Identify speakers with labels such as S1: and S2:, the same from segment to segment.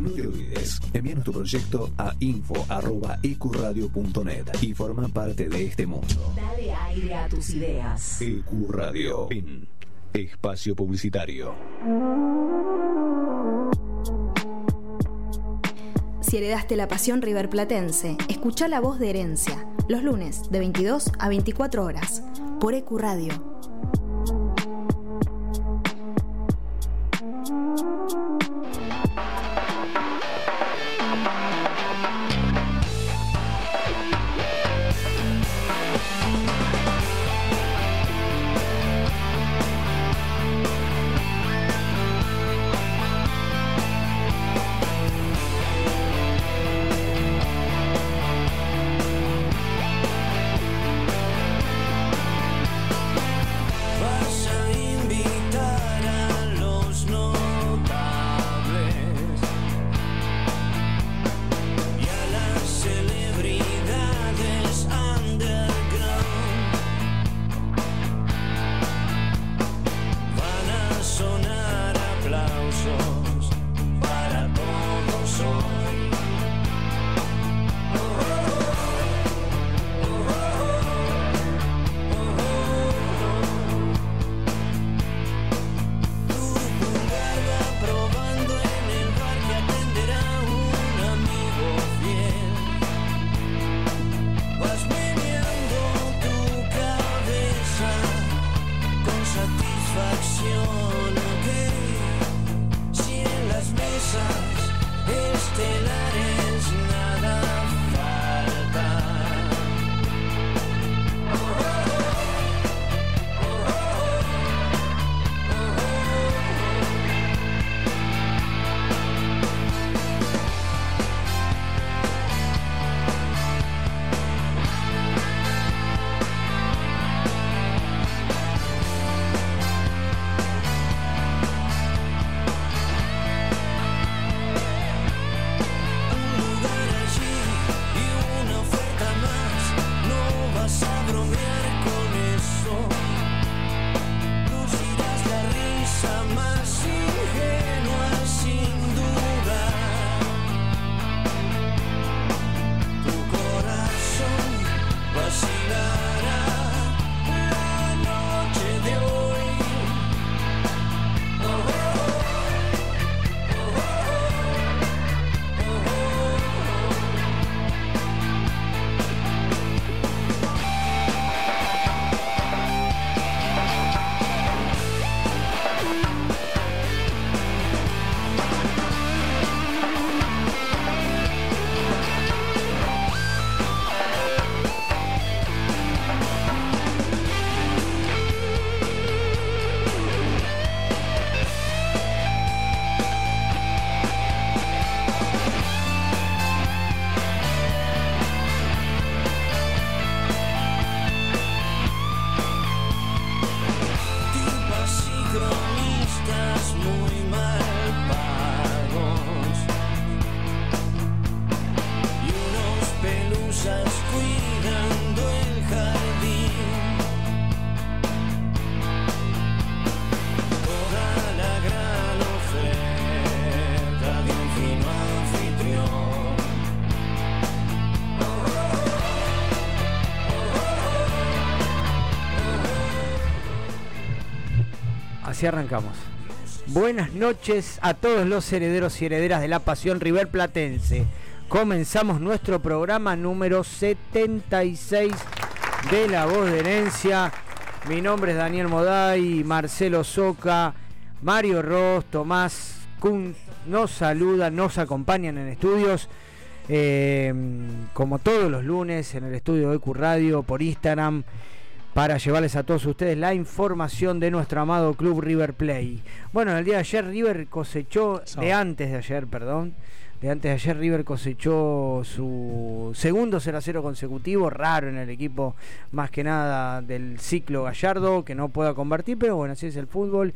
S1: No te olvides, envíanos tu proyecto a info.ecuradio.net y forma parte de este mundo.
S2: Dale aire a tus ideas.
S1: EQ Radio. Fin. Espacio publicitario.
S2: Si heredaste la pasión riverplatense, escucha la voz de herencia, los lunes de 22 a 24 horas, por EQ
S3: Arrancamos. Buenas noches a todos los herederos y herederas de la pasión River Platense. Comenzamos nuestro programa número 76 de La Voz de Herencia. Mi nombre es Daniel Moday, Marcelo Soca, Mario Ross, Tomás Kun nos saludan, nos acompañan en estudios. eh, como todos los lunes en el estudio de EQ Radio por Instagram para llevarles a todos ustedes la información de nuestro amado club River Play. Bueno, el día de ayer River cosechó, de antes de ayer, perdón, de antes de ayer River cosechó su segundo 0 a 0 consecutivo, raro en el equipo más que nada del ciclo Gallardo, que no pueda convertir, pero bueno, así es el fútbol.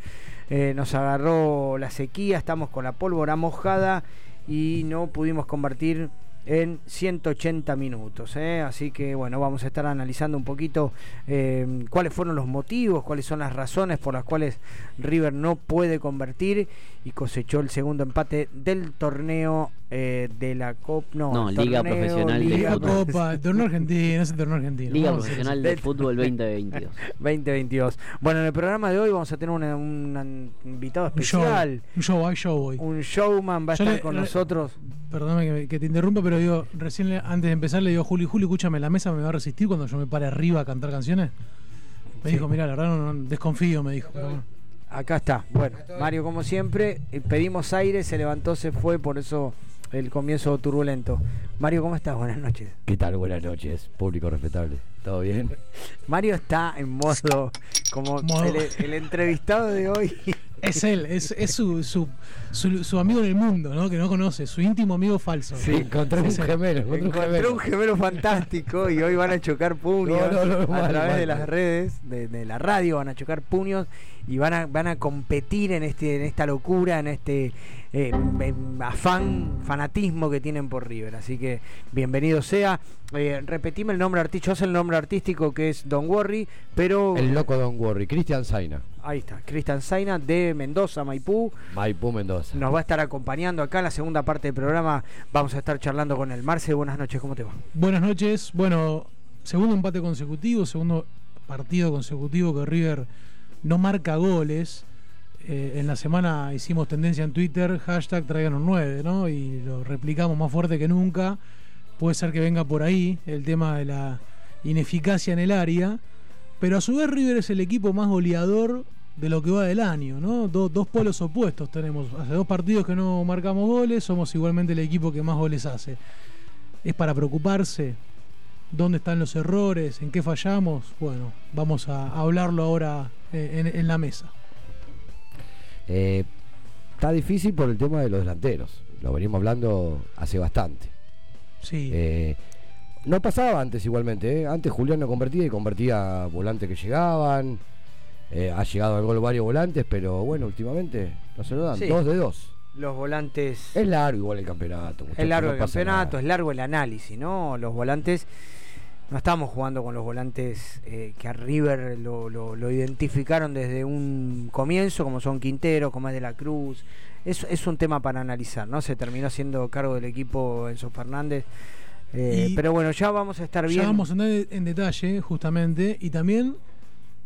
S3: Eh, nos agarró la sequía, estamos con la pólvora mojada y no pudimos convertir en 180 minutos. ¿eh? Así que bueno, vamos a estar analizando un poquito eh, cuáles fueron los motivos, cuáles son las razones por las cuales River no puede convertir y cosechó el segundo empate del torneo eh, de la Copa. No,
S4: Liga
S3: torneo
S4: Profesional de
S3: Liga
S4: Fútbol.
S3: Pro-
S5: Copa, torneo argentino, ese torneo argentino.
S4: Liga
S5: Vamos.
S4: Profesional de Fútbol 2022.
S3: 2022. Bueno, en el programa de hoy vamos a tener una- un invitado
S5: Un show,
S3: especial.
S5: un show, hay show hoy.
S3: Un showman va a
S5: Yo
S3: estar
S5: le-
S3: con
S5: le-
S3: nosotros.
S5: Perdóname que, te interrumpa, pero digo, recién le- antes de empezar le digo a Juli, Juli, escúchame, ¿la mesa me va a resistir cuando yo me pare arriba a cantar canciones? Me
S3: Sí.
S5: dijo, mira, la verdad no, no, desconfío, me dijo. pero bueno.
S3: Acá está. Bueno, Mario, como siempre, eh, pedimos aire, se levantó, se fue, por eso el comienzo turbulento. Mario, ¿cómo estás? Buenas noches.
S6: ¿Qué tal? Buenas noches, público respetable. ¿Todo bien?
S3: Mario está en modo como
S5: Modo-
S3: El, el entrevistado de hoy.
S5: Es él, es, es su, su, su, su amigo en el mundo, ¿no? Que no conoce, su íntimo amigo falso.
S3: Sí,
S6: encontré un gemelo, encontré un gemelo.
S3: un gemelo fantástico y hoy van a chocar puños
S6: No, no, no,
S3: a
S6: mal,
S3: través
S6: mal,
S3: de las redes, de, de la radio, van a chocar puños y van a, van a competir en este en esta locura, en este eh, afán, fanatismo que tienen por River. Así que bienvenido sea. Eh, repetime el nombre artístico, yo sé el nombre artístico que es Don Worry, pero
S6: El loco Don Worry, Cristian Zaina,
S3: ahí está, Cristian Zaina de Mendoza, Maipú.
S6: Maipú Mendoza.
S3: Nos va a estar acompañando acá en la segunda parte del programa. Vamos a estar charlando con él. Marce, buenas noches, ¿cómo te va?
S5: Buenas noches. Bueno, segundo empate consecutivo, segundo partido consecutivo que River no marca goles. Eh, en la semana hicimos tendencia en Twitter, hashtag traigan un 9, ¿no? Y lo replicamos más fuerte que nunca. Puede ser que venga por ahí el tema de la ineficacia en el área. Pero a su vez River es el equipo más goleador de lo que va del año, ¿no? Do- dos polos opuestos tenemos. Hace dos partidos que no marcamos goles, somos igualmente el equipo que más goles hace. ¿Es para preocuparse? ¿Dónde están los errores? ¿En qué fallamos? Bueno, vamos a hablarlo ahora eh, en, en la mesa.
S6: Eh, está difícil por el tema de los delanteros. Lo venimos hablando hace bastante.
S5: Sí,
S6: Eh, no pasaba antes igualmente. ¿eh? Antes Julián no convertía y convertía volantes que llegaban. Eh, ha llegado al gol varios volantes, pero bueno, últimamente no se lo dan.
S3: Sí.
S6: Dos de dos.
S3: Los volantes.
S6: Es largo igual el campeonato.
S3: Es largo
S6: no
S3: el campeonato,
S6: nada.
S3: es largo el análisis, ¿no? Los volantes. No estamos jugando con los volantes eh, que a River lo, lo- lo identificaron desde un comienzo, como son Quintero, como es de la Cruz. Es, es un tema para analizar, ¿no? Se terminó haciendo cargo del equipo Enzo Fernández. Eh, pero bueno, ya vamos a estar bien.
S5: ya vamos a entrar en detalle, justamente. Y también,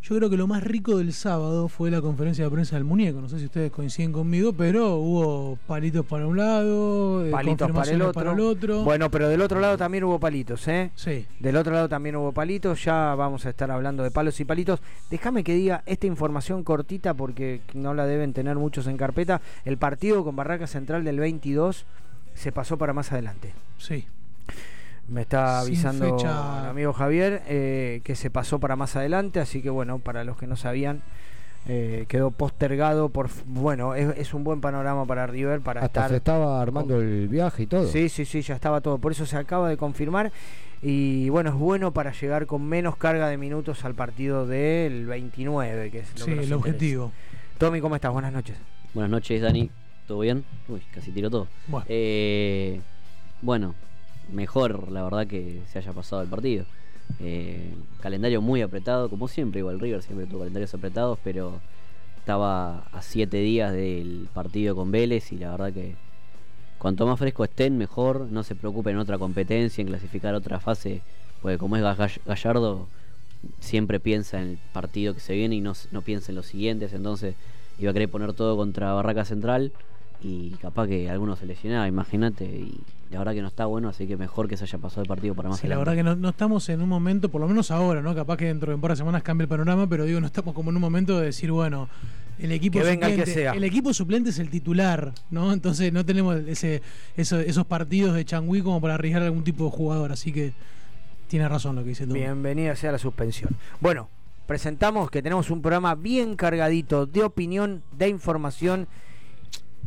S5: yo creo que lo más rico del sábado fue la conferencia de prensa del muñeco. No sé si ustedes coinciden conmigo, pero hubo palitos para un lado, eh,
S3: palitos para el otro.
S5: para el otro.
S3: Bueno, pero del otro lado también hubo palitos, ¿eh?
S5: Sí.
S3: Del otro lado también hubo palitos, ya vamos a estar hablando de palos y palitos. Déjame que diga esta información cortita porque no la deben tener muchos en carpeta. El partido con Barraca Central del 22 se pasó para más adelante.
S5: Sí.
S3: Me está avisando
S5: fecha.
S3: el amigo Javier eh, que se pasó para más adelante, así que bueno, para los que no sabían, eh, quedó postergado por... Bueno, es, es un buen panorama para River, para
S6: Hasta
S3: estar...
S6: se estaba armando el viaje y todo.
S3: Sí, sí, sí, ya estaba todo. Por eso se acaba de confirmar. Y bueno, es bueno para llegar con menos carga de minutos al partido del 29, que es lo
S5: Sí,
S3: que nos
S5: el
S3: interesa.
S5: objetivo.
S3: Tommy, ¿cómo estás? Buenas noches.
S4: Buenas noches, Dani. ¿Todo bien? Uy, casi tiro todo.
S5: Bueno,
S4: Eh, bueno, mejor la verdad que se haya pasado el partido. Eh, calendario muy apretado, como siempre, igual River siempre tuvo calendarios apretados, pero estaba a siete días del partido con Vélez y la verdad que cuanto más fresco estén, mejor. No se preocupen en otra competencia, en clasificar otra fase, porque como es Gall- Gallardo, siempre piensa en el partido que se viene y no, no piensa en los siguientes, entonces iba a querer poner todo contra Barraca Central y capaz que alguno se lesionaba, imagínate, y la verdad que no está bueno, así que mejor que se haya pasado el partido para más
S5: sí, la
S4: adelante.
S5: verdad que no, no estamos en un momento, por lo menos ahora, ¿no? Capaz que dentro de un par de semanas cambie el panorama, pero digo, no estamos como en un momento de decir, bueno, el equipo
S3: Que venga el que
S5: suplente,
S3: sea.
S5: el equipo suplente es el titular, ¿no? Entonces no tenemos ese, eso- esos partidos de Changui como para arriesgar a algún tipo de jugador, así que tiene razón lo que dice Tom.
S3: Bienvenida sea la suspensión. Bueno, presentamos que tenemos un programa bien cargadito de opinión, de información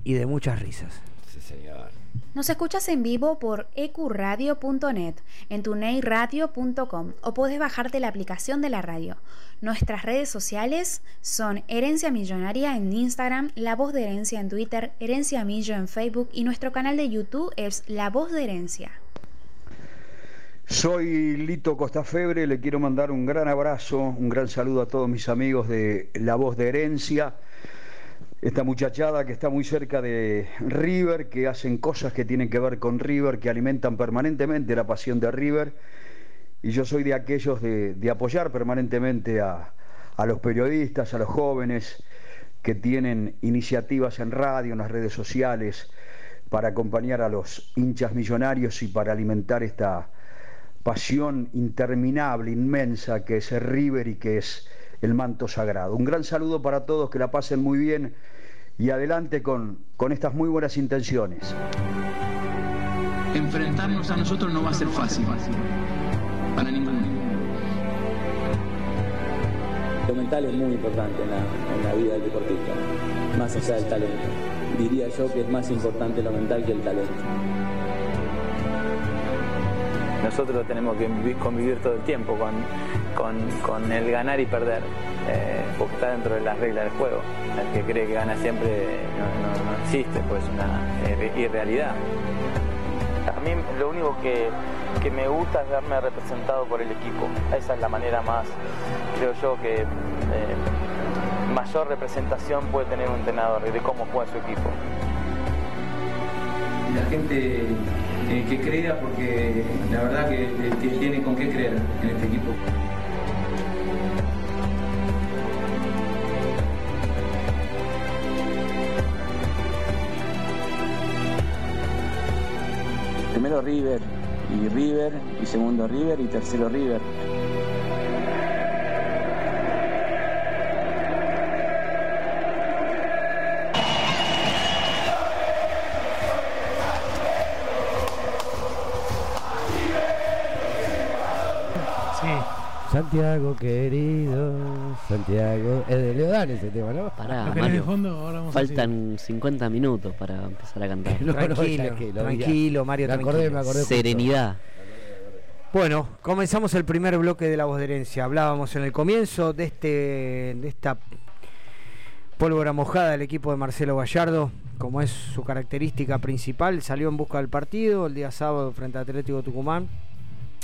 S3: y de muchas risas.
S6: Sí, señor.
S7: Nos escuchas en vivo por ecuradio.net, en tuneiradio.com o puedes bajarte la aplicación de la radio. Nuestras redes sociales son Herencia Millonaria en Instagram, La Voz de Herencia en Twitter, Herencia Millo en Facebook y nuestro canal de YouTube es La Voz de Herencia.
S8: Soy Lito Costafebre, le quiero mandar un gran abrazo, un gran saludo a todos mis amigos de La Voz de Herencia esta muchachada que está muy cerca de River, que hacen cosas que tienen que ver con River, que alimentan permanentemente la pasión de River. Y yo soy de aquellos de, de apoyar permanentemente a, a los periodistas, a los jóvenes que tienen iniciativas en radio, en las redes sociales, para acompañar a los hinchas millonarios y para alimentar esta pasión interminable, inmensa, que es River y que es el manto sagrado. Un gran saludo para todos, que la pasen muy bien y adelante con, con estas muy buenas intenciones.
S9: Enfrentarnos a nosotros no va a ser fácil, para ninguno.
S10: Lo mental es muy importante en la, en la vida del deportista, más allá del talento. Diría yo que es más importante lo mental que el talento.
S11: Nosotros tenemos que vivir- convivir todo el tiempo con, con, con el ganar y perder, eh, porque está dentro de las reglas del juego. El que cree que gana siempre no, no- no existe, pues es una irre- irrealidad. A mí lo único que, que me gusta es verme representado por el equipo. Esa es la manera más, creo yo, que eh, mayor representación puede tener un entrenador de cómo juega su equipo.
S9: La gente que crea, porque la verdad que, que tiene con qué creer en este equipo.
S10: Primero River y River, y segundo River y tercero River.
S6: Santiago querido, Santiago. Es de Leodán ese tema, ¿no?
S4: Pará,
S5: Lo que
S4: Mario.
S5: fondo ahora vamos a
S4: Faltan 50 minutos para empezar a cantar.
S6: No,
S3: Tranquilo, tranquilo,
S6: diga.
S3: Mario,
S6: Me acordé,
S3: tranquilo.
S6: me acordé.
S4: Serenidad.
S3: Bueno, comenzamos el primer bloque de la voz de herencia. Hablábamos en el comienzo de este de esta pólvora mojada del equipo de Marcelo Gallardo, como es su característica principal, salió en busca del partido el día sábado frente a Atlético Tucumán.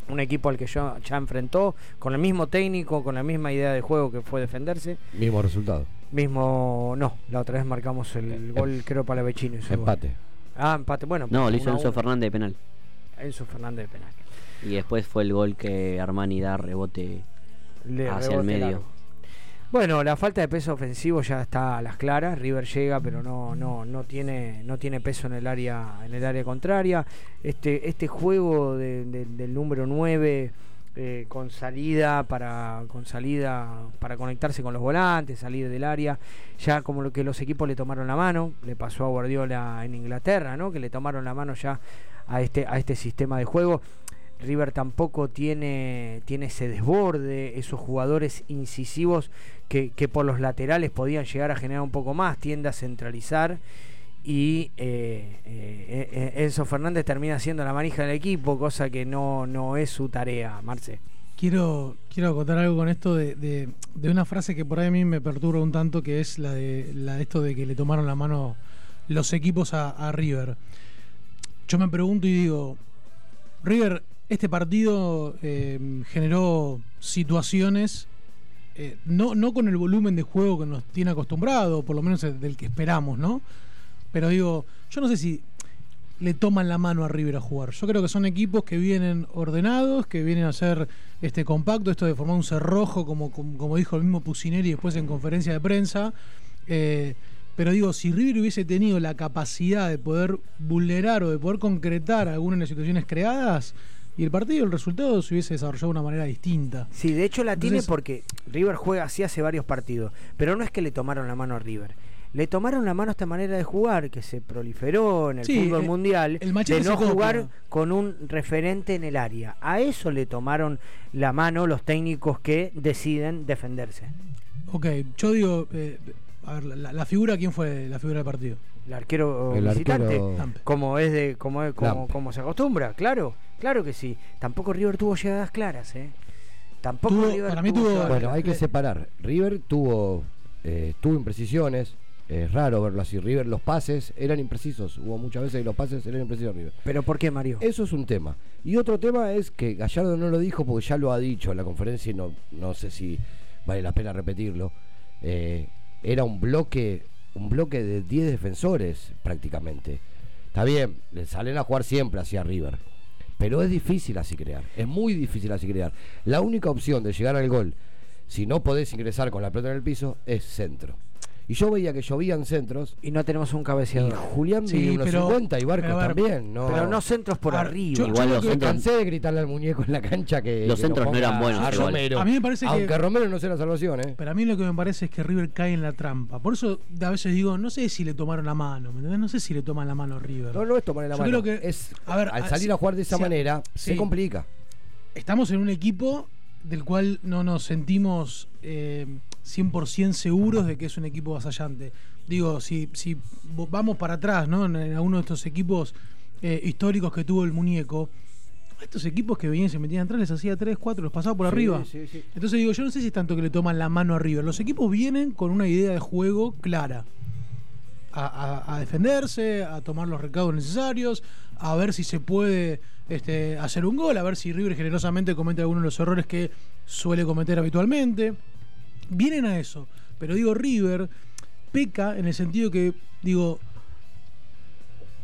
S3: Un equipo al que ya, ya enfrentó, con el mismo técnico, con la misma idea de juego que fue defenderse.
S6: Mismo resultado.
S3: Mismo, no, la otra vez marcamos el gol, creo, para Vecino.
S6: Empate.
S3: Ah, empate, bueno.
S4: No, lo hizo Enzo. Fernández de penal.
S3: Enzo Fernández de penal.
S4: Y después fue el gol que Armani da rebote
S3: Le
S4: hacia el medio.
S3: largo. Bueno, la falta de peso ofensivo ya está a las claras. River llega, pero no, no, no tiene, no tiene peso en el área, en el área contraria. Este, este juego de- de- del número 9 eh, con salida para, con salida para conectarse con los volantes, salir del área, ya como lo que los equipos le tomaron la mano, le pasó a Guardiola en Inglaterra, ¿no? Que le tomaron la mano ya a este, a este sistema de juego. River tampoco tiene, tiene ese desborde, esos jugadores incisivos que, que por los laterales podían llegar a generar un poco más, tiende a centralizar y eh, eh, eh, Enzo Fernández termina siendo la manija del equipo, cosa que no, no es su tarea, Marce.
S5: Quiero, quiero acotar algo con esto de, de- de una frase que por ahí a mí me perturba un tanto, que es la de, la de esto de que le tomaron la mano los equipos a River. Yo me pregunto y digo, River, este partido eh, generó situaciones, eh, no, no con el volumen de juego que nos tiene acostumbrado, por lo menos el- del que esperamos, ¿no? Pero digo, yo no sé si le toman la mano a River a jugar. Yo creo que son equipos que vienen ordenados, que vienen a ser este compacto, esto de formar un cerrojo, como, como, dijo el mismo Pusineri después en conferencia de prensa. Eh, pero digo, si River hubiese tenido la capacidad de poder vulnerar o de poder concretar algunas de las situaciones creadas, y el partido, el resultado se hubiese desarrollado de una manera distinta.
S3: Sí, de hecho la tiene porque River juega así hace varios partidos, pero no es que le tomaron la mano a River. Le tomaron la mano a esta manera de jugar que se proliferó en el
S5: Sí,
S3: fútbol
S5: eh,
S3: mundial
S5: el
S3: de no
S5: copia.
S3: jugar con un referente en el área. A eso le tomaron la mano los técnicos que deciden defenderse.
S5: Ok, yo digo, eh, A ver, la, la figura, ¿quién fue la figura del partido?
S3: El arquero
S6: El
S3: visitante,
S6: arquero-
S3: como es de como es como, como se acostumbra, claro, claro que sí. Tampoco River tuvo llegadas claras, ¿eh? Tampoco
S5: Tuvo-
S3: River
S5: para mí
S3: tuvo
S5: tuvo-
S6: Bueno, hay que separar. River tuvo, eh, tuvo imprecisiones. Es raro verlo así. River, los pases eran imprecisos. Hubo muchas veces que los pases eran imprecisos River.
S3: Pero ¿por qué, Mario?
S6: Eso es un tema. Y otro tema es que Gallardo no lo dijo porque ya lo ha dicho en la conferencia y no, no sé si vale la pena repetirlo. Eh, era un bloque, un bloque de 10 defensores prácticamente. Está bien, le salen a jugar siempre hacia River. Pero es difícil así crear. Es muy difícil así crear. La única opción de llegar al gol, si no podés ingresar con la pelota en el piso, es centro. Y yo veía que llovían centros.
S3: Y no tenemos un
S6: Y
S3: cabeceador.
S6: Julián
S5: Sí,
S6: mide unos
S5: pero-
S6: 50 y Barco
S5: ver,
S6: también. No.
S3: Pero no centros por
S5: A ver,
S3: arriba.
S5: yo-
S4: Igual
S5: yo
S4: los
S5: que-
S4: centros-
S6: Cansé de gritarle al muñeco en la cancha que.
S4: Los
S6: que
S4: centros no eran buenos
S6: A
S4: igual.
S6: Romero.
S5: A mí me parece que-
S6: Aunque Romero no sea la salvación, ¿eh?
S5: Pero a mí lo que me parece es que River cae en la trampa. Por eso a veces digo, no sé si le tomaron la mano, ¿me entendés? No sé si le toman la mano a River.
S6: No, no es tomarle la
S5: Yo
S6: mano.
S5: creo que-
S6: es,
S5: a ver,
S6: al
S5: a-
S6: salir a jugar de esa manera,
S5: sí.
S6: se complica.
S5: Estamos en un equipo del cual no nos sentimos eh, 100% seguros de que es un equipo avasallante. Digo, si, si vamos para atrás, ¿no? En, en alguno de estos equipos eh, históricos que tuvo el muñeco, estos equipos que venían y se metían atrás les hacía 3, 4, los pasaba por
S6: Sí,
S5: arriba.
S6: sí, sí.
S5: Entonces digo, yo no sé si es tanto que le toman la mano a River. Los equipos vienen con una idea de juego clara. A, a- a defenderse, a tomar los recados necesarios, a ver si se puede este, hacer un gol, a ver si River generosamente comete algunos de los errores que suele cometer habitualmente. Vienen a eso. Pero digo, River peca en el sentido que, digo,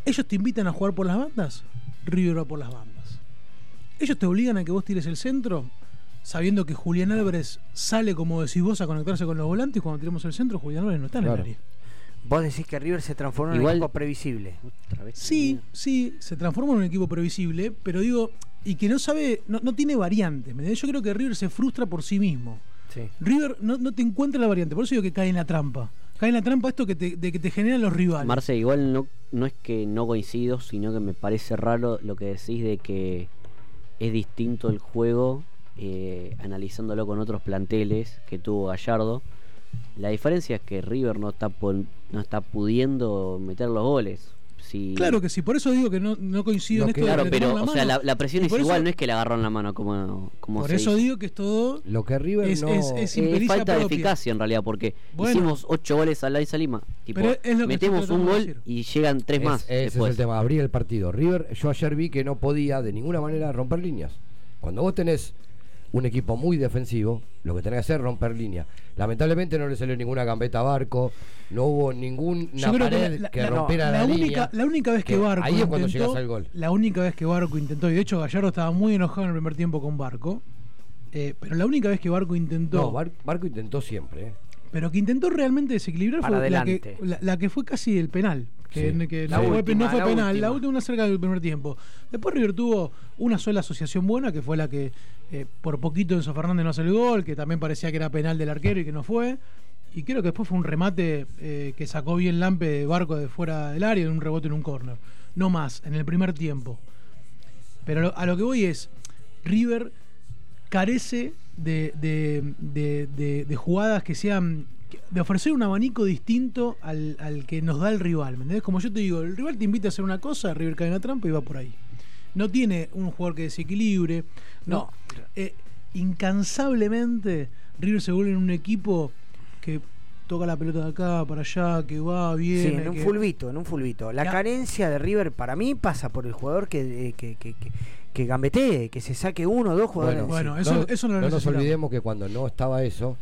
S5: ellos te invitan a jugar por las bandas, River va por las bandas. Ellos te obligan a que vos tires el centro, sabiendo que Julián Álvarez sale, como decís vos, a conectarse con los volantes. y Cuando tiremos el centro, Julián Álvarez no está en el área.
S3: Vos decís que River se transformó en
S4: Igual-
S3: un equipo previsible.
S4: Otra vez.
S5: Sí, sí, se transforma en un equipo previsible, pero digo, y que no sabe, no, no tiene variantes. Yo creo que River se frustra por sí mismo.
S3: Sí.
S5: River no, no te encuentra la variante, por eso digo que cae en la trampa. Cae en la trampa esto que te, de que te generan los rivales.
S4: Marce, igual no, no es que no coincido, sino que me parece raro lo que decís de que es distinto el juego eh, analizándolo con otros planteles que tuvo Gallardo. La diferencia es que River no está, pon- no está pudiendo meter los goles. Si,
S5: Claro que sí, por eso digo que no, no coincido en
S6: que-
S5: esto de
S4: Claro,
S5: que
S4: pero
S5: toman
S4: o sea, la, la presión es
S5: por
S4: igual,
S5: eso-
S4: no es que le agarraron la mano como, como
S5: Por
S4: se
S5: eso
S4: dice.
S5: digo que es todo
S6: Lo que River
S5: Es-
S6: no.
S5: es- es- impericia
S4: falta de eficacia en realidad, porque
S5: Bueno.
S4: hicimos ocho goles al Alianza Lima. Tipo,
S5: Pero es lo que estoy
S4: metemos un gol
S5: decir.
S4: y llegan tres
S6: Es-
S4: más.
S6: Ese
S4: después.
S6: es el tema, abrir el partido. River, yo ayer vi que no podía de ninguna manera romper líneas. Cuando vos tenés un equipo muy defensivo, lo que tenés que hacer es romper líneas. Lamentablemente no le salió ninguna gambeta a Barco, no hubo ninguna
S5: creo que
S6: pared
S5: la-
S6: que
S5: la-
S6: rompiera la,
S5: la
S6: línea.
S5: única, la única vez que,
S6: que
S5: Barco
S6: ahí es cuando
S5: intentó,
S6: llegas al gol.
S5: La única vez que Barco intentó, y de hecho Gallardo estaba muy enojado en el primer tiempo con Barco, eh, pero la única vez que Barco intentó,
S6: No, Bar- Barco intentó siempre. ¿eh?
S5: pero que intentó realmente desequilibrar
S3: Para
S5: fue la que, la que fue casi el penal. Que,
S6: Sí.
S5: que
S3: La
S5: no, fue,
S3: última,
S5: no fue
S3: la
S5: penal,
S3: última.
S5: la última una cerca del primer tiempo. Después River tuvo una sola asociación buena, que fue la que eh, por poquito Enzo Fernández no hace el gol, que también parecía que era penal del arquero y que no fue. Y creo que después fue un remate eh, que sacó bien Lampe de barco de fuera del área, en un rebote en un córner. No más, en el primer tiempo. Pero a lo que voy es, River carece de, de- de- de- de jugadas que sean. de ofrecer un abanico distinto al, al que nos da el rival. ¿Me entendés? Como yo te digo, el rival te invita a hacer una cosa, River cae en la trampa y va por ahí. No tiene un jugador que desequilibre. No. Eh, incansablemente, River se vuelve en un equipo que toca la pelota de acá para allá, que va, viene.
S3: Sí, en un
S5: que-
S3: fulbito, en un fulbito. La
S5: Ya.
S3: carencia de River para mí pasa por el jugador que, eh, que, que, que, que gambetee, que se saque uno o dos jugadores.
S5: Bueno, eso-
S6: no,
S5: eso no lo
S6: nos olvidemos que cuando no estaba eso,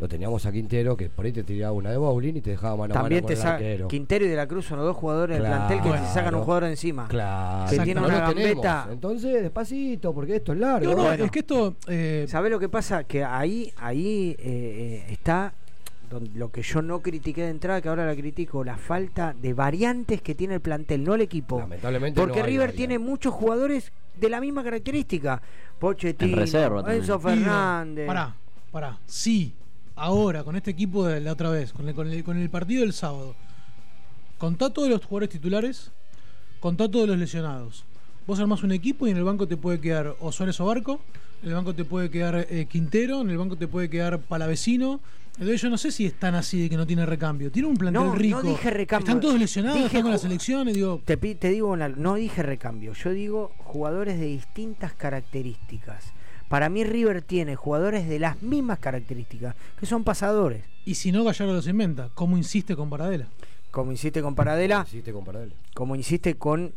S6: lo teníamos a Quintero, que por ahí te tiraba una de bowling y te dejaba mano a
S3: También
S6: mano
S3: te
S6: con el
S3: saca
S6: arquero.
S3: Quintero y De la Cruz son los dos jugadores del
S6: Claro.
S3: plantel que te sacan un jugador encima.
S6: Claro,
S3: Que tiene
S6: no
S3: una gambeta.
S6: Entonces, despacito, porque esto es largo.
S5: No, no,
S3: Bueno.
S5: es que esto. eh,
S3: ¿Sabés lo que pasa? Que ahí, ahí eh, eh, está lo que yo no critiqué de entrada, que ahora la critico, la falta de variantes que tiene el plantel, no el equipo.
S6: Lamentablemente
S3: Porque
S6: no
S3: River tiene muchos jugadores de la misma característica. Pochettino,
S4: En reserva también.
S3: Enzo
S5: Digo,
S3: Fernández.
S5: Pará, pará. Sí, ahora, con este equipo de la otra vez, con el, con el, con el partido del sábado, contá todos los jugadores titulares, contá todos los lesionados. Vos armás un equipo y en el banco te puede quedar o Suárez o Barco, en el banco te puede quedar eh, Quintero, en el banco te puede quedar Palavecino, Entonces yo no sé si es tan así de que no tiene recambio. Tiene un plantel
S3: No,
S5: rico.
S3: no dije recambio.
S5: Están todos lesionados,
S3: Dije
S5: están con las digo.
S3: Te, te digo, una- no dije recambio, yo digo jugadores de distintas características. Para mí River tiene jugadores de las mismas características, que son pasadores.
S5: Y si no, Gallardo los inventa. ¿Cómo insiste con Paradela?
S3: Como insiste con Paradela,
S6: Hiciste con Paradela.
S3: como insiste con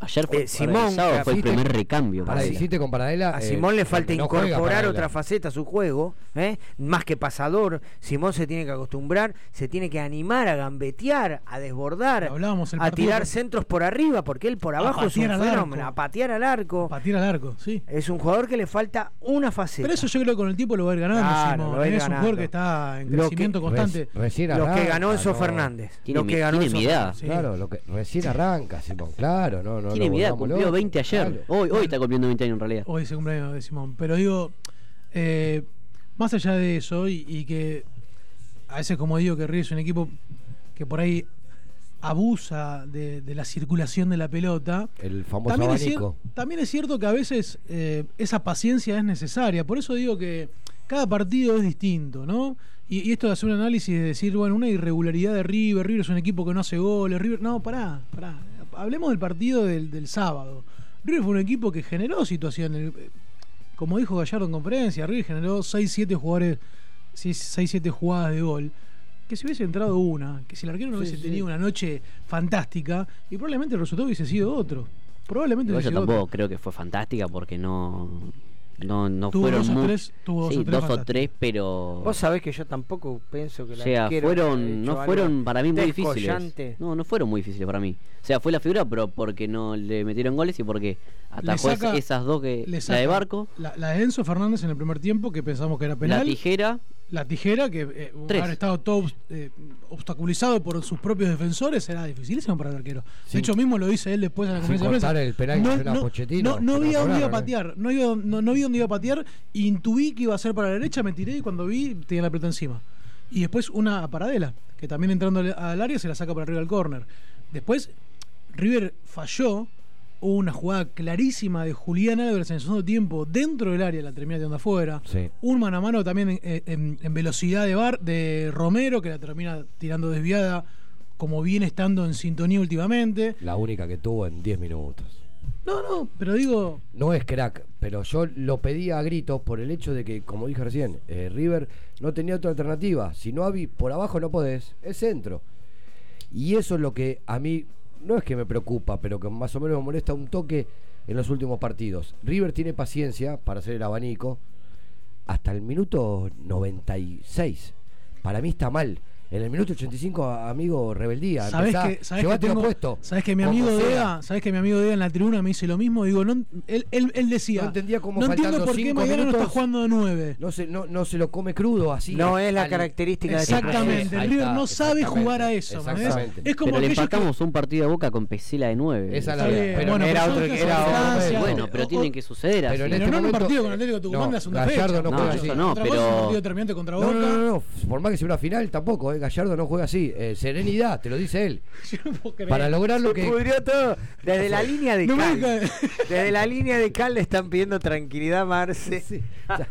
S4: Ayer fue,
S3: Eh, Simón,
S4: sábado fue el primer recambio.
S6: Para hiciste con Paradela.
S3: A
S6: eh,
S3: Simón le falta
S6: no
S3: incorporar otra faceta a su juego, ¿eh? más que pasador. Simón se tiene que acostumbrar, se tiene que animar a gambetear, a desbordar,
S5: Hablábamos el
S3: a tirar centros por arriba, porque él por abajo es un
S5: patear al
S3: fenómeno,
S5: arco.
S3: a patear al arco.
S5: Patear al arco, sí.
S3: Es un jugador que le falta una faceta.
S5: Pero eso yo creo que con el tiempo lo va a ir ganando.
S3: Claro,
S5: Simón.
S3: va ir
S5: es un jugador que está en
S3: Lo que-
S5: crecimiento constante.
S6: Recién
S3: Lo que ganó Enzo
S6: no.
S3: Fernández.
S4: Tiene
S3: lo
S4: mi-
S3: que ganó
S4: tiene
S3: Enzo
S4: mi edad.
S3: Fernández.
S5: Sí.
S6: Claro, lo que recién arranca, Simón. Claro, no, no.
S4: Tiene mi edad, cumplió
S6: locos.
S4: 20 ayer.
S6: Claro.
S4: Hoy, hoy está cumpliendo 20 años en realidad.
S5: Hoy es el cumpleaños de Simón. Pero digo, eh, más allá de eso, y, y que a veces, como digo, que River es un equipo que por ahí abusa de, de la circulación de la pelota.
S6: El famoso
S5: También es,
S6: abanico.
S5: cier- también es cierto que a veces eh, esa paciencia es necesaria. Por eso digo que cada partido es distinto, ¿no? Y, y esto de hacer un análisis de decir, bueno, una irregularidad de River, River es un equipo que no hace goles, River. No, pará, pará. Hablemos del partido del, del sábado. River fue un equipo que generó situaciones. Como dijo Gallardo en conferencia, River generó 6-7 jugadores, 6-7 jugadas de gol. Que si hubiese entrado una, que si el arquero no
S6: Sí,
S5: hubiese
S6: sí.
S5: tenido una noche fantástica, y probablemente el resultado hubiese sido otro. Probablemente
S4: yo tampoco
S5: otro.
S4: creo que fue fantástica porque no. No, no
S5: Tuvo
S4: fueron
S5: dos o tres- tuvo dos
S4: sí,
S5: o tres
S4: dos o tres, pero.
S3: Vos sabés que yo tampoco pienso que
S4: O
S3: el
S4: sea, fueron, no fueron para mí muy difíciles. No, no fueron muy difíciles para mí. O sea, fue la figura, pero porque no le metieron goles y porque atajó
S5: saca-
S4: esas dos que.
S5: le
S4: La de Barco,
S5: La, la de Enzo Fernández en el primer tiempo, que pensamos que era penal.
S4: la tijera.
S5: La tijera, que eh, haber estado todo eh, obstaculizado por sus propios defensores, era dificilísimo para el arquero. De hecho, mismo lo dice él después en la conferencia de prensa.
S6: Pochettino,
S5: No, no
S6: que
S5: vi
S6: no
S5: a dónde iba a patear. No, iba- no, no vi dónde iba a patear. Intuí que iba a ser para la derecha, me tiré y cuando vi tenía la pelota encima. Y después una paradela, que también entrando al- área se la saca para arriba al córner. Después, River falló. Hubo una jugada clarísima de Julián Álvarez en el segundo tiempo dentro del área, la termina tirando afuera.
S6: Sí.
S5: Un mano a mano también en, en- en velocidad de bar de Romero, que la termina tirando desviada, como viene estando en sintonía últimamente.
S6: La única que tuvo en 10 minutos.
S5: No, no, pero digo,
S6: No es crack, pero yo lo pedía a gritos por el hecho de que, como dije recién, eh, River no tenía otra alternativa. Si no había por abajo no podés, es centro. Y eso es lo que a mí no es que me preocupa, pero que más o menos me molesta un toque en los últimos partidos. River tiene paciencia para hacer el abanico hasta el minuto 96. Para mí está mal. En el minuto 85, a- amigo, rebeldía.
S5: ¿sabés
S6: Empezá,
S5: que, sabés que, tengo-
S6: puesto.
S5: sabés que mi amigo. Dea, sabés que mi amigo Dea en la tribuna me dice lo mismo? Digo, no, él, él, él decía,
S6: No entendía cómo
S5: no entiendo por qué Maidana no está jugando de nueve.
S6: No se, no, no se lo come crudo así.
S3: No es la
S6: al-
S3: característica de este
S5: Exactamente, el River no sabe
S6: exactamente,
S5: jugar a eso.
S6: exactamente.
S5: Es como
S4: Pero le
S5: que-
S4: empatamos un partido de boca con Pesela de 9.
S6: Esa es la verdad. Pero
S5: bueno,
S3: era
S5: pero
S3: otro que- era
S4: Bueno, pero
S5: o-
S4: tienen que suceder así.
S6: en
S5: Pero
S6: este
S5: no en un partido con Atlético Tucumán
S6: no,
S5: la segunda fecha.
S6: no
S4: No, pero-
S5: es un partido determinante contra
S6: No, no, no, no, por más que sea una final, tampoco, Gallardo no juega así. Eh, serenidad, te lo dice él.
S5: Yo no puedo creer.
S6: Para lograr lo
S3: Se
S6: que.
S3: pudrió todo. Desde la línea de
S5: No
S3: Cal. Desde la línea de Cal le están pidiendo tranquilidad, Marce.
S6: Sí.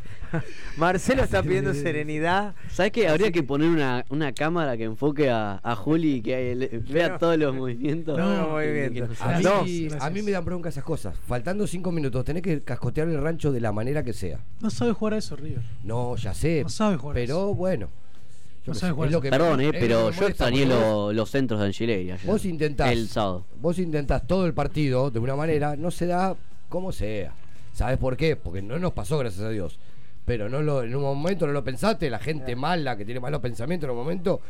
S3: Marcelo está pidiendo serenidad.
S4: ¿Sabes qué? Habría que poner una, una cámara que enfoque a, a Juli y que le- vea todos los movimientos.
S3: No,
S4: Que-
S3: movimientos.
S6: A mí,
S3: No,
S6: a me dan bronca esas cosas. Faltando cinco minutos, tenés que cascotear el rancho de la manera que sea.
S5: No sabe jugar a eso, River.
S6: No, ya sé.
S5: No sabe jugar
S6: Pero bueno.
S5: No
S6: Yo qué
S5: sabe
S6: sé,
S5: jugar
S6: es lo
S5: eso.
S6: que
S4: Perdón,
S6: me-
S4: eh,
S6: lo
S4: pero
S6: me
S4: yo extrañé lo- los centros de ayer.
S6: Vos intentás.
S4: El sábado.
S6: Vos intentás todo el partido de una manera, no se da como sea. ¿Sabes por qué? Porque no nos pasó, gracias a Dios. Pero no lo, en un momento no lo pensaste, la gente mala que tiene malos pensamientos en un momento,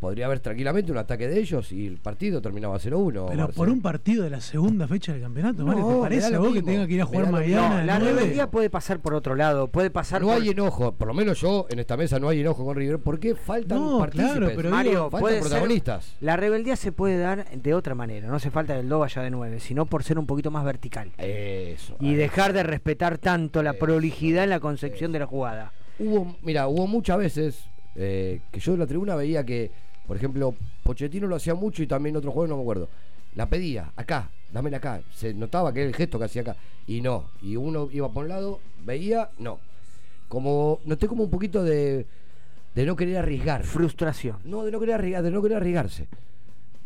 S6: podría haber tranquilamente un ataque de ellos y el partido terminaba 0-1.
S5: Pero por un partido de la segunda fecha del campeonato,
S6: No,
S5: ¿te parece a vos que tenga que ir a jugar mañana? de
S3: la rebeldía puede pasar por otro lado. Puede pasar
S6: No
S3: por...
S6: hay enojo, por lo menos yo en esta mesa no hay enojo con River, porque faltan
S5: No,
S6: partícipes,
S5: claro, pero
S3: Mario,
S5: digo,
S6: faltan
S3: puede ser-
S6: protagonistas.
S3: La rebeldía se puede dar de otra manera. No hace falta que el do vaya de 9, sino por ser un poquito más vertical.
S6: Eso.
S3: Y dejar de respetar tanto la
S6: Eso,
S3: prolijidad en la concepción de la jugada.
S6: Hubo, mira, hubo muchas veces eh, que yo en la tribuna veía que, por ejemplo, Pochettino lo hacía mucho y también otro juego no me acuerdo. La pedía, acá, dámela acá. Se notaba que era el gesto que hacía acá. Y no. Y uno iba por un lado, veía, no. Como, noté como un poquito de, de no querer arriesgar.
S3: Frustración.
S6: No, de no querer arriesgar, de no querer arriesgarse.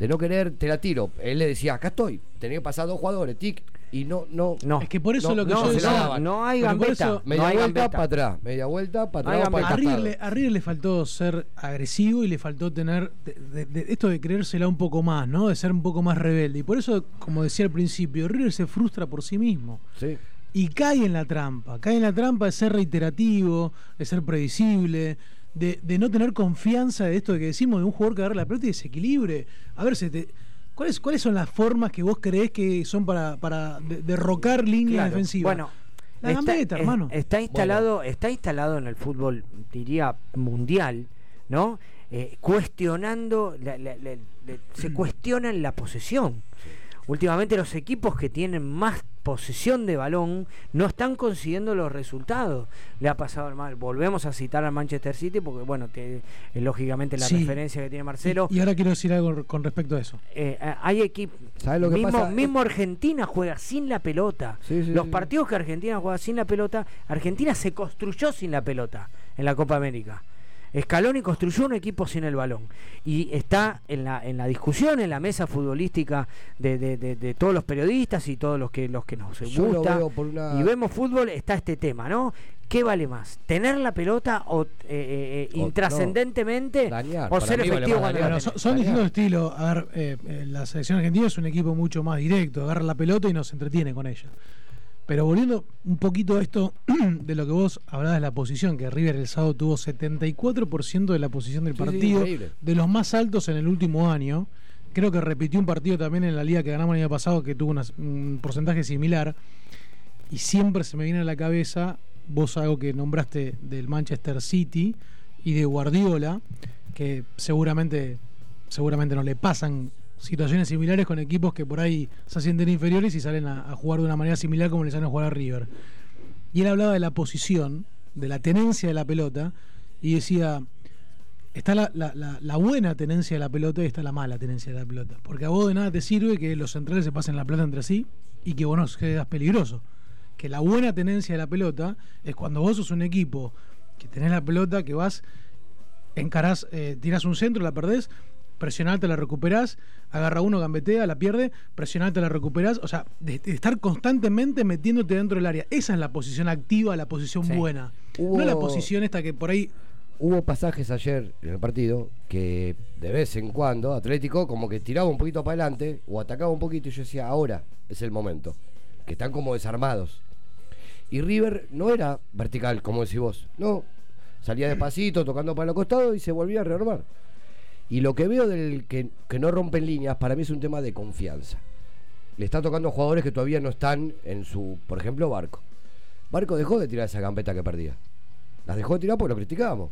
S6: De no querer, te la tiro. Él le decía, acá estoy. Tenía que pasar dos jugadores, tic. Y no, no.
S3: No.
S5: Es que por eso
S6: no,
S5: lo que
S6: no,
S5: yo
S6: se
S5: decía-
S3: no hay gambeta.
S5: eso-
S6: Media
S3: no hay
S6: vuelta para atrás, media vuelta para atrás, para
S5: A River, le, a River le faltó ser agresivo y le faltó tener de- de- de- esto de creérsela un poco más, ¿no? De ser un poco más rebelde. Y por eso, como decía al principio, River se frustra por sí mismo.
S6: Sí.
S5: Y cae en la trampa. Cae en la trampa de ser reiterativo, de ser predecible, de, de no tener confianza de esto de que decimos de un jugador que agarra la pelota y desequilibre. A ver, se te- ¿cuáles, ¿cuáles son las formas que vos creés que son para, para de- derrocar líneas
S3: Claro.
S5: defensivas?
S3: Bueno,
S5: la
S3: está,
S5: gambeta,
S3: es-
S5: hermano.
S3: está instalado, está instalado en el fútbol, diría mundial, ¿no? Eh, cuestionando, la- la- la- se cuestionan la posesión. Últimamente los equipos que tienen más posesión de balón no están consiguiendo los resultados. Le ha pasado al mal. Volvemos a citar al Manchester City porque, bueno, te- eh, lógicamente la
S5: Sí.
S3: referencia que tiene Marcelo.
S5: Y, y ahora quiero decir algo con respecto a eso.
S3: Eh, eh, hay equipos.
S6: ¿Sabes lo que
S3: mismo,
S6: pasa?
S3: mismo Argentina juega sin la pelota.
S6: Sí, sí,
S3: Los
S6: sí.
S3: partidos que Argentina juega sin la pelota, Argentina se construyó sin la pelota en la Copa América. Scaloni construyó un equipo sin el balón y está en la, en la discusión, en la mesa futbolística de, de- de- de todos los periodistas y todos los que, los que nos
S6: Yo
S3: gusta
S6: una-
S3: y vemos fútbol, está este tema, ¿no? ¿Qué vale más? ¿Tener la pelota o eh, eh, eh,
S6: O-
S3: intrascendentemente
S6: Dañar,
S3: o
S6: para
S3: ser
S6: vale
S3: efectivo cuando
S6: dañar.
S5: son, son distintos estilos. A ver, eh, eh, la selección argentina es un equipo mucho más directo. Agarra la pelota y nos entretiene con ella. Pero volviendo un poquito a esto de lo que vos hablabas de la posición, que River el sábado tuvo 74% de la posición del
S6: Sí,
S5: partido, de los más altos en el último año. Creo que repitió un partido también en la liga que ganamos el año pasado que tuvo una- un porcentaje similar. Y siempre se me viene a la cabeza, vos algo que nombraste del Manchester City y de Guardiola, que seguramente, seguramente no le pasan situaciones similares con equipos que por ahí se sienten inferiores y salen a, jugar de una manera similar como le salen a jugar a River. Y él hablaba de la posición, de la tenencia de la pelota, y decía, está la buena tenencia de la pelota y está la mala tenencia de la pelota. Porque a vos de nada te sirve que los centrales se pasen la pelota entre sí y que vos no seas peligroso. Que la buena tenencia de la pelota es cuando vos sos un equipo que tenés la pelota, que vas, encarás, eh, tirás un centro, la perdés, presionarte, la recuperás, agarra uno, gambetea, la pierde, presionarte, la recuperás. O sea, de, de estar constantemente metiéndote dentro del área. Esa es la posición activa, la posición
S6: Sí.
S5: buena.
S6: Hubo-
S5: No la posición esta que por ahí
S6: Hubo pasajes ayer en el partido que de vez en cuando Atlético como que tiraba un poquito para adelante o atacaba un poquito y yo decía, ahora es el momento. Que están como desarmados. Y River no era vertical, como decís vos. No, salía despacito, tocando para los costados y se volvía a rearmar. Y lo que veo del que, que no rompen líneas, para mí es un tema de confianza. Le está tocando a jugadores que todavía no están en su, por ejemplo, Barco. Barco dejó de tirar esa gambeta que perdía. Las dejó de tirar porque lo criticábamos.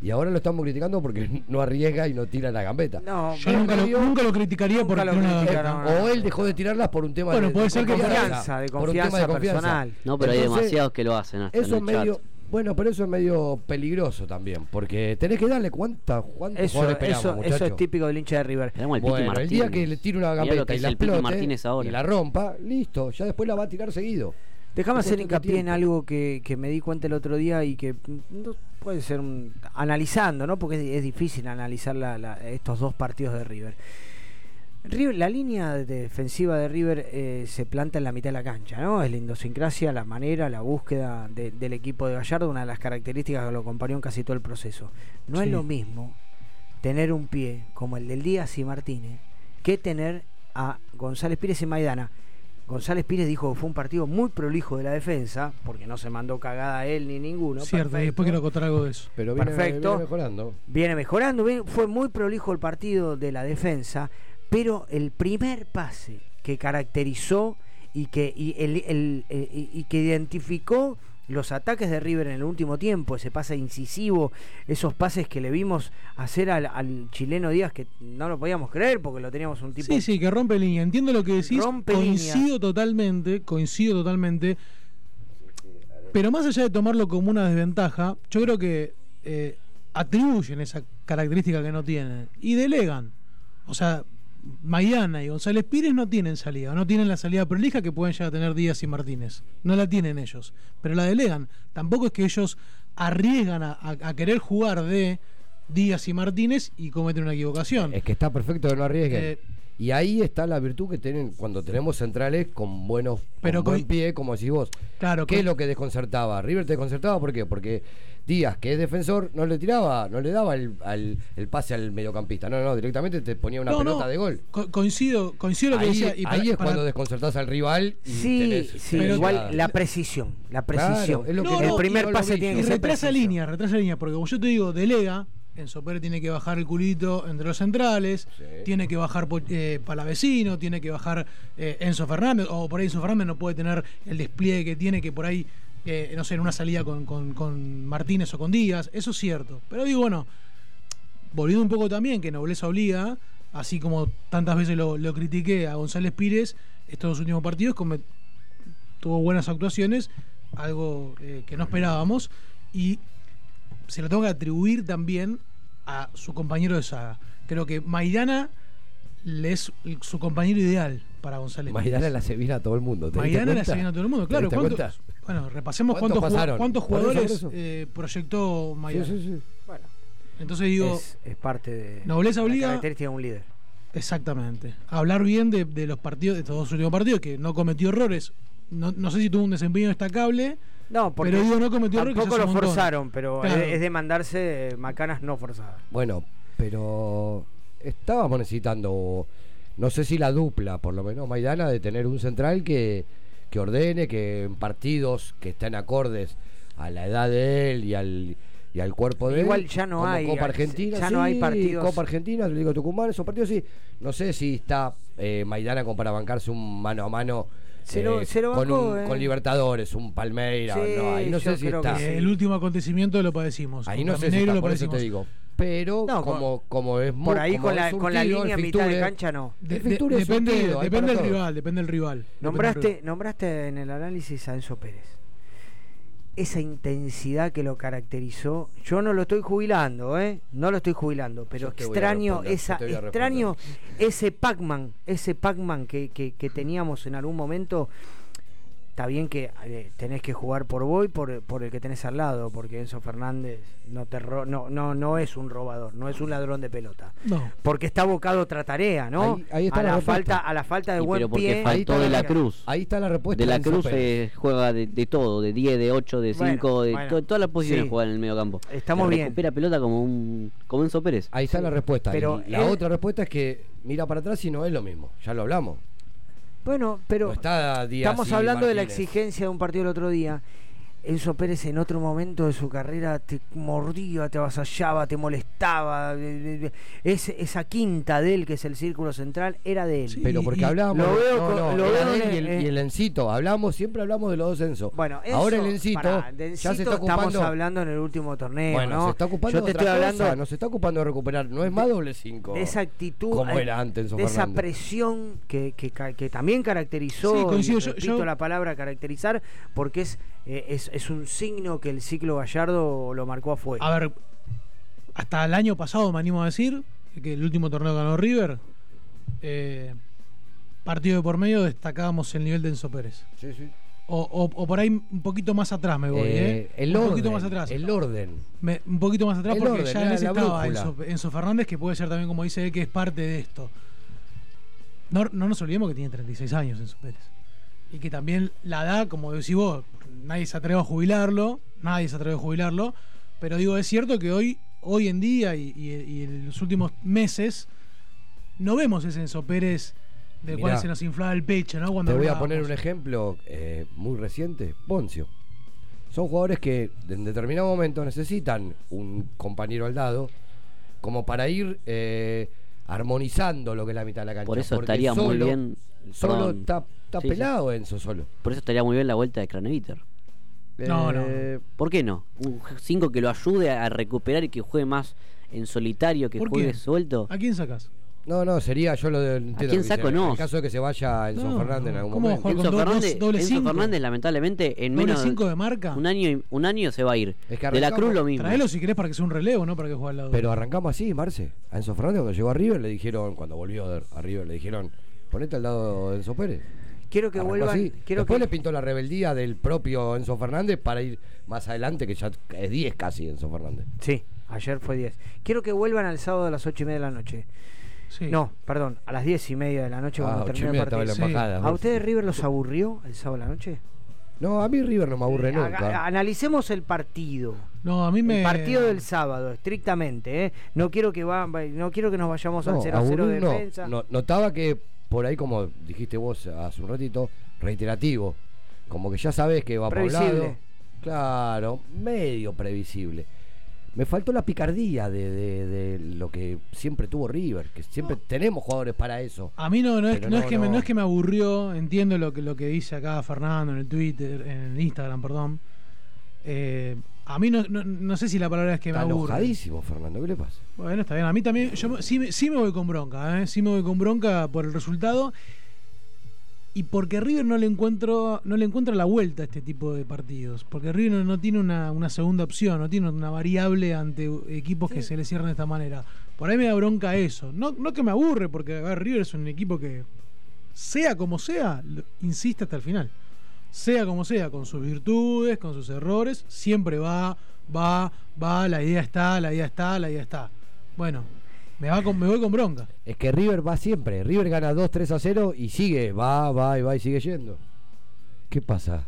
S6: Y ahora lo estamos criticando porque no arriesga y no tira la gambeta.
S3: No,
S5: Yo nunca lo, nunca lo criticaría
S3: Nunca
S5: porque
S3: lo
S5: una-
S3: criticaron.
S6: O él dejó de tirarlas por un tema
S5: Bueno,
S6: de,
S5: puede ser que por
S3: confianza, de
S6: por un tema
S3: confianza personal.
S4: No, pero hay demasiados que lo hacen hasta
S6: Eso
S4: en
S6: es
S4: el
S6: medio.
S4: chat.
S6: Bueno, pero eso es medio peligroso también. Porque tenés que darle cuánta, cuántos
S3: Eso, eso, eso es típico del hincha de River.
S4: El Piti
S6: Bueno, el día que le tire una gambeta y la explote
S4: Martínez ahora.
S6: y la rompa, listo, ya después la va a tirar seguido.
S3: Déjame hacer hincapié en algo que, que me di cuenta el otro día y que no puede ser un- analizando, ¿no? Porque es, es difícil analizar la- la- estos dos partidos de River. River- La línea de- defensiva de River eh, se planta en la mitad de la cancha, ¿no? Es la idiosincrasia, la manera, la búsqueda de- del equipo de Gallardo, una de las características que lo acompañó en casi todo el proceso. No es lo mismo tener un pie como el del Díaz y Martínez que tener a González Pires y Maidana. González Pires dijo que fue un partido muy prolijo de la defensa, porque no se mandó cagada a él ni ninguno.
S5: Cierto, y
S3: perfecto.
S5: después quiero contar algo de eso.
S6: Pero viene,
S3: Perfecto.
S6: viene mejorando.
S3: Viene mejorando, fue muy prolijo el partido de la defensa, pero el primer pase que caracterizó y que, y el- el- eh, y- y que identificó los ataques de River en el último tiempo, ese pase incisivo, esos pases que le vimos hacer al, al chileno Díaz, que no lo podíamos creer porque lo teníamos un tipo
S5: Sí, sí, que rompe línea. Entiendo lo que decís.
S3: Rompe
S5: coincido
S3: línea.
S5: totalmente, coincido totalmente. Pero más allá de tomarlo como una desventaja, yo creo que eh, atribuyen esa característica que no tienen y delegan. O sea, Maidana y González Pires no tienen salida, no tienen la salida prolija que pueden llegar a tener Díaz y Martínez. No la tienen ellos, pero la delegan. Tampoco es que ellos arriesgan a, a- a querer jugar de Díaz y Martínez y cometen una equivocación.
S6: Es que está perfecto que no arriesguen.
S5: Eh,
S6: y ahí está la virtud que tienen cuando tenemos centrales con buenos
S5: Pero
S6: con buen
S5: con-
S6: pie, como decís vos.
S5: Claro,
S6: ¿Qué
S5: con-
S6: es lo que desconcertaba? River te desconcertaba ¿por qué? Porque Díaz, que es defensor, no le tiraba, no le daba el, al- el pase al mediocampista. No, no, directamente te ponía una
S5: No, no,
S6: pelota de gol.
S5: co- coincido, coincido lo que
S6: Ahí,
S5: decía. y para-
S6: ahí es
S5: para-
S6: cuando desconcertás al rival y
S3: Sí,
S6: tenés
S3: sí,
S6: tenés
S3: igual
S6: la-
S3: la precisión, la precisión.
S6: Claro, es lo que
S5: No,
S3: el primer pase tiene que ser
S5: retrasa línea, retrasa línea, porque como yo te digo, delega, Enzo Pérez tiene que bajar el culito entre los centrales,
S6: Sí.
S5: tiene que bajar eh, Palavecino, tiene que bajar eh, Enzo Fernández, o por ahí Enzo Fernández no puede tener el despliegue que tiene, que por ahí, eh, no sé, en una salida con, con- con Martínez o con Díaz, eso es cierto. Pero digo, bueno, volviendo un poco también, que Nobleza obliga, así como tantas veces lo, lo critiqué a González Pires, estos dos últimos partidos come- tuvo buenas actuaciones, algo eh, que no esperábamos, y se lo tengo que atribuir también a su compañero de saga. Creo que Maidana le es su compañero ideal para González.
S6: Maidana la se viene a todo el mundo. ¿te
S5: Maidana la se viene a todo el mundo,
S6: ¿Te
S5: claro. bueno, repasemos
S6: ¿Cuántos
S5: cuántos, jugadores eh, proyectó Maidana.
S6: Sí, sí, sí.
S3: Bueno,
S5: Entonces digo,
S3: es, es parte de
S5: Nobleza
S3: la
S5: obliga-
S3: característica de un líder.
S5: Exactamente. Hablar bien de, de los partidos, de estos dos últimos partidos, que no cometió errores. No, no sé si tuvo un desempeño destacable.
S3: No, porque
S5: Pero digo, no cometió errores, que
S3: tampoco lo forzaron, pero
S5: Claro.
S3: es, es de mandarse eh, macanas no forzadas.
S6: Bueno, pero estábamos necesitando, no sé si la dupla, por lo menos Maidana, de tener un central que, que ordene, que en partidos que estén acordes a la edad de él y al, y al cuerpo de
S3: Igual
S6: él.
S3: ya no
S6: como
S3: hay,
S6: Copa
S3: ya
S6: Argentina,
S3: no hay
S6: sí,
S3: partidos.
S6: Copa Argentina, Liga Tucumán, esos partidos sí. No sé si está eh, Maidana como para bancarse un mano a mano.
S3: Se lo-
S6: eh,
S3: se lo
S6: con, un-
S3: eh.
S6: con Libertadores, un Palmeira,
S3: Sí,
S6: no, ahí no
S3: yo
S6: sé si
S3: creo
S6: está.
S3: que sí.
S5: Eh, El último acontecimiento lo padecimos.
S6: Ahí no sé si
S5: Mineiro
S6: está,
S5: lo
S6: por eso te
S5: padecimos.
S6: digo. Pero
S3: No,
S6: como, como es muy,
S3: Por ahí
S6: como
S3: con la, con la línea mitad de cancha no.
S5: De- de- depende
S6: surtido,
S5: del
S6: todo.
S5: rival, depende del rival.
S3: Nombraste,
S5: rival.
S3: nombraste en el análisis a Enzo Pérez. Esa intensidad que lo caracterizó, yo no lo estoy jubilando, ¿eh? No lo estoy jubilando, pero extraño esa, extraño ese Pac-Man, ese Pac-Man que, que- que teníamos en algún momento. Está bien que eh, tenés que jugar por vos y por, por el que tenés al lado, porque Enzo Fernández no, te ro- no, no, no es un robador, no es un ladrón de pelota.
S5: No.
S3: Porque está abocado a otra tarea, ¿no?
S6: Ahí- ahí está
S3: a,
S6: la
S3: la
S6: respuesta.
S3: falta, a la falta de
S4: Y
S3: buen
S4: pero porque
S3: pie.
S4: faltó de
S6: la-
S4: la Cruz.
S6: Ahí está la respuesta.
S4: De la Cruz eh, juega de, de todo, de 10, de 8, de 5,
S3: Bueno,
S4: de
S3: bueno.
S4: to- todas las posiciones
S3: Sí.
S4: juega en el medio campo.
S3: Estamos bien.
S4: Recupera pelota como un como Enzo Pérez.
S6: Ahí está la respuesta.
S3: Pero
S6: Y la
S3: él-
S6: otra respuesta es que mira para atrás y no es lo mismo. Ya lo hablamos.
S3: Bueno, pero
S6: No está Díaz
S3: estamos hablando de la exigencia de un partido el otro día. Enzo Pérez en otro momento de su carrera te mordía, te avasallaba, te molestaba. ese- esa quinta de él, que es el círculo central, era de él.
S5: Sí,
S6: Pero porque hablábamos.
S3: lo veo
S6: no,
S3: con-
S6: no,
S3: lo veo
S6: de él y el,
S3: eh,
S6: y el Encito. Hablamos, siempre hablamos de los dos Enzo.
S3: Bueno, Enzo,
S6: Ahora el Encito
S3: pará, de
S6: ya se está ocupando.
S3: estamos hablando en el último torneo,
S6: bueno,
S3: ¿no?
S6: se está ocupando
S3: Yo te
S6: de otra
S3: estoy hablando
S6: cosa, no se está ocupando de recuperar. No es más doble 5.
S3: de esa actitud,
S6: Como
S3: eh,
S6: era antes Enzo
S3: de esa
S6: Fernández.
S3: presión que, que, ca- que también caracterizó,
S5: Sí,
S3: y
S5: coincido, yo-
S3: repito
S5: yo-
S3: la palabra caracterizar, porque es, eh, es, es un signo que el ciclo Gallardo lo marcó a fuego.
S5: A ver, hasta el año pasado me animo a decir que el último torneo ganó River, eh, partido de por medio destacábamos el nivel de Enzo Pérez.
S6: Sí, sí.
S5: O, o- o por ahí un poquito más atrás me voy, ¿eh?
S6: Eh, el
S5: un
S6: orden.
S5: poquito más atrás.
S6: El orden.
S5: Me- un poquito más atrás
S6: El
S5: porque
S6: orden,
S5: ya en ese estaba. Enzo, Enzo Fernández, que puede ser también, como dice él, que es parte de esto. No, no nos olvidemos que tiene 36 años Enzo Pérez. Y que también la edad, como decís vos, nadie se atreve a jubilarlo, nadie se atreve a jubilarlo, pero digo, es cierto que hoy, hoy en día y, y- y en los últimos meses no vemos ese Enzo Pérez del
S6: Mirá,
S5: cual se nos inflaba el pecho, ¿no? Cuando
S6: Te voy a poner un ejemplo eh, muy reciente. Poncio. Son jugadores que en determinado momento necesitan un compañero al lado como para ir eh, armonizando lo que es la mitad de la cancha.
S4: Por eso
S6: porque
S4: estaría muy bien.
S6: Solo está, está
S4: Sí, sí.
S6: pelado Enzo solo.
S4: Por eso estaría muy bien la vuelta de Craneviter.
S5: No, no.
S6: Eh,
S4: ¿Por qué no? Un 5 que lo ayude a recuperar y que juegue más en solitario, que
S5: ¿Por
S4: juegue
S5: quién?
S4: suelto.
S5: ¿A quién sacas?
S6: No, no, sería yo lo de. entiendo
S4: quién saco no?
S6: En caso de que se vaya Enzo
S5: No,
S6: Fernández en algún
S5: ¿cómo
S6: momento.
S4: Enzo
S5: do-
S4: Fernández,
S5: doble
S4: Enzo? Fernández lamentablemente en
S5: Doble
S4: menos
S5: cinco de marca.
S4: un año un año se va a ir.
S6: Es que
S4: de la Cruz lo mismo.
S5: Traelo si querés para que sea un relevo, no para que juegue al lado.
S6: Pero arrancamos así, Marce. A Enzo Fernández cuando llegó a River le dijeron, cuando volvió a River, le dijeron, ponete al lado de Enzo Pérez.
S3: Quiero que. Quiero
S6: Después
S3: que,
S6: le pintó la rebeldía del propio Enzo Fernández para ir más adelante, que ya es 10 casi Enzo Fernández.
S3: Sí, ayer fue 10. Quiero que vuelvan al sábado a las 8 y media de la noche.
S5: Sí.
S3: No, perdón, a las 10 y media de la noche
S6: Ah,
S3: cuando
S6: ocho y
S3: termine el partido.
S6: en la embajada,
S3: ¿A ustedes River los aburrió el sábado de la noche?
S6: No, a mí River no me aburre
S3: Haga-
S6: nunca.
S3: analicemos el partido.
S5: No, a mí me.
S3: El partido del sábado, estrictamente, ¿eh? No quiero que va, no quiero que nos vayamos al
S6: No,
S3: 0 a 0 de
S6: no.
S3: defensa.
S6: No, Notaba que por ahí, como dijiste vos hace un ratito, reiterativo. Como que ya sabes que va para un
S3: Previsible.
S6: lado. Claro, medio previsible. Me faltó la picardía de, de- de lo que siempre tuvo River, que siempre tenemos jugadores para eso.
S5: A mí no, no, es, no, es que Me,
S6: no.
S5: es que me aburrió, entiendo lo que, lo que dice acá Fernando en el Twitter, en el Instagram, perdón. Eh, a mí no, no, no sé si la palabra es que
S6: Está
S5: me aburre.
S6: enojadísimo, Fernando, ¿qué le pasa?
S5: Bueno, está bien. A mí también, yo sí, me- sí me voy con bronca, ¿eh? sí me voy con bronca por el resultado y porque River no le encuentro, no le encuentra la vuelta a este tipo de partidos. Porque River no, no tiene una, una segunda opción, no tiene una variable ante equipos que se le cierran de esta manera. Por ahí me da bronca eso. No, no que me aburre, porque a ver, River es un equipo que, sea como sea, insiste hasta el final. Sea como sea, con sus virtudes, con sus errores, siempre va, va, va, la idea está, la idea está, la idea está. Bueno, me, va con, me voy con bronca.
S6: Es que River va siempre. River gana 2, 3 a 0 y sigue, va, va y va y sigue yendo. ¿Qué pasa?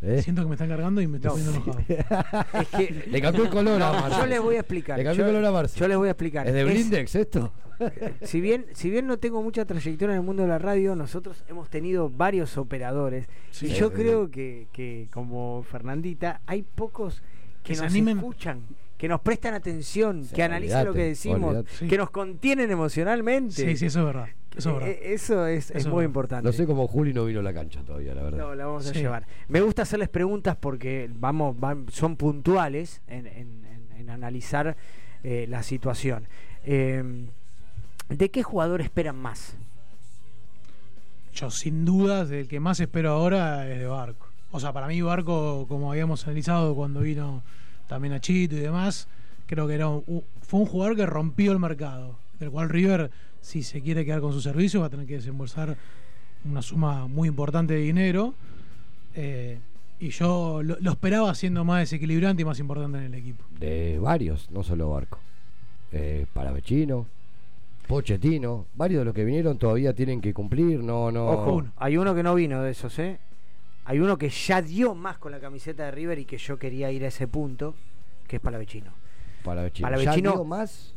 S6: ¿Eh?
S5: Siento que me están cargando y me estoy
S3: No,
S5: poniendo enojado.
S3: Es que
S6: Le cambió el color a Marce.
S3: Yo les voy a explicar.
S6: Le cambió el color a Marce.
S3: yo les voy a explicar.
S6: ¿Es de
S3: Es-
S6: Blindex esto?
S3: si bien si bien no tengo mucha trayectoria en el mundo de la radio, nosotros hemos tenido varios operadores
S5: Sí.
S3: y
S6: Sí,
S3: yo
S6: sí.
S3: creo que, que como Fernandita hay pocos que,
S5: Que se
S3: nos
S5: animen.
S3: escuchan, que nos prestan atención,
S6: Sí,
S3: que analizan lo que decimos, que nos contienen emocionalmente.
S5: Sí, sí, eso es verdad. Eso es.
S3: Eh, eso es, es
S5: Eso es
S3: muy
S5: verdad.
S3: importante.
S6: No sé cómo Juli no vino a la cancha todavía, la verdad.
S3: No, la vamos a
S5: Sí.
S3: llevar. Me gusta hacerles preguntas porque vamos, van- son puntuales en, en- en- en analizar eh, la situación. Eh, ¿De qué jugador esperan más?
S5: Yo sin dudas el que más espero ahora es de Barco. O sea, para mí Barco, como habíamos analizado cuando vino también a Chito y demás, creo que era un- fue un jugador que rompió el mercado. Del cual River, si se quiere quedar con su servicio, va a tener que desembolsar una suma muy importante de dinero. Eh, y yo lo, lo esperaba siendo más desequilibrante y más importante en el equipo.
S6: De varios, no solo Barco. Eh, Palavecino, Pochettino, varios de los que vinieron todavía tienen que cumplir, no, no.
S3: Ojo, hay uno que no vino de esos, ¿eh? Hay uno que ya dio más con la camiseta de River y que yo quería ir a ese punto, que es Palavecino.
S6: Palavecino.
S3: Palavecino-
S6: ¿Ya dio más?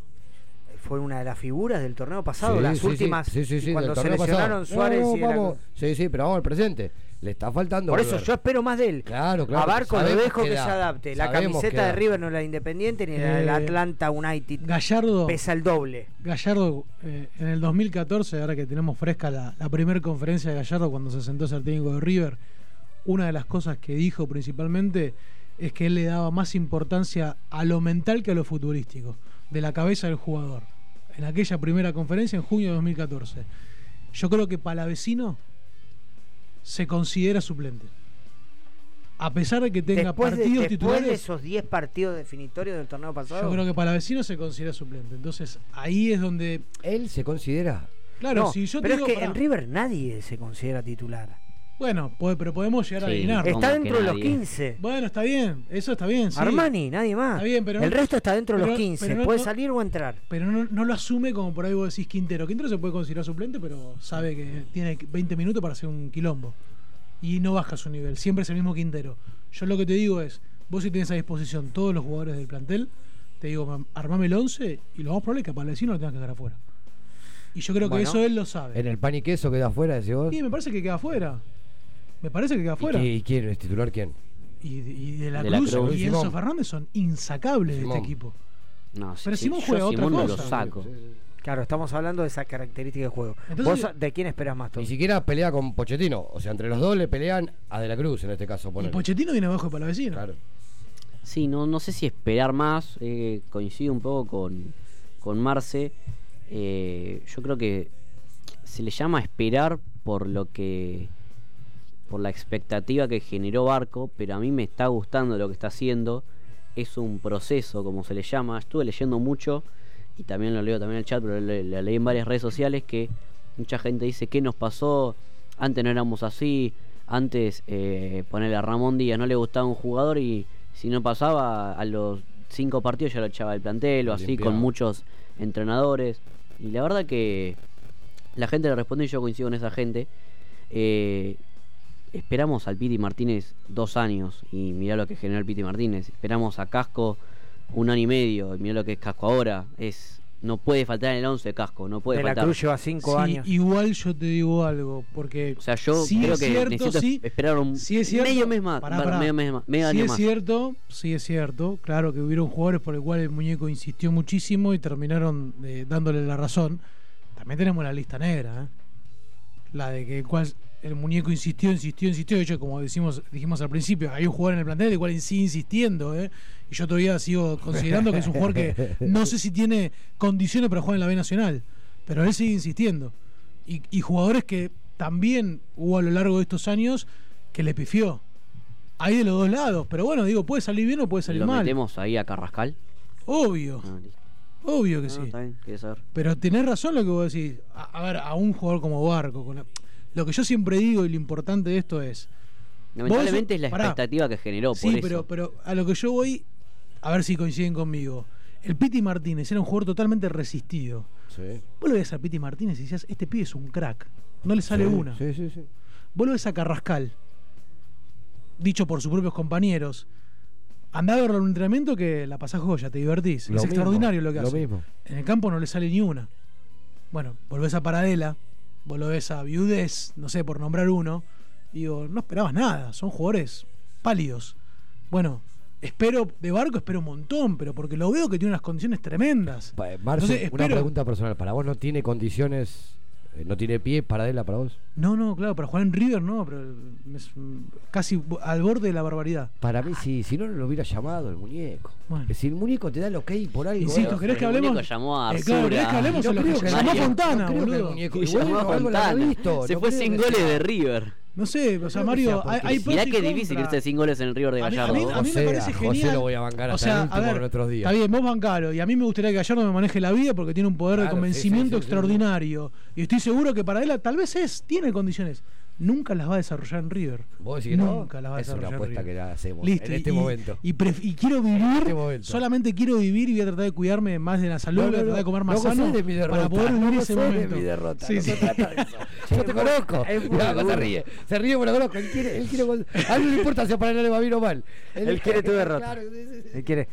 S3: Fue una de las figuras del torneo pasado,
S6: Sí,
S3: las
S6: sí,
S3: últimas.
S6: Sí, sí, sí,
S3: cuando se lesionaron
S6: pasado.
S3: Suárez
S6: No,
S3: y la
S6: vamos.
S3: Cruz.
S6: Sí, sí, pero vamos al presente. Le está faltando.
S3: Por eso
S6: volver.
S3: yo espero más de él.
S6: Claro, claro.
S3: a Barco lo dejo que,
S6: que
S3: se
S6: da.
S3: adapte. La camiseta de. River no es la de Independiente ni la del
S5: Eh,
S3: Atlanta United.
S5: Gallardo.
S3: Pesa el doble.
S5: Gallardo, eh, en el 2014, ahora que tenemos fresca la, la primera conferencia de Gallardo cuando se sentó a ser técnico de River, una de las cosas que dijo principalmente es que él le daba más importancia a lo mental que a lo futbolístico, de la cabeza del jugador. En aquella primera conferencia en junio de 2014. Yo creo que Palavecino se considera suplente. A pesar de que tenga
S3: Después, de,
S5: partidos
S3: después de
S5: titulares.
S3: esos 10 partidos definitorios del torneo pasado.
S5: Yo creo que Palavecino se considera suplente. Entonces ahí es donde.
S6: Él se considera.
S5: Claro,
S3: No,
S5: si yo te
S3: pero
S5: digo,
S3: es que en River nadie se considera titular.
S5: Bueno, po- pero podemos llegar a
S4: Sí.
S5: adivinar.
S4: ¿Cómo
S3: Está dentro de los
S4: nadie?
S3: 15.
S5: Bueno, está bien, eso está bien. sí.
S3: Armani, nadie más.
S5: Está bien, pero
S3: el
S5: no-
S3: resto está dentro de los 15.
S5: pero no-
S3: Puede
S5: no-
S3: salir o entrar.
S5: Pero no, no lo asume como por ahí vos decís Quintero. Quintero se puede considerar suplente, pero sabe que tiene 20 minutos para hacer un quilombo. Y no baja su nivel. Siempre es el mismo Quintero. Yo lo que te digo es, vos si tenés a disposición todos los jugadores del plantel, te digo, mam- armame el 11 y lo más probable es que a Palavecino lo tengas que dejar afuera. Y yo creo que eso él lo sabe.
S6: En el pan y queso queda afuera, decís vos.
S5: Y me parece que queda afuera. Me parece que queda
S6: ¿Y,
S5: afuera.
S6: qué- y quién es titular quién?
S5: Y, y de la
S4: De la
S5: Cruz
S4: Cruz.
S5: y Enzo
S6: Simón.
S5: Fernández son insacables de este equipo.
S4: No,
S5: Pero
S4: sí,
S5: Simón
S4: yo
S5: juega
S4: a
S5: otra
S4: Simón no lo
S5: cosa.
S4: saco.
S3: Claro, estamos hablando de esa característica de juego.
S5: Entonces-
S3: ¿Vos de quién esperas más, Tom?
S6: Ni siquiera pelea con Pochettino. O sea, entre los dos le pelean a De la Cruz en este caso.
S5: Y. Pochettino viene abajo de Palavecino.
S6: Claro.
S4: Sí, no, no sé si esperar más. eh, coincido un poco con, con Marce. eh, yo creo que se le llama esperar por lo que por la expectativa que generó Barco, pero a mí me está gustando lo que está haciendo. Es un proceso, como se le llama. Estuve leyendo mucho y también lo leo también en el chat, pero lo, leí en varias redes sociales que mucha gente dice qué nos pasó, antes no éramos así, antes eh, ponerle a Ramón Díaz no le gustaba un jugador y si no pasaba a los cinco partidos ya lo echaba del plantel o así con muchos entrenadores. Y la verdad que la gente le responde y yo coincido con esa gente. Eh, esperamos al Piti Martínez dos años y mirá lo que generó el Piti Martínez. Esperamos a Casco un año y medio y mirá lo que es Casco ahora. Es no puede faltar en el 11 Casco, no puede
S3: De la
S4: faltar.
S3: Cruz lleva cinco
S5: Sí,
S3: años.
S5: Igual yo te digo algo, porque
S4: O sea, yo
S5: sí
S4: creo
S5: es
S4: que
S5: cierto,
S4: necesito
S5: sí,
S4: esperar un
S5: sí es cierto,
S4: medio mes más,
S5: pará, pará.
S4: medio mes más, medio
S5: sí
S4: año
S5: es
S4: más.
S5: cierto, sí es cierto, claro que hubieron jugadores por el cual el muñeco insistió muchísimo y terminaron eh, dándole la razón. También tenemos la lista negra, ¿eh? la de que cual el muñeco insistió, insistió, insistió. De hecho, como decimos, dijimos al principio, hay un jugador en el plantel del cual sigue insistiendo, ¿eh? y yo todavía sigo considerando que es un jugador que no sé si tiene condiciones para jugar en la B Nacional, pero él sigue insistiendo. Y, y jugadores que también hubo a lo largo de estos años que le pifió. Hay de los dos lados, pero bueno, digo, puede salir bien o puede salir
S4: ¿Lo
S5: mal.
S4: metemos ahí a Carrascal?
S5: Obvio,
S4: Ah,
S5: obvio que
S4: No,
S5: sí. Pero tenés razón lo que vos decís. A, a ver, a un jugador como Barco. Con la- lo que yo siempre digo y lo importante de esto es.
S4: Lamentablemente
S5: vos-
S4: es la
S5: pará.
S4: expectativa que generó por
S5: Sí,
S4: eso.
S5: pero, pero a lo que yo voy, a ver si coinciden conmigo. El Piti Martínez era un jugador totalmente resistido.
S6: Sí.
S5: Vos lo ves a Piti Martínez y decías, este pibe es un crack. No le sale
S6: Sí,
S5: una.
S6: Sí, sí, sí.
S5: Vos lo ves a Carrascal, dicho por sus propios compañeros. Andá a verlo en un entrenamiento que la pasás joya, te divertís.
S6: Lo
S5: es
S6: mismo,
S5: extraordinario lo que
S6: lo
S5: hace.
S6: mismo.
S5: En el campo no le sale ni una. Bueno, volvés a Paradela, vos lo ves a Viudez, no sé, por nombrar uno. y Digo, no esperabas nada, son jugadores pálidos. Bueno, espero de barco, espero un montón, pero porque lo veo que tiene unas condiciones tremendas.
S6: Eh, Marce,
S5: Entonces,
S6: una
S5: espero-
S6: pregunta personal. ¿Para vos no tiene condiciones, no tiene pie paradela para vos?
S5: No, no, claro, para jugar en River no, pero es casi al borde de la barbaridad.
S6: Para mí sí, si no, no lo hubiera llamado el muñeco.
S5: Bueno.
S6: Si el muñeco te da el ok por algo.
S5: Insisto,
S6: eh,
S5: ¿querés que
S4: el
S5: hablemos?
S4: muñeco llamó a
S5: Eh, claro, ¿querés
S4: Arzura.
S5: que hablemos
S6: No
S5: de lo que
S6: creo que
S5: llamó Fontana,
S6: no creo que el
S5: boludo?
S6: muñeco-
S4: Y llamó a Fontana.
S6: visto,
S4: Se
S6: no
S4: fue
S6: creo
S4: sin goles de River.
S5: No sé, o sea,
S6: que
S5: Mario,
S6: sea
S5: hay,
S4: Mirá
S5: y
S4: qué difícil que esté sin goles en el River de
S5: A mí, a
S4: Gallardo.
S5: mí- a mí
S6: No
S5: me parece
S6: a José
S5: genial.
S6: lo voy a bancar
S5: o
S6: hasta
S5: sea,
S6: el último
S5: a ver,
S6: con otros días.
S5: Está bien, vos bancalo. Y a mí me gustaría que Gallardo me maneje la vida porque tiene un poder de
S6: Claro,
S5: convencimiento
S6: sí, sí, sí,
S5: extraordinario. Y estoy seguro que para él tal vez es, tiene condiciones. Nunca las va a desarrollar en River.
S6: ¿Vos decís que no?
S5: Nunca las va a
S6: Es una
S5: desarrollar en
S6: apuesta
S5: River.
S6: que la hacemos
S5: Listo,
S6: en este
S5: y,
S6: momento.
S5: Y, y quiero vivir,
S6: este
S5: solamente quiero vivir y voy a tratar de cuidarme más de la salud,
S6: No,
S5: voy a
S6: no,
S5: tratar de
S6: no,
S5: comer
S6: no
S5: más sano
S6: de mi derrota,
S5: para poder
S6: no
S5: vivir ese
S6: de
S5: momento.
S6: mi derrota,
S5: Sí,
S6: no
S5: sí.
S6: se trata de eso. Yo te conozco.
S3: es
S6: No, no se ríe. Se ríe porque lo conozco. Él quiere, él quiere A él no le importa si a Paraná le va bien o mal.
S3: Él quiere tu derrota.
S6: Claro, sí, sí, sí.
S3: Él quiere.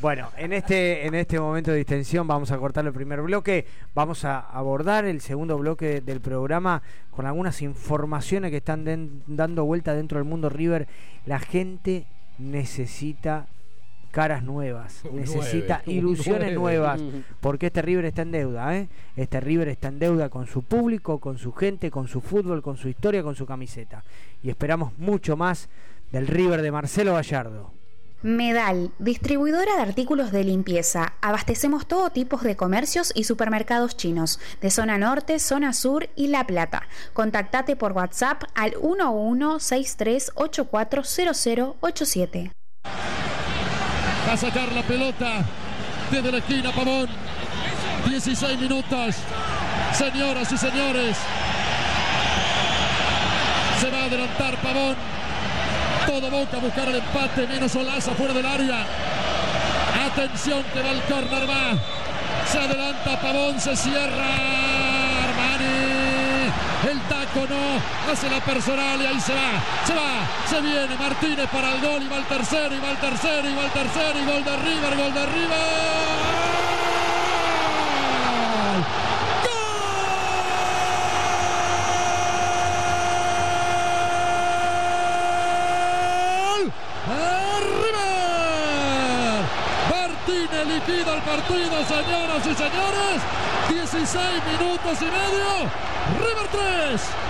S3: Bueno, en este, en este momento de distensión vamos a cortar el primer bloque. Vamos a abordar el segundo bloque del programa con algunas informaciones que están den- dando vuelta dentro del mundo River. La gente necesita caras nuevas,
S6: Un
S3: necesita
S6: nueve,
S3: ilusiones nuevas, porque este River está en deuda, ¿eh? Este River está en deuda con su público, con su gente, con su fútbol, con su historia, con su camiseta. Y esperamos mucho más del River de Marcelo Gallardo.
S7: Medal, distribuidora de artículos de limpieza. Abastecemos todo tipo de comercios y supermercados chinos, de zona norte, zona sur y La Plata. Contactate por WhatsApp al 1163840087.
S12: Va a sacar la pelota desde la esquina Pavón. 16 minutos. Señoras y señores. Se va a adelantar Pavón. Todo Boca a buscar el empate, menos Olaza fuera del área. Atención que va el córner, va. Se adelanta Pavón, se cierra. Armani. El taco no. Hace la personal y ahí se va. Se va. Se viene Martínez para el gol y va el tercero y va el tercero y va el tercero y gol de River, gol de River. ¡Gol! ¡A River! Martínez liquida el partido, señoras y señores. 16 minutos y medio. River 3, Boca 1.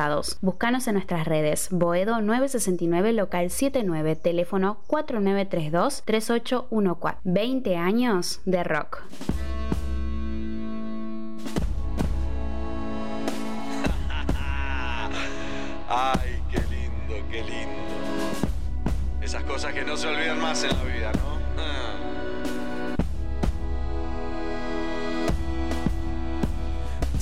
S7: Búscanos en nuestras redes. Boedo 969 local 79, teléfono 4932 3814. 20 años de rock.
S13: Ay, qué lindo, qué lindo. Esas cosas que no se olvidan más en la vida, ¿no?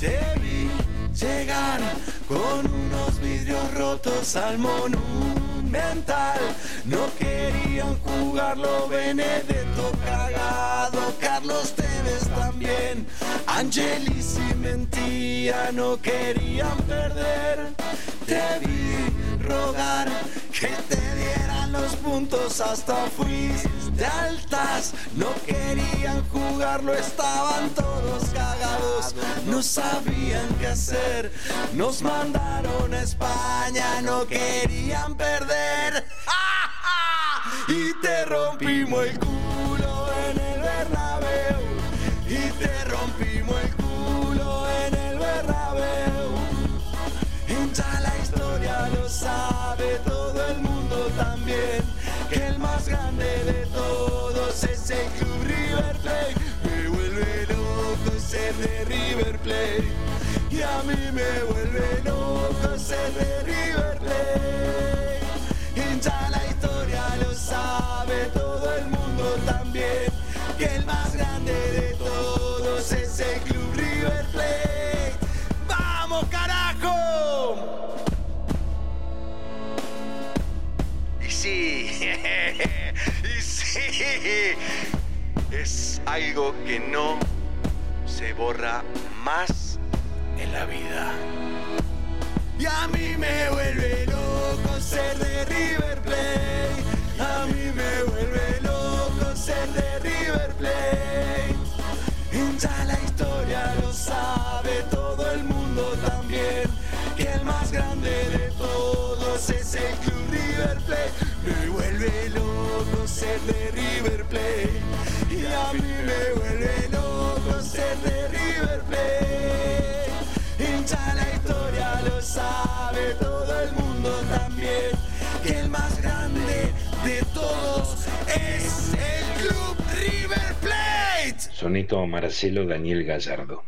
S14: Te vi llegar con unos vidrios rotos al monumental. No querían jugarlo, Benedetto cagado, Carlos También. Angelis y Mentía no querían perder. Te vi rogar que te dieran los puntos hasta fuiste altas. No querían jugarlo, estaban todos cagados. No sabían qué hacer. Nos mandaron a España, no querían perder. Y te rompimos el culo te rompimos el culo en el Bernabéu. Ya la historia lo sabe, todo el mundo también. Que el más grande de todos es el Club River Plate. Me vuelve loco ser de River Plate. Y a mí me vuelve loco ser de River Plate.
S13: Sí, y sí, es algo que no se borra más en la vida.
S14: Y a mí me vuelve loco ser de River Plate. A mí me vuelve loco ser de River Plate. Ya la historia lo sabe, todo el mundo también. Que el más grande de todos es el Club River Plate. Me vuelve loco ser de River Plate. Y a mí me vuelve loco ser de River Plate. Ya la historia lo sabe, todo el mundo también. Que el más grande de todos es el Club River Plate.
S15: Soneto a Marcelo Daniel Gallardo.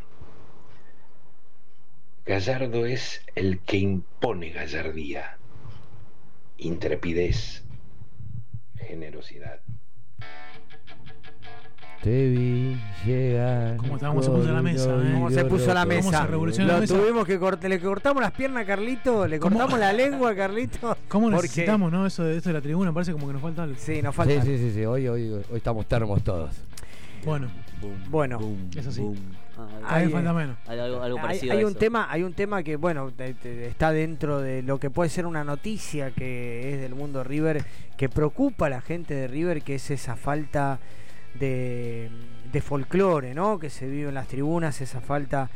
S15: Gallardo es el que impone gallardía, intrepidez, generosidad.
S6: Te vi llegar.
S5: ¿Cómo está? ¿Cómo se puso la mesa, eh?
S3: ¿Cómo se puso la
S5: ¿Cómo
S3: mesa?
S5: se revolucionó la
S3: Lo
S5: mesa?
S3: tuvimos que cortar, le cortamos las piernas a Carlito, le cortamos la lengua a Carlito.
S5: ¿Cómo
S3: porque-
S5: necesitamos, no? Eso de, esto de la tribuna, parece como que nos falta algo.
S3: Sí, nos
S6: Sí,
S3: falta.
S6: sí, sí, sí. Hoy, hoy, hoy estamos termos todos.
S5: Bueno,
S3: Bueno,
S5: eso sí.
S4: Ah,
S5: vez
S3: Hay,
S5: falta menos.
S4: hay algo, algo
S3: hay,
S4: parecido
S3: hay
S4: a
S3: un tema, hay un tema que bueno te- te- está dentro de lo que puede ser una noticia que es del mundo de River, que preocupa a la gente de River, que es esa falta de, de folclore, ¿no? Que se vive en las tribunas, esa falta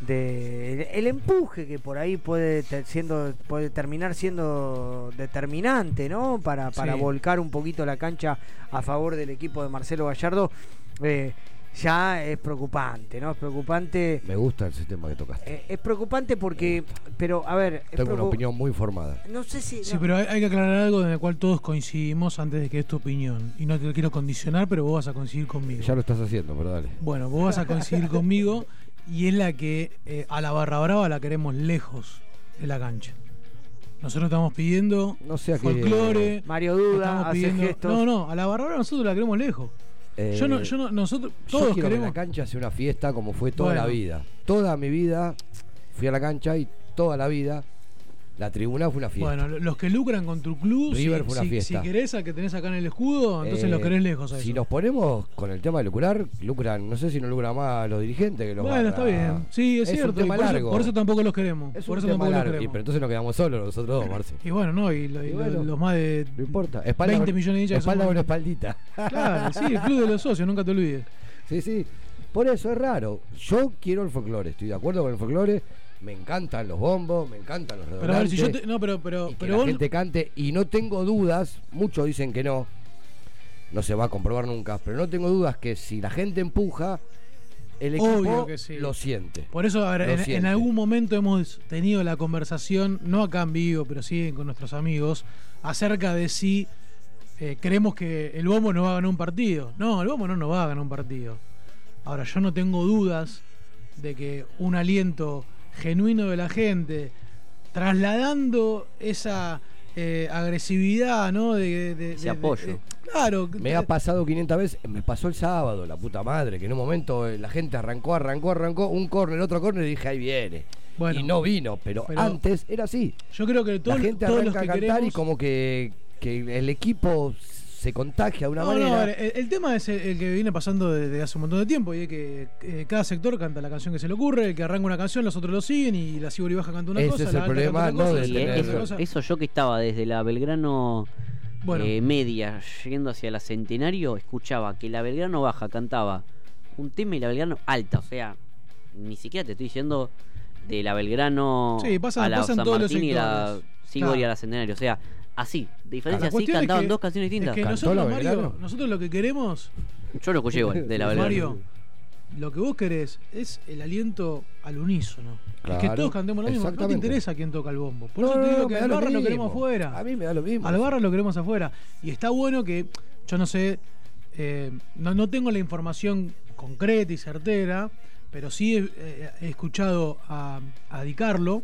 S3: de el, el empuje que por ahí puede te- siendo puede terminar siendo determinante, ¿no? Para, para
S5: Sí.
S3: volcar un poquito la cancha a favor del equipo de Marcelo Gallardo. eh, ya es preocupante, ¿no? Es preocupante.
S6: Me gusta el sistema que tocaste.
S3: eh, es preocupante porque, pero a ver,
S6: Tengo una opinión muy formada.
S3: No sé si.
S5: Sí,
S3: no.
S5: pero hay, hay que aclarar algo en el cual todos coincidimos antes de que es tu opinión. Y no te lo quiero condicionar, pero vos vas a coincidir conmigo.
S6: Ya lo estás haciendo, pero dale.
S5: Bueno, vos vas a coincidir conmigo y es la que eh, a la barra brava la queremos lejos de la cancha. Nosotros estamos pidiendo
S6: No sé a qué-
S5: folclore.
S3: Mario Duda
S5: estamos
S3: hace
S5: pidiendo-
S3: gestos.
S5: No, no, a la barra brava nosotros la queremos lejos.
S6: Eh,
S5: yo no, yo no, nosotros
S6: yo
S5: todos
S6: que
S5: queremos.
S6: la cancha sea una fiesta como fue toda la vida. Toda mi vida fui a la cancha y toda la vida La tribuna fue una fiesta.
S5: Bueno, los que lucran con tu club,
S6: River
S5: si,
S6: fue una
S5: si-
S6: fiesta.
S5: si querés al que tenés acá en el escudo, entonces
S6: Eh,
S5: los querés lejos a
S6: Si
S5: eso.
S6: nos ponemos con el tema de lucrar, lucran, no sé si no lucran más los dirigentes que los
S5: Bueno, está bien. Sí, es,
S6: un
S5: cierto. y
S6: tema
S5: por, eso,
S6: largo.
S5: por eso tampoco los queremos.
S6: Es
S5: por
S6: un
S5: eso
S6: tema largo. Y, pero entonces nos quedamos solos nosotros dos, Marce.
S5: Y bueno, no, y, lo- y
S6: Y
S5: lo-
S6: bueno,
S5: los más de
S6: No importa. Espalda
S5: 20
S6: con-
S5: millones de hinchas
S6: Espalda con espaldita.
S5: Claro, sí, el club de los socios, nunca te olvides.
S6: Sí, sí. Por eso es raro. Yo quiero el folclore, estoy de acuerdo con el folclore. Me encantan los bombos, me encantan los
S5: Pero a ver, si yo
S6: redoblantes,
S5: te, no, pero, pero,
S6: y que
S5: pero
S6: la
S5: vos,
S6: gente cante y no tengo dudas, muchos dicen que no, no se va a comprobar nunca, pero no tengo dudas que si la gente empuja, el equipo
S5: Obvio que sí.
S6: lo siente.
S5: Por eso, a ver, en, algún momento hemos tenido la conversación, no acá en vivo, pero sí con nuestros amigos, acerca de si eh, creemos que el Bombo no va a ganar un partido. No, el Bombo no nos va a ganar un partido. Ahora, yo no tengo dudas de que un aliento genuino de la gente, trasladando esa eh, agresividad, ¿no? De, de-
S4: Ese
S5: de-
S4: apoyo.
S5: de- claro.
S6: Me ha pasado 500 veces, me pasó el sábado, la puta madre, que en un momento eh, la gente arrancó, arrancó, arrancó, un córner, otro córner y dije, ahí viene.
S5: Bueno,
S6: y no vino, pero,
S5: pero
S6: antes era así.
S5: Yo creo que todo-
S6: la gente
S5: todos los
S6: arranca
S5: que
S6: a cantar y
S5: queremos-
S6: como que, que el equipo se contagia de una
S5: No, no,
S6: manera.
S5: a ver, el, el tema es el, el que viene pasando desde hace un montón de tiempo y es que eh, cada sector canta la canción que se le ocurre, el que arranca una canción, los otros lo siguen y la Sigur y Baja canta una
S6: Ese
S5: cosa,
S6: es
S5: la
S6: el problema, no
S5: cosa,
S6: de
S4: Y eso,
S5: cosa.
S4: eso yo que estaba desde la Belgrano
S5: Bueno.
S4: eh, media yendo hacia la Centenario, escuchaba que la Belgrano baja cantaba un tema y la Belgrano alta, o sea, ni siquiera te estoy diciendo de la Belgrano
S5: Sí,
S4: a la
S5: pasa en
S4: San
S5: todos los
S4: Martín y la. Sigor y
S5: Claro.
S4: a la Centenario, o sea, así, de diferencia así cantaban
S5: que-
S4: dos canciones distintas.
S5: Es que
S6: ¿Cantó la
S5: nosotros, Mario, nosotros lo que queremos,
S4: Yo lo escuché igual, de la Belgrano.
S5: Mario, lo que vos querés es el aliento al unísono. Es que todos cantemos lo mismo. No te interesa quién toca el bombo. Por
S6: No,
S5: eso te digo
S6: no,
S5: que al
S6: lo
S5: barra lo queremos afuera.
S6: A mí me da lo mismo.
S5: Al barra lo queremos afuera. Y está bueno que, yo no sé, eh, no, no tengo la información concreta y certera, pero sí he, eh, he escuchado a, a Di Carlo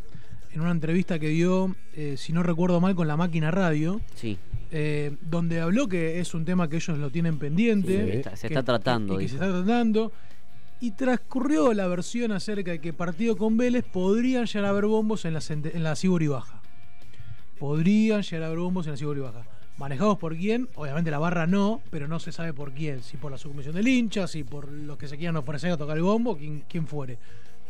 S5: en una entrevista que dio, eh, si no recuerdo mal, con la máquina radio.
S4: Sí.
S5: eh, donde habló que es un tema que ellos lo tienen pendiente.
S4: Sí, está- se
S5: que-
S4: está tratando,
S5: y que se está tratando. Y transcurrió la versión acerca de que partido con Vélez podrían llegar a haber bombos en la, en la Sibori Baja. Podrían llegar a haber bombos en la Sibori Baja. ¿Manejados por quién? Obviamente la barra no, pero no se sabe por quién. Si por la subcomisión del hincha, si por los que se quieran ofrecer a tocar el bombo, quién, quién fuere.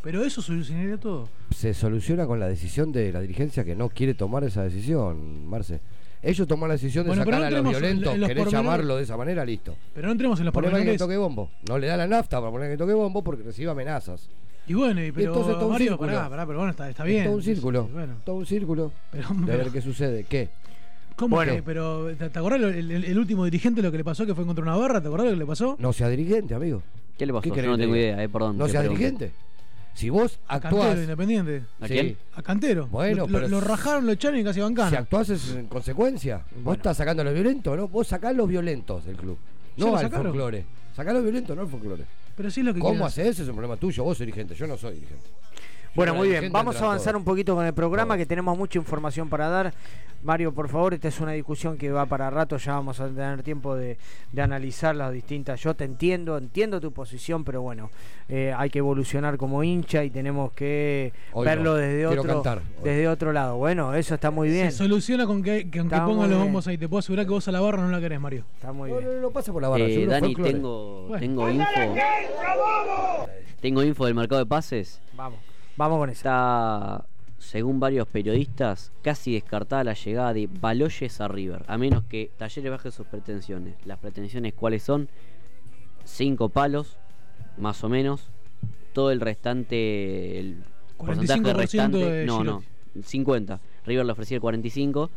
S5: Pero eso solucionaría todo.
S6: Se soluciona con la decisión de la dirigencia que no quiere tomar esa decisión, Marce. Ellos tomaron la decisión de
S5: Bueno,
S6: sacar
S5: no
S6: a los
S5: en-
S6: violentos,
S5: en los
S6: querés llamarlo de esa manera, listo.
S5: Pero no entremos en los
S6: Poneme a que toque bombo. No le da la nafta para poner que toque bombo porque recibe amenazas.
S5: Y bueno, y pero
S6: entonces todo un
S5: Mario, pará, pará, pero bueno, está, está
S6: Es
S5: bien.
S6: todo un círculo.
S5: Sí, bueno.
S6: Todo un círculo.
S5: Pero,
S6: de
S5: pero-
S6: ver qué sucede. ¿Qué?
S5: ¿Cómo
S6: Bueno.
S5: que? Pero, ¿te, te acordás el, el- el último dirigente lo que le pasó que fue contra una barra? ¿Te acordás lo que le pasó?
S6: No sea dirigente, amigo.
S4: ¿Qué le pasó?
S6: ¿Qué
S4: Yo no tengo idea, eh, perdón.
S6: No sea
S4: pregunto.
S6: dirigente. Si vos
S5: A
S6: actuás.
S5: Cantero, Independiente.
S4: ¿A
S6: Sí.
S4: quién?
S5: A Cantero.
S6: Bueno,
S5: lo,
S6: pero
S5: rajaron, lo echaron y casi bancana.
S6: Si actuás es en consecuencia. Vos estás sacando a los violentos, ¿no? Vos sacás los violentos del club. No al
S5: sacaron.
S6: folclore. Sacá los violentos, no al folclore.
S5: Pero sí es lo que
S6: ¿Cómo haces eso? Es un problema tuyo. Vos sos dirigente. Yo no soy dirigente.
S3: Bueno, muy bien, vamos a avanzar
S6: todos.
S3: un poquito con el programa que tenemos mucha información para dar. Mario, por favor, esta es una discusión que va para rato, ya vamos a tener tiempo de, de analizar las distintas. Yo te entiendo, entiendo tu posición, pero bueno, eh, hay que evolucionar como hincha y tenemos que
S6: Hoy
S3: verlo
S6: no,
S3: desde
S6: quiero
S3: otro,
S6: cantar,
S3: desde otro lado. Bueno, eso está muy bien.
S5: Se soluciona con que, que aunque pongan los bombos ahí. Te puedo asegurar que vos a la barra no la querés, Mario.
S3: Está muy bien.
S6: no, no, no pasa por la barra.
S4: Eh, Dani, tengo,
S5: Bueno.
S4: tengo info. Tengo info del mercado de pases.
S3: Vamos, vamos con esa.
S4: Está, según varios periodistas, casi descartada la llegada de Baloyes a River, a menos que Talleres baje sus pretensiones. Las pretensiones, ¿cuáles son? Cinco palos, más o menos. Todo el restante, el porcentaje
S5: 45%
S4: restante,
S5: de
S4: no, no, 50. River le ofrecía el 45.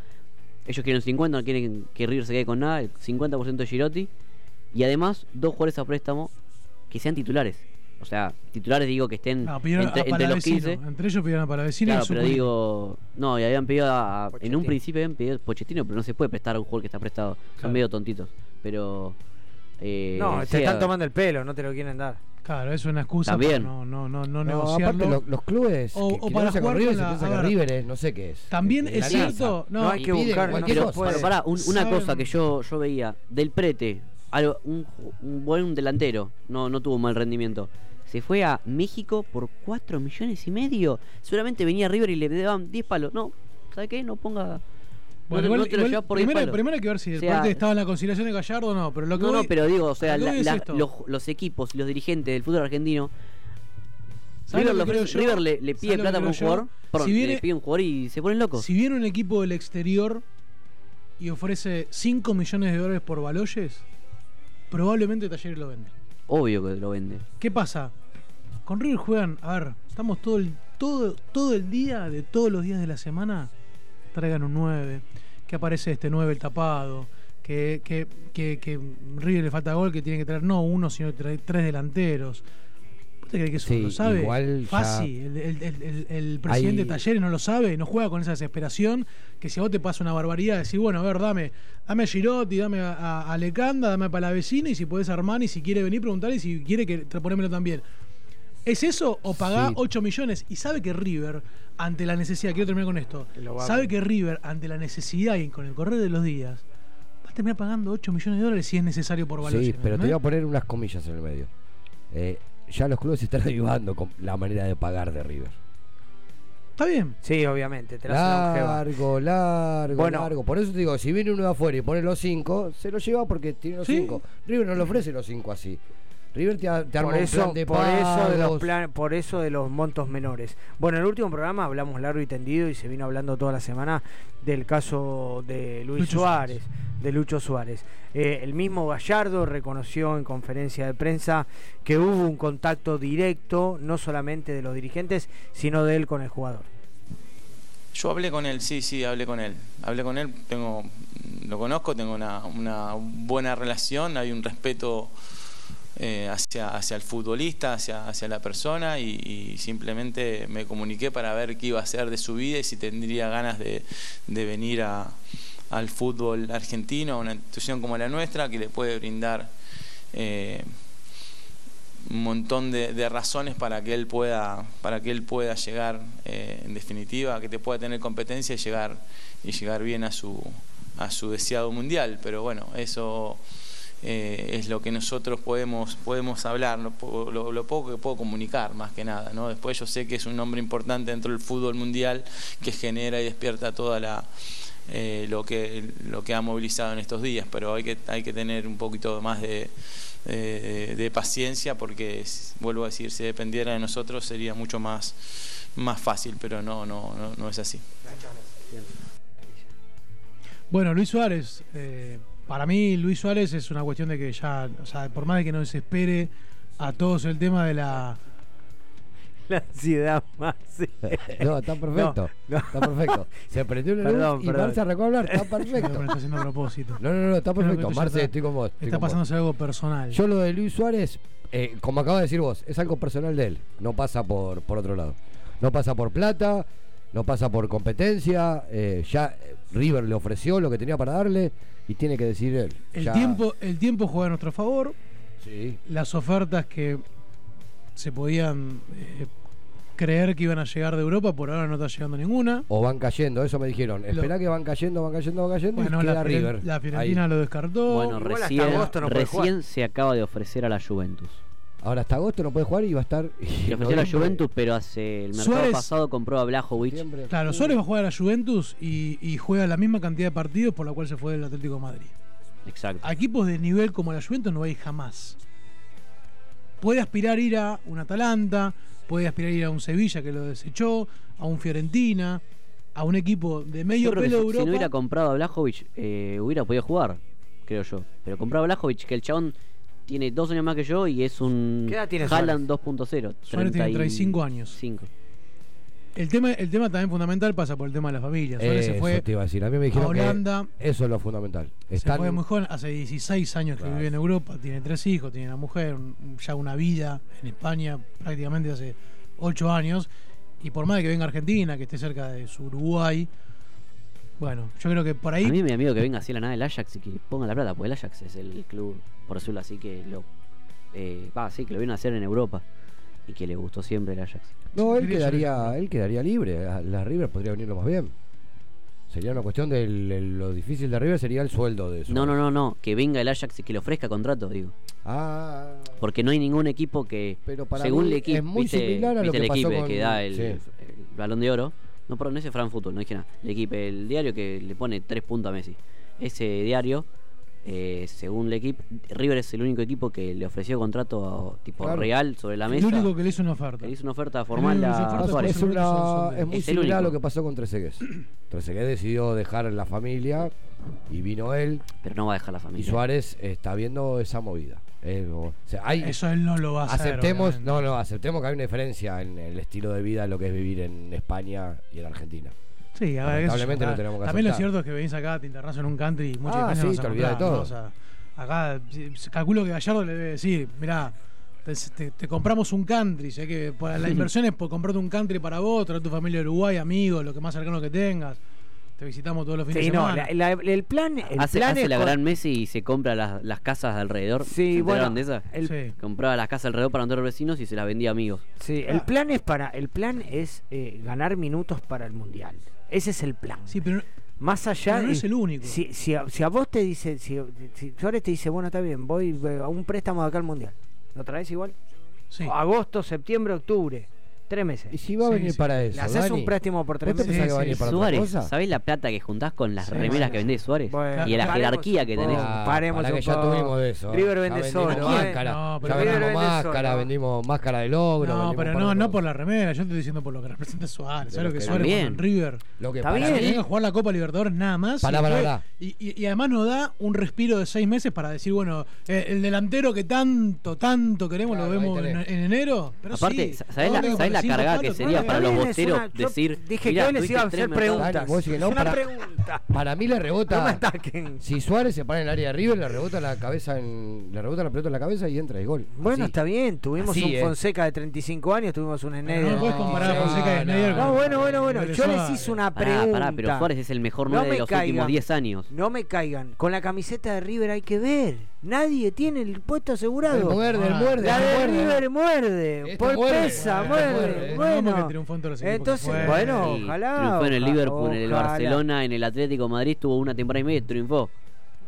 S4: Ellos quieren 50, no quieren que River se quede con nada, el 50% de Girotti. Y además, dos jugadores a préstamo que sean titulares. O sea, titulares digo que estén
S5: No, pidieron
S4: entre,
S5: a
S4: entre los
S5: Palavecino.
S4: 15.
S5: Entre ellos pidieron a Palavecino
S4: Claro, pero digo. No, y habían pedido a. En un principio habían pedido Pochettino, pero no se puede prestar a un jugador que está prestado. Son medio tontitos. Pero. eh,
S3: No, te están tomando el pelo, no te lo quieren dar.
S5: Claro, es una excusa
S4: También.
S5: para no, no, no, no,
S6: No,
S5: negociarlo.
S6: aparte los, los clubes
S5: O-
S6: que,
S5: o
S6: que
S5: para
S6: con
S5: jugar
S6: River
S5: con
S6: se
S5: la-
S6: que
S5: ver.
S6: River es no sé qué es.
S5: También
S6: La
S5: es cierto, no,
S3: No hay que buscar, no
S6: cualquier
S3: se
S6: cosa.
S4: Pero pará, un- una
S5: Saben-
S4: cosa que yo, yo veía. Del prete, algo, un, un buen delantero, no, no tuvo mal rendimiento. Se fue a México por 4 millones y medio. Seguramente venía River y le daban 10 palos. No, ¿sabe qué? No ponga.
S5: Bueno,
S4: no, te-
S5: igual-
S4: no te lo
S5: igual
S4: llevas por 10
S5: primero, primero hay que ver si
S4: O sea,
S5: parte estaba en la conciliación de Gallardo o no, pero lo que
S4: no,
S5: voy-
S4: no, pero digo, o sea, la-
S5: es
S4: la- los, los equipos los dirigentes del fútbol argentino.
S5: ¿Sabes
S4: River,
S5: lo
S4: le? River pide
S5: ¿Sabes lo
S4: plata por un jugador, perdón,
S5: Si viene-
S4: le pide un jugador y se ponen locos.
S5: Si viene un equipo del exterior y ofrece 5 millones de dólares por Baloyes, probablemente Talleres lo vende.
S4: Obvio que lo vende.
S5: ¿Qué pasa? Con River juegan, a ver, estamos todo el, todo, todo el día, de todos los días de la semana, traigan un 9, que aparece este 9 el tapado, que, que, que, que River le falta gol, que tiene que traer no uno, sino tres, tres delanteros. ¿Vos te crees que eso
S6: Sí,
S5: no lo sabe?
S6: igual
S5: Fácil, el, el- el- el- el presidente de Talleres no lo sabe, no juega con esa desesperación, que si a vos te pasa una barbaridad, decir, bueno, a ver, dame, dame a Girotti, dame a, a, a Lecanda, dame para la vecina, y si podés a Armani, si quiere venir, preguntarle, y si quiere que ponémelo también. ¿Es eso o pagá
S6: Sí.
S5: 8 millones? Y sabe que River, ante la necesidad, quiero terminar con esto, sabe que River, ante la necesidad y con el correr de los días, va a terminar pagando 8 millones de dólares si es necesario por valor.
S6: Sí, pero te voy a poner unas comillas en el medio. Eh, ya los clubes se están ayudando con la manera de pagar de River.
S5: Está bien.
S3: Sí, obviamente. Te.
S6: Largo, largo,
S3: Bueno.
S6: largo. Por eso te digo, si viene uno de afuera y pone los 5, se lo lleva porque tiene los
S3: Sí.
S6: 5. River no le ofrece los 5 así. River te, te arma
S3: por
S6: un
S3: eso,
S6: plan de
S3: por eso de los plan- por eso de los montos menores. Bueno, en el último programa hablamos largo y tendido y se vino hablando toda la semana del caso de Luis
S5: Lucho
S3: Suárez, de Lucho Suárez. Eh, el mismo Gallardo reconoció en conferencia de prensa que hubo un contacto directo, no solamente de los dirigentes, sino de él con el jugador.
S11: Yo hablé con él, sí, sí, hablé con él. Hablé con él, tengo, lo conozco, tengo una, una buena relación, hay un respeto eh, hacia, hacia el futbolista, hacia, hacia la persona y, simplemente me comuniqué para ver qué iba a hacer de su vida y si tendría ganas de, de venir a- al fútbol argentino, a una institución como la nuestra que le puede brindar eh, un montón de, de razones para que él pueda para que él pueda llegar eh, en definitiva que te pueda tener competencia y llegar y llegar bien a su a su deseado mundial. Pero bueno eso eh, es lo que nosotros podemos podemos hablar lo, po- lo- lo poco que puedo comunicar más que nada no después yo sé que es un nombre importante dentro del fútbol mundial que genera y despierta toda la eh, lo que lo que ha movilizado en estos días pero hay que hay que tener un poquito más de eh, de paciencia porque vuelvo a decir si dependiera de nosotros sería mucho más más fácil pero no no no, no es así.
S5: Bueno, Luis Suárez, eh, para mí Luis Suárez es una cuestión de que ya, o sea, por más de que no desespere a todos el tema de la...
S3: La ansiedad más.
S6: No, está perfecto.
S3: No, no.
S6: Está perfecto. Se prendió la
S5: Perdón,
S6: luz y
S5: perdón.
S6: Marce arrancó a hablar. Está perfecto.
S5: me lo está haciendo a propósito.
S6: No, no, no, está perfecto. Marce,
S5: está-
S6: estoy con vos. estoy
S5: Está
S6: con vos.
S5: pasándose algo personal.
S6: Yo lo de Luis Suárez, eh, como acaba de decir vos, es algo personal de él. No pasa por, por otro lado. No pasa por plata, no pasa por competencia. eh, ya eh, River le ofreció lo que tenía para darle y tiene que decir él.
S5: El
S6: Ya-
S5: tiempo, el tiempo juega a nuestro favor.
S6: Sí.
S5: Las ofertas que se podían eh, creer que iban a llegar de Europa, por ahora no está llegando ninguna.
S6: O van cayendo, eso me dijeron.
S5: Lo-
S6: Esperá que van cayendo, van cayendo, van cayendo
S5: Bueno,
S6: y queda
S5: la,
S6: River.
S5: la Fiorentina
S6: Ahí.
S5: lo descartó.
S4: Bueno, recién,
S3: no
S4: recién se acaba de ofrecer a la Juventus.
S6: Ahora hasta agosto no puede jugar y va a estar.
S4: Le ofreció la. Juventus, pero hace el mercado
S5: Suárez-
S4: pasado compró a Blajovic.
S5: Claro, Suárez va a jugar a la Juventus y, y juega la misma cantidad de partidos por la cual se fue del Atlético de Madrid.
S4: Exacto.
S5: A equipos de nivel como la Juventus no va a ir jamás. Puede aspirar a ir a un Atalanta, puede aspirar a ir a un Sevilla que lo desechó, a un Fiorentina, a un equipo de medio
S4: Yo creo que
S5: pelo de
S4: si, si
S5: Europa.
S4: no hubiera comprado a Blajovic, eh, hubiera podido jugar, creo yo. Pero compró a Blajovic, que el chabón tiene dos años más que yo y es un
S5: ¿Qué edad tiene
S4: Haaland 2.0.
S5: Suárez tiene 35
S4: años.
S5: El tema, el tema también fundamental pasa por el tema de la familia. Suárez se
S6: Eso
S5: fue
S6: te iba a decir. A mí me dijeron
S5: a Holanda.
S6: que eso es lo fundamental.
S5: Se
S6: Están,
S5: fue muy joven, hace 16 años que
S6: Claro.
S5: vive en Europa, tiene tres hijos, tiene una mujer, un- ya una vida en España prácticamente hace 8 años. Y por más de que venga a Argentina, que esté cerca de su Uruguay, bueno, yo creo que por ahí
S4: A mí me da miedo que venga así a la nada del Ajax y que ponga la plata, porque el Ajax es el club, por decirlo así, que lo. eh, Va, sí, que lo vino a hacer en Europa y que le gustó siempre el Ajax.
S6: No, él quedaría, él quedaría libre. A La River podría venirlo más bien. Sería una cuestión de lo difícil de River sería el sueldo de eso.
S4: No, no, no, no, que venga el Ajax y que le ofrezca contrato, digo.
S6: Ah,
S4: Porque no hay ningún equipo que,
S6: Pero para
S4: según
S6: mí
S4: el equipo,
S6: es muy
S4: viste,
S6: similar a lo que
S4: el
S6: pasó
S4: equipo
S6: con-
S4: que da el,
S6: sí.
S4: el balón de oro, No, perdón, ese es Fran Fútbol, no dije nada. El equipo, el diario que le pone tres puntos a Messi. Ese diario, eh, según el equipo, River es el único equipo que le ofreció contrato tipo
S5: Claro.
S4: real sobre la
S5: El
S4: mesa.
S5: único que le hizo una oferta.
S4: Que le hizo una oferta formal
S5: El
S4: a
S5: oferta
S4: Suárez.
S6: Es, una- es muy
S4: Es el
S6: similar a
S4: único.
S6: lo que pasó con Trezeguet. Trezeguet decidió dejar la familia y vino él.
S4: Pero no va a dejar la
S6: Y
S4: familia.
S6: Suárez está viendo esa movida. O sea, hay-
S5: Eso él no lo va a hacer.
S6: aceptemos, no, no, aceptemos que hay una diferencia en el estilo de vida de lo que es vivir en España y en Argentina.
S5: Sí, a ver,
S6: Lamentablemente
S5: eso,
S6: no tenemos que
S5: También lo cierto es que venís acá, te internarás en un country y muchas
S6: Ah, sí,
S5: no
S6: te olvidás de todo.
S5: ¿no? O sea, acá calculo que Gallardo le debe decir, mirá, te, te- te compramos un country, sé que por- la inversión es por comprarte un country para vos, traer tu familia de Uruguay, amigos, lo que más cercano que tengas. Te visitamos todos los fines
S3: Sí,
S5: de
S3: no,
S5: semana.
S3: la- la- el plan, el
S4: hace
S3: plan
S4: hace
S3: es
S4: la
S3: con-
S4: gran Messi y se compra las, las casas de alrededor.
S3: Sí,
S4: ¿Se
S3: bueno,
S4: enteraron de esa?
S3: el-
S5: Sí.
S4: Compraba las casas alrededor para otros vecinos y se las vendía a amigos.
S3: Sí, el plan es para, el plan es eh, ganar minutos para el mundial. Ese es el plan.
S5: Sí, pero
S3: Más allá
S5: Pero no es el único.
S3: Si, si, a, si a vos te dice, si, si Suárez te dice, bueno, está bien, voy eh, a un préstamo de acá al mundial. ¿Lo traes igual?
S5: Sí.
S3: Agosto, septiembre, octubre. Tres meses.
S6: Y si va a
S5: Sí,
S6: venir
S5: sí.
S6: para eso.
S3: Le haces
S6: Dani,
S3: un préstamo por tres
S6: ¿Vos te
S3: meses.
S6: pensás que va a
S5: Sí,
S6: venir
S5: sí.
S6: para otra
S4: Suárez,
S6: cosa?
S4: ¿sabés la plata que juntás con las
S5: Sí,
S4: remeras que vendés Suárez?
S3: Bueno,
S4: y la
S3: paremos
S4: jerarquía que
S3: un
S4: tenés.
S3: poco.
S6: Ah,
S3: Paremos
S6: pará
S3: un
S6: que ya
S3: poco.
S6: tuvimos de eso.
S3: River
S6: Ya
S3: vende
S6: vendimos
S3: solo,
S6: máscara,
S5: No,
S6: ya
S5: pero
S3: River
S6: vendimos
S3: vende
S6: máscara,
S3: solo.
S6: vendimos máscara de logro.
S5: No,
S6: vendimos
S5: pero
S6: par
S5: no,
S6: de
S5: no
S6: cosas.
S5: por la remera, yo te estoy diciendo por lo que representa Suárez.
S6: De
S5: ¿Sabes
S6: lo
S5: lo que
S6: que-
S5: Suárez
S4: También.
S5: con River?
S6: Lo que
S3: Está
S6: para
S3: bien.
S6: mí-
S5: a jugar la Copa Libertadores nada más.
S6: Pará,
S5: y,
S6: pará,
S5: después-
S6: pará.
S5: y- y- y además nos da un respiro de seis meses para decir, bueno, eh, el delantero que tanto, tanto queremos
S6: Claro,
S5: lo
S6: ahí
S5: vemos en,
S6: tenés.
S5: en enero. Pero
S4: Aparte,
S5: sí,
S4: ¿sabés la,
S5: todo
S4: sabés la
S5: cinco
S4: cargada que sería para los bosteros decir.
S3: dije
S4: "Mirá,
S3: que hoy les iba a hacer
S4: mercados"?
S3: preguntas. Una
S6: para-
S3: pregunta.
S6: Para mí le rebota.
S3: No me ataquen.
S6: Si Suárez se para en el área de River, le rebota la cabeza en, le rebota la pelota en la cabeza y entra el gol.
S3: Bueno,
S6: Así.
S3: está bien. Tuvimos
S6: Así,
S3: un
S6: eh.
S3: Fonseca de 35 años, tuvimos un Sneijder.
S5: no puedes comparar a Fonseca y
S6: no,
S5: Sneijder
S3: No, bueno, bueno, bueno. Yo les hice una pregunta.
S4: pará, pero Suárez es el mejor
S3: No
S4: 9
S3: me
S4: de los
S3: caigan.
S4: últimos 10 años.
S3: No me caigan. Con la camiseta de River hay que ver. Nadie tiene el puesto asegurado.
S6: El muerde, el muerde.
S3: La
S6: el
S3: de. River muerde.
S6: Este
S3: por pesa,
S6: este
S3: muerde.
S5: Bueno, que triunfó en todos los equipos que
S3: entonces,
S5: fue.
S3: bueno,
S4: Sí,
S3: ojalá.
S4: Triunfó en el Liverpool, en el. Barcelona, en el Atlético de Madrid, tuvo una temporada y media y triunfó.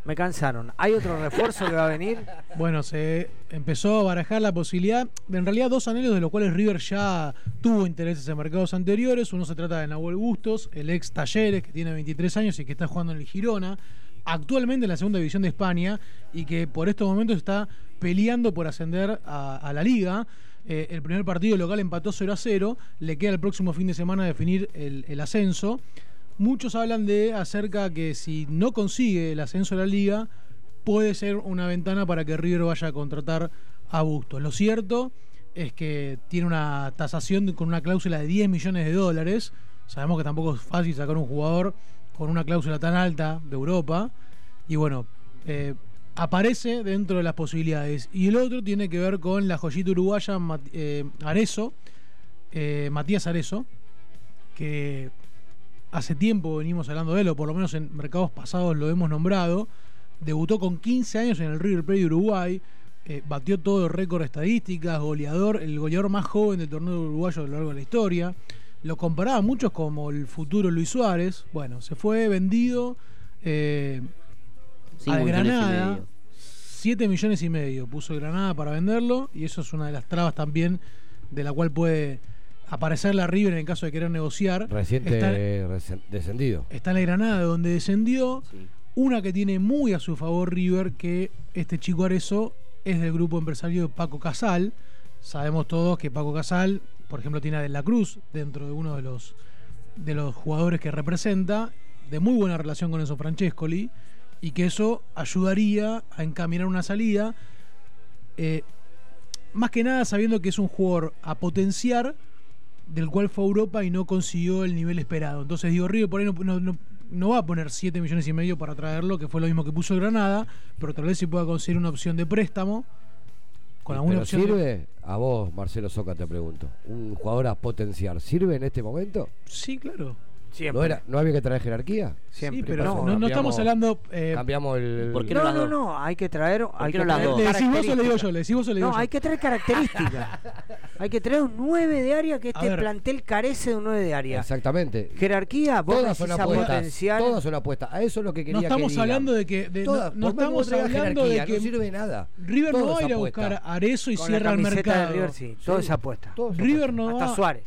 S3: Me cansaron. ¿Hay otro refuerzo que va a venir?
S5: Bueno, se empezó a barajar la posibilidad, de, en realidad dos anhelos de los cuales River ya tuvo intereses en mercados anteriores. Uno se trata de Nahuel Bustos, el ex Talleres, que tiene 23 años y que está jugando en el Girona, actualmente en la segunda división de España y que por estos momentos está peleando por ascender a, a la liga. Eh, el primer partido local empató 0 a 0, le queda el próximo fin de semana definir el, ascenso. Muchos hablan de acerca que si no consigue el ascenso a la liga, puede ser una ventana para que River vaya a contratar a Bustos. Lo cierto es que tiene una tasación con una cláusula de 10 millones de dólares. Sabemos que tampoco es fácil sacar un jugador con una cláusula tan alta de Europa. Y bueno, eh, aparece dentro de las posibilidades. Y el otro tiene que ver con la joyita uruguaya Mat- eh, Arezo, eh, Matías Arezo, que hace tiempo venimos hablando de él, o por lo menos en mercados pasados lo hemos nombrado. Debutó con 15 años en el River Plate de Uruguay. eh, batió todo el récord de estadísticas, goleador, el goleador más joven del torneo uruguayo a lo largo de la historia. Lo comparaban muchos como el futuro Luis Suárez. Bueno, se fue vendido Al
S4: millones y
S5: Granada.
S4: medio.
S5: 7 millones y medio puso Granada para venderlo. Y eso es una de las trabas también de la cual puede aparecer la River en el caso de querer negociar.
S6: Reciente
S5: Está-
S6: reci- descendido.
S5: Está en la Granada, donde descendió.
S4: Sí.
S5: Una que tiene muy a su favor River, que este chico Arezo es del grupo empresario de Paco Casal. Sabemos todos que Paco Casal, por ejemplo, tiene a De la Cruz dentro de uno de los, de los jugadores que representa, de muy buena relación con Enzo Francescoli, y que eso ayudaría a encaminar una salida. eh, más que nada sabiendo que es un jugador a potenciar del cual fue a Europa y no consiguió el nivel esperado. Entonces digo, River por ahí no, no- no- no va a poner 7 millones y medio para traerlo, que fue lo mismo que puso Granada, pero tal vez si pueda conseguir una opción de préstamo. Con alguna
S6: ¿Pero
S5: opción de-
S6: sirve? A vos, Marcelo Soca, te pregunto. ¿Un jugador a potenciar sirve en este momento?
S5: Sí, claro.
S3: Siempre.
S6: ¿No, era, ¿No había que traer jerarquía?
S3: Siempre.
S5: Sí, pero no, no
S6: Cambiamos-
S5: estamos hablando. eh,
S6: Cambiamos el.
S4: ¿Por qué no
S3: No, no, no, hay que traer. Hay que
S4: no
S3: traer?
S5: ¿Le decís vos o le digo
S3: características.
S5: yo? ¿Le decís vos o le digo
S3: No,
S5: yo?
S3: hay que traer características. hay que traer un 9 de área que este plantel carece de un 9 de área.
S6: Exactamente.
S3: Jerarquía, vos
S6: Todas son apuestas.
S3: potenciar.
S6: Todas son apuestas. A eso es lo que quería
S5: no estamos
S6: que
S5: hablando de que. de-
S6: Todas,
S5: no, no estamos hablando de que.
S6: no sirve de nada.
S5: River no va a ir a buscar a Arezo y
S3: con la
S5: cierra el mercado.
S3: de River, sí, todo es apuesta.
S5: River no
S3: Hasta
S5: va.
S3: Suárez.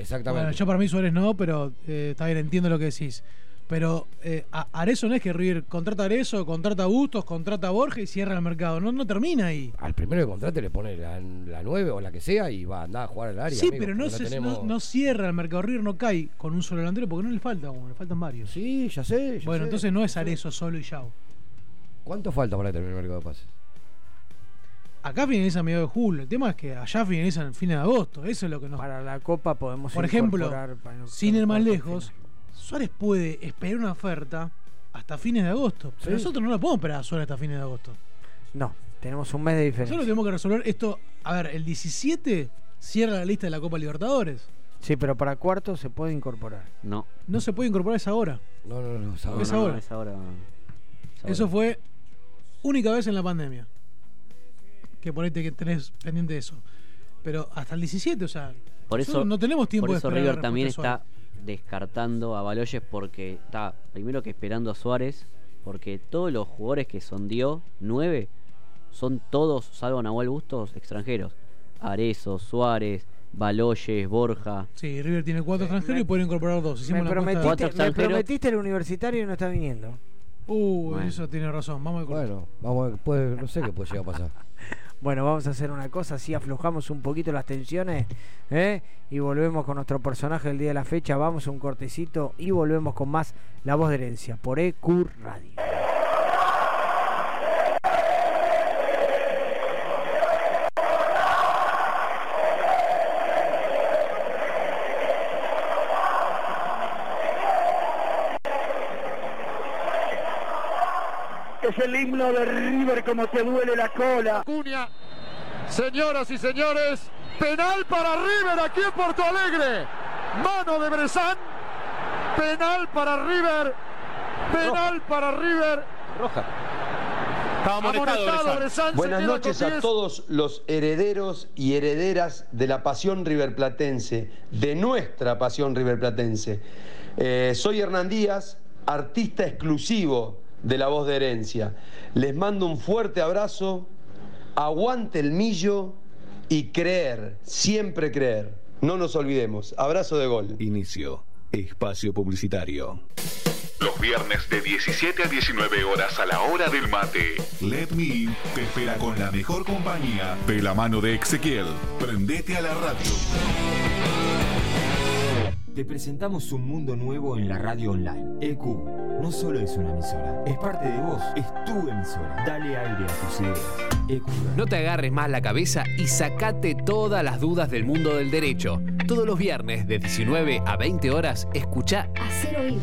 S6: Exactamente.
S5: Bueno, yo para mí Suárez no, pero eh, está bien, entiendo lo que decís. Pero eh, Arezo no es que River contrata a Arezo, contrata a Bustos, contrata a Borges y cierra el mercado. No, no termina ahí.
S6: Al primero que contrate le pone la, la 9 o la que sea y va a andar a jugar al área.
S5: Sí,
S6: amigo,
S5: pero no, se,
S6: tenemos-
S5: no, no cierra el mercado. River no cae con un solo delantero porque no le falta uno, le faltan varios.
S6: Sí, ya sé. ya
S5: bueno,
S6: sé.
S5: entonces no es Arezo solo y Yao.
S6: ¿Cuánto falta para terminar el mercado de pases?
S5: Acá finaliza a mediados de julio. El tema es que allá finaliza en fines de agosto. Eso es lo que nos.
S3: Para la Copa podemos
S5: Por ejemplo,
S3: no-
S5: sin ir más lejos, Suárez puede esperar una oferta hasta fines de agosto. Pero
S3: Sí.
S5: nosotros no la podemos esperar a Suárez hasta fines de agosto.
S3: No, tenemos un mes de diferencia.
S5: Nosotros tenemos que resolver esto. A ver, el 17 cierra la lista de la Copa Libertadores.
S3: Sí, pero para cuarto se puede incorporar.
S4: No.
S5: No se puede incorporar esa hora.
S6: No, no, no.
S5: Es
S4: No, no,
S5: ahora.
S4: es ahora. Es
S5: Eso
S4: ahora.
S5: fue única vez en la pandemia. Que por ahí te que tenés pendiente de eso. Pero hasta el 17, o sea.
S4: Por eso,
S5: no tenemos tiempo
S4: por eso River también está descartando a Baloyes porque está primero que esperando a Suárez, porque todos los jugadores que sondió, nueve, son todos, salvo Nahuel Bustos, extranjeros. Arezo, Suárez, Baloyes, Borja.
S5: Sí, River tiene cuatro extranjeros y pueden incorporar dos. Hicimos
S3: Me prometiste, me prometiste el universitario y no está viniendo. Bueno.
S5: eso tiene razón. Vamos a
S6: Bueno, vamos a ver, puede- no sé qué puede llegar a pasar.
S3: Bueno, vamos a hacer una cosa, así aflojamos un poquito las tensiones ¿eh? y volvemos con nuestro personaje del día de la fecha. Vamos a un cortecito y volvemos con más La Voz de Herencia por EQ Radio.
S16: Es el himno de River como te duele la cola.
S12: Cunha, señoras y señores, penal para River aquí en Porto Alegre. Mano de Bresan, penal para River, penal para River.
S17: Roja.
S12: Amonestado Bresan,
S18: Buenas noches a
S12: 10.
S18: todos los herederos y herederas de la pasión riverplatense, de nuestra pasión riverplatense. Eh, soy Hernán Díaz, artista exclusivo de La Voz de Herencia. Les mando un fuerte abrazo, aguante el millo y creer, siempre creer. No nos olvidemos. Abrazo de gol.
S1: Inicio. Espacio publicitario.
S19: Los viernes de 17 a 19 horas a la hora del mate.
S20: Let Me In te espera con la mejor compañía de la mano de Ezequiel. Prendete a la radio.
S17: Te presentamos un mundo nuevo en la radio online. EQ no solo es una emisora, es parte de vos, es tu emisora. Dale aire a tus ideas. EQ
S21: No te agarres más la cabeza y sacate todas las dudas del mundo del derecho. Todos los viernes de 19 a 20 horas, escucha
S7: Hacer oído.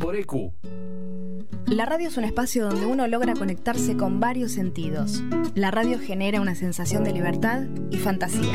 S21: por EQ.
S7: La radio es un espacio donde uno logra conectarse con varios sentidos. La radio genera una sensación de libertad y fantasía.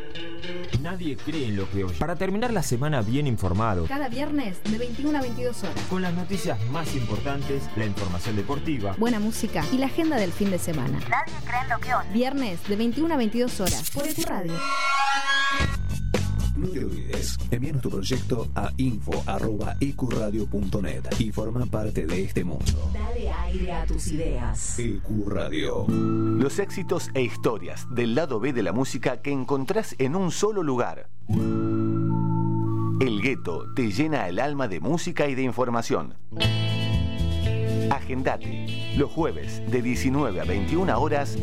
S17: Nadie cree en lo que oye. Para terminar la semana bien informado,
S22: Cada viernes de 21 a 22 horas.
S17: con las noticias más importantes, la información deportiva.
S22: Buena música y la agenda del fin de semana.
S7: Nadie cree en lo que oye.
S22: Viernes de 21 a 22 horas. Por EQ Radio.
S1: No te olvides, envíanos tu proyecto a info.ecuradio.net y forma parte de este mundo.
S23: Dale aire a tus ideas.
S1: EQ Radio.
S19: Los éxitos e historias del lado B de la música que encontrás en un solo lugar. El gueto te llena el alma de música y de información. Agendate. Los jueves de 19 a 21 horas.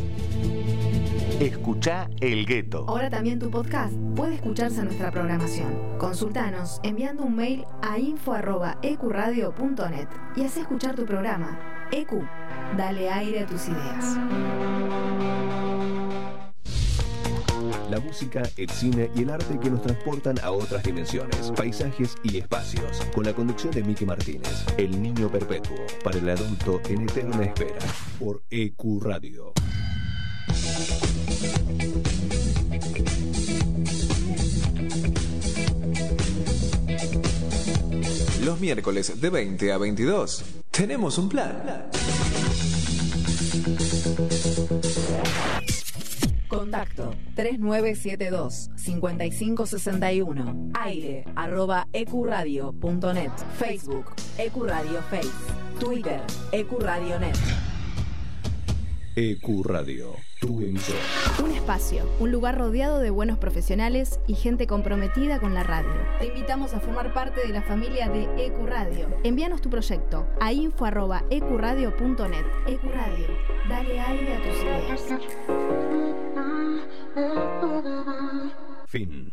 S19: Escucha El Gueto.
S22: Ahora también tu podcast puede escucharse en nuestra programación. Consultanos enviando un mail a info.ecuradio.net y haz escuchar tu programa. EQ, dale aire a tus ideas.
S1: La música, el cine y el arte que nos transportan a otras dimensiones, paisajes y espacios. Con la conducción de Miki Martínez, El Niño Perpetuo, para el adulto en eterna espera, por EQ Radio.
S24: Los miércoles de 20 a 22 tenemos un plan.
S23: Contacto 3972 5561. Aire arroba ecuradio.net. Facebook Ecuradio Face. Twitter Ecuradionet.
S1: EQ Radio, tu emisora.
S22: Un espacio, un lugar rodeado de buenos profesionales y gente comprometida con la radio. Te invitamos a formar parte de la familia de EQ Radio. Envíanos tu proyecto a info@ecuradio.net. EQ Radio, dale aire a tus ideas.
S1: Fin.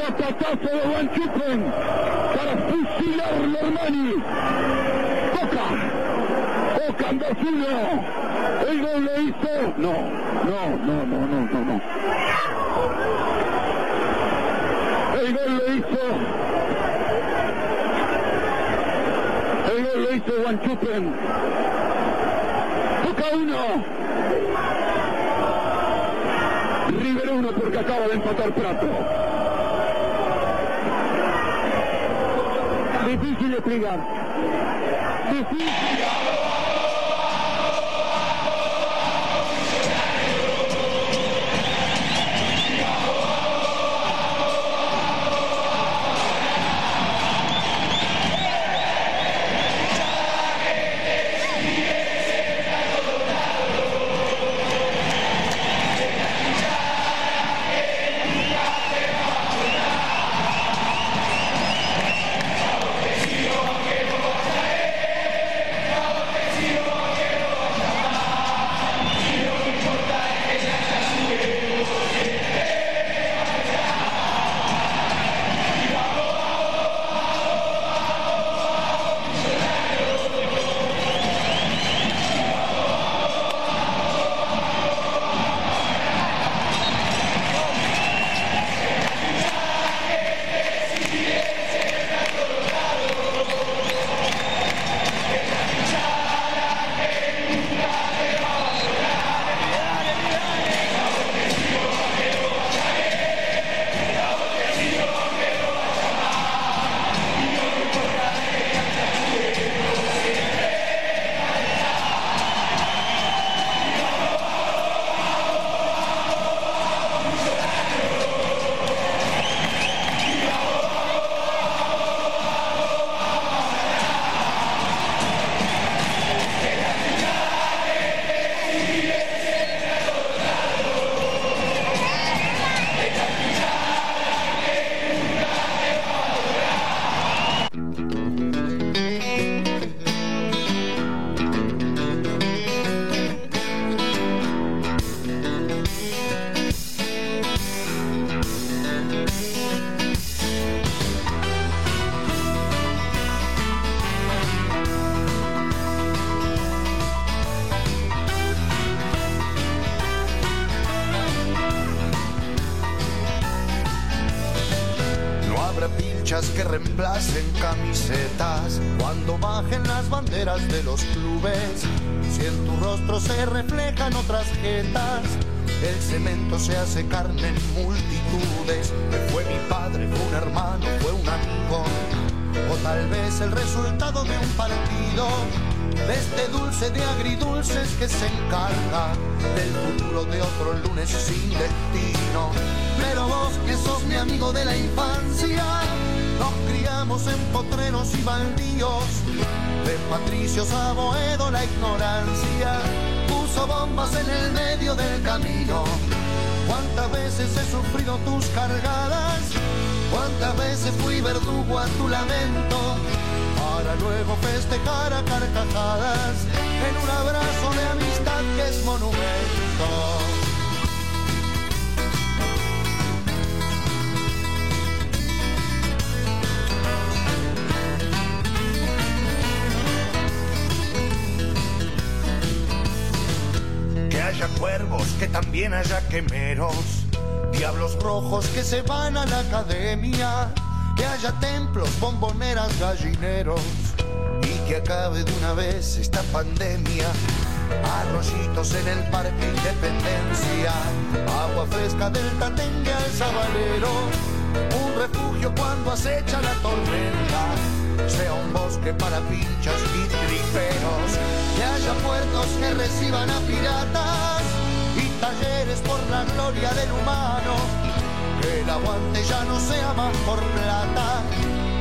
S14: Zapatazo de Guanchupen para fusilarlo, Armani. Boca. Boca en 2-1. El gol le hizo. No, no, no, no, no, no, no. El gol le hizo. El gol lo hizo Guanchupen. Boca 1. River 1 porque acaba de empatar Prato. Difícil de explicar. Difícil.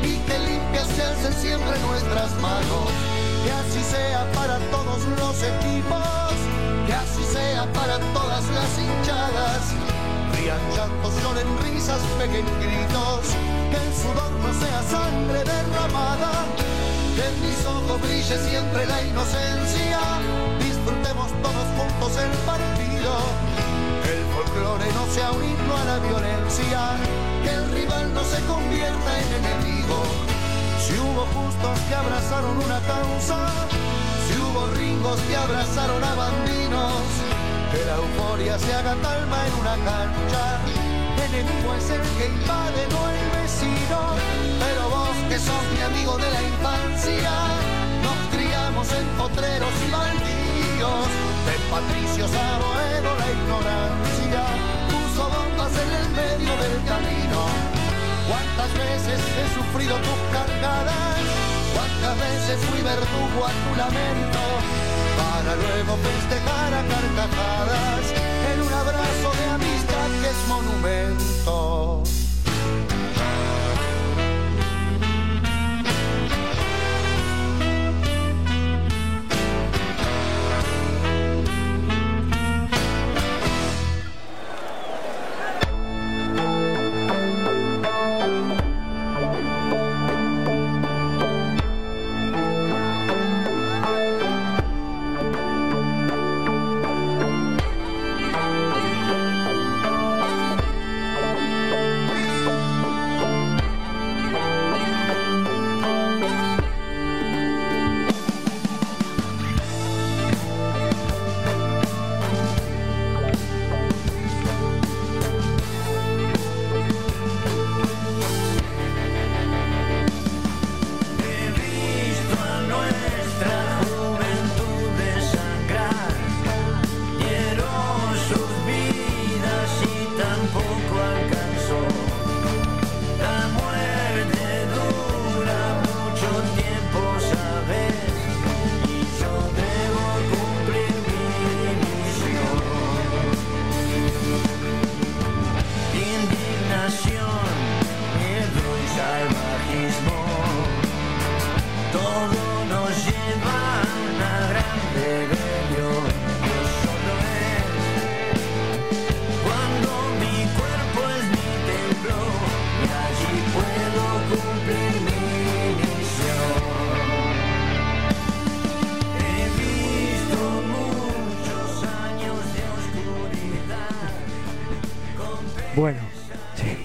S25: Y que
S2: limpias se alcen siempre nuestras manos. Que así sea para todos los equipos, que así sea para todas las hinchadas. Rían llantos, lloren risas, peguen gritos, que el sudor no sea sangre derramada, que en mis ojos brille siempre la inocencia, disfrutemos todos juntos el partido, que el folclore no sea un himno a la violencia, que el rival no se convierta en enemigo. Si hubo justos que abrazaron una causa, si hubo ringos que abrazaron a bandinos, que la euforia se haga calma en una cancha. Enemigo es el que invade, no el vecino. Pero vos que sos mi amigo de la infancia, nos criamos en potreros y baldíos, de patricios a Boedo la ignorancia, puso bombas en el medio del camino. Cuántas veces he sufrido tus cargadas, cuántas veces fui verdugo a tu lamento, para luego festejar a carcajadas en un abrazo de amistad que es monumento.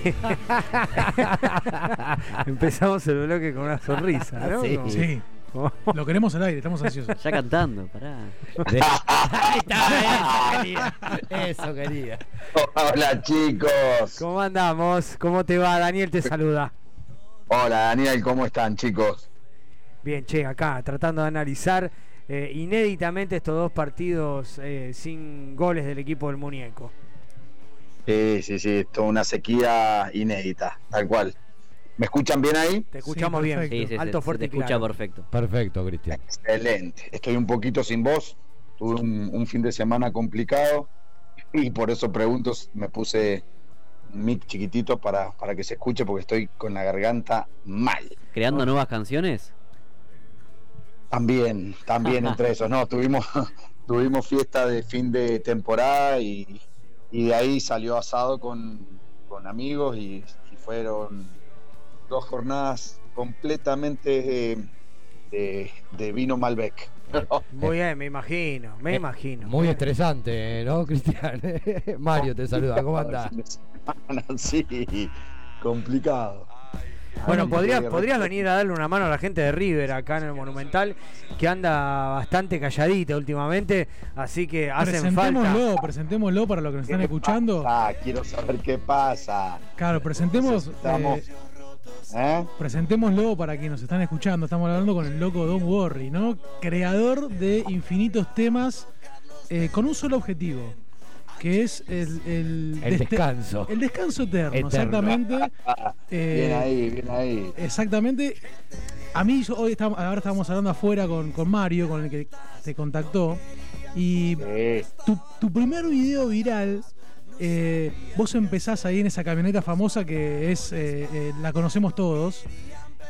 S3: Empezamos el bloque con una sonrisa, ¿no?
S5: Sí. Sí. Lo queremos al aire, estamos ansiosos.
S4: Ya cantando, pará.
S6: Ahí está, eso quería. Eso quería.
S26: Hola chicos.
S3: ¿Cómo andamos? ¿Cómo te va? Daniel te saluda.
S26: Hola Daniel, ¿cómo están chicos?
S3: Bien, che, acá tratando de analizar eh, inéditamente estos dos partidos eh, sin goles del equipo del muñeco.
S26: Sí, sí, sí, esto es una sequía inédita, tal cual. ¿Me escuchan bien ahí?
S3: Te escuchamos bien.
S4: Sí,
S3: Alto,
S4: se
S3: fuerte
S4: te escucha
S3: claro.
S4: perfecto.
S6: Perfecto, Cristian.
S26: Excelente. Estoy un poquito sin voz. Tuve un, un fin de semana complicado y por eso pregunto, me puse un mic chiquitito para, para que se escuche porque estoy con la garganta mal.
S4: ¿Creando nuevas canciones?
S26: También, también entre esos, no, tuvimos, tuvimos fiesta de fin de temporada y, y de ahí salió asado con, con amigos y, y fueron dos jornadas completamente eh, de, de vino Malbec.
S3: Muy bien, me imagino, me imagino.
S6: Muy estresante, ¿no, Cristian? Mario te saluda, ¿cómo andás?
S26: Sí, complicado.
S3: Bueno,
S26: Así
S3: podrías, podrías venir a darle una mano a la gente de River acá en el Monumental, que anda bastante calladita últimamente, así que hacen falta.
S5: Presentémoslo, presentémoslo para los que nos están escuchando.
S26: Ah, quiero saber qué pasa.
S5: Claro, presentemos. Eh,
S26: ¿Eh?
S5: Presentémoslo para quienes nos están escuchando. Estamos hablando con el loco Don Worry, ¿no? Creador de infinitos temas eh, con un solo objetivo, que es el, el,
S6: descanso.
S5: El descanso eterno,
S6: Eterno.
S5: exactamente. Eh,
S26: bien ahí, bien ahí.
S5: Exactamente. A mí, yo- hoy estamos, ahora estábamos hablando afuera con, con Mario, con el que te contactó. Y tu, tu primer video viral, eh, vos empezás ahí en esa camioneta famosa que es eh, eh, la conocemos todos.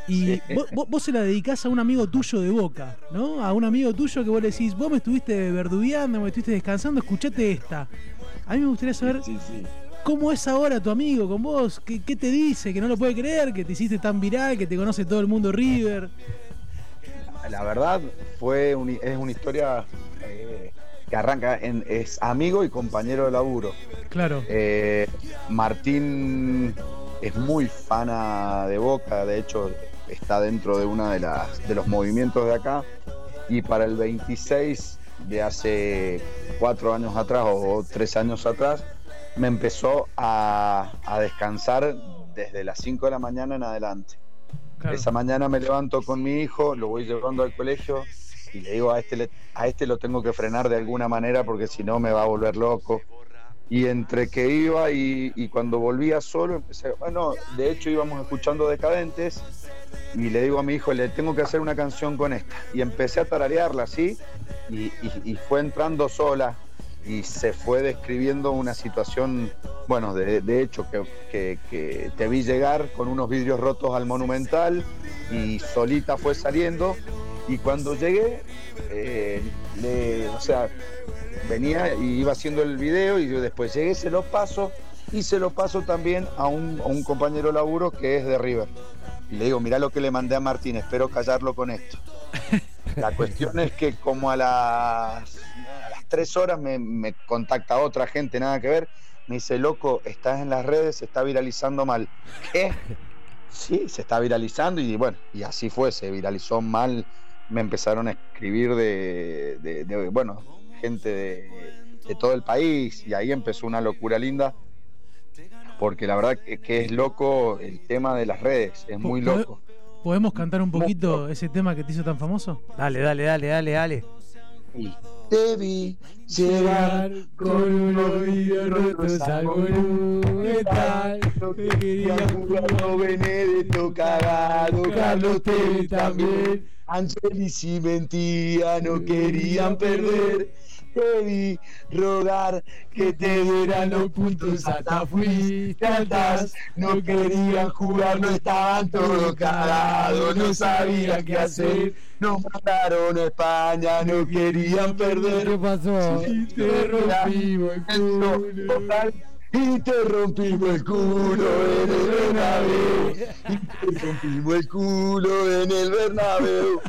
S5: Y
S26: Sí.
S5: vos, vos- se la dedicás a un amigo tuyo de boca, ¿no? A un amigo tuyo que vos le decís, vos me estuviste verdugueando, me estuviste descansando, escuchate esta. A mí me gustaría saber cómo es ahora tu amigo con vos, qué, qué te dice, que no lo puede creer, que te hiciste tan viral, que te conoce todo el mundo River.
S26: La verdad fue un- es una historia eh, que arranca en es amigo y compañero de laburo.
S5: Claro.
S26: Eh, Martín es muy fana de Boca, de hecho está dentro de una de las de los movimientos de acá y para el 26 de hace cuatro años atrás o tres años atrás me empezó a, a descansar desde las 5 de la mañana en adelante.
S5: Claro.
S26: Esa mañana me levanto con mi hijo, lo voy llevando al colegio y le digo a este, le- a este lo tengo que frenar de alguna manera porque si no me va a volver loco. Y entre que iba y, cuando volvía solo, empecé, bueno, de hecho íbamos escuchando Decadentes y le digo a mi hijo, le tengo que hacer una canción con esta. Y empecé a tararearla así y, fue entrando sola y se fue describiendo una situación, bueno, de, de hecho que, que- que te vi llegar con unos vidrios rotos al monumental y solita fue saliendo y cuando llegué, eh, le- o sea, venía y iba haciendo el video y yo después llegué, se lo paso y se lo paso también a un, a un compañero laburo que es de River. Y le digo, mirá lo que le mandé a Martín, espero callarlo con esto. La cuestión es que como a las, a las tres horas me, me contacta otra gente, nada que ver, me dice, loco, estás en las redes, se está viralizando mal. ¿Qué? Sí, se está viralizando y bueno, y así fue, se viralizó mal, me empezaron a escribir de, de- de, bueno, gente de, de todo el país y ahí empezó una locura linda, porque la verdad que, que es loco el tema de las redes, es muy
S5: ¿Pode-
S26: loco.
S5: ¿Podemos cantar un poquito ese tema que te hizo tan famoso?
S3: Dale, dale, dale, dale, dale.
S26: Te vi
S27: llegar con unos vidrios rotos al monumental. Me quería
S26: Carlos Benedetto cagado, Carlos Tevez también. Angelis y Mentía no querían perder. Te vi rogar que te dieran los puntos hasta fuiste. No querían jugar, no estaban todos cagados, no sabían qué hacer. Nos mandaron a España, no querían perder. ¿Qué
S6: pasó?
S26: Te rompimos el culo. Y te rompimos el culo en el Bernabéu. Y te rompimos el culo en el Bernabéu.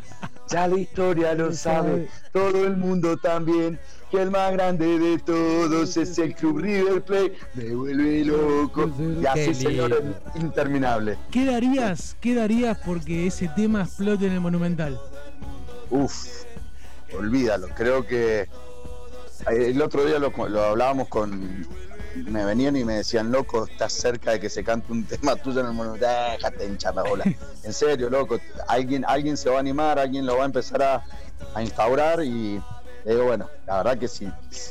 S26: Ya la historia lo sabe, todo el mundo también. Que el más grande de todos es el Club River Plate. Me vuelve loco. Y así, señores, interminable.
S5: ¿Qué darías, qué darías porque ese tema explote en el Monumental?
S26: Uf, olvídalo. Creo que eh, el otro día lo, lo hablábamos con. Me venían y me decían, loco, estás cerca de que se cante un tema tuyo en el monumental. Déjate hinchar la bola. En serio, loco. Alguien, alguien se va a animar, alguien lo va a empezar a, a instaurar y. le digo, bueno, la verdad que sí.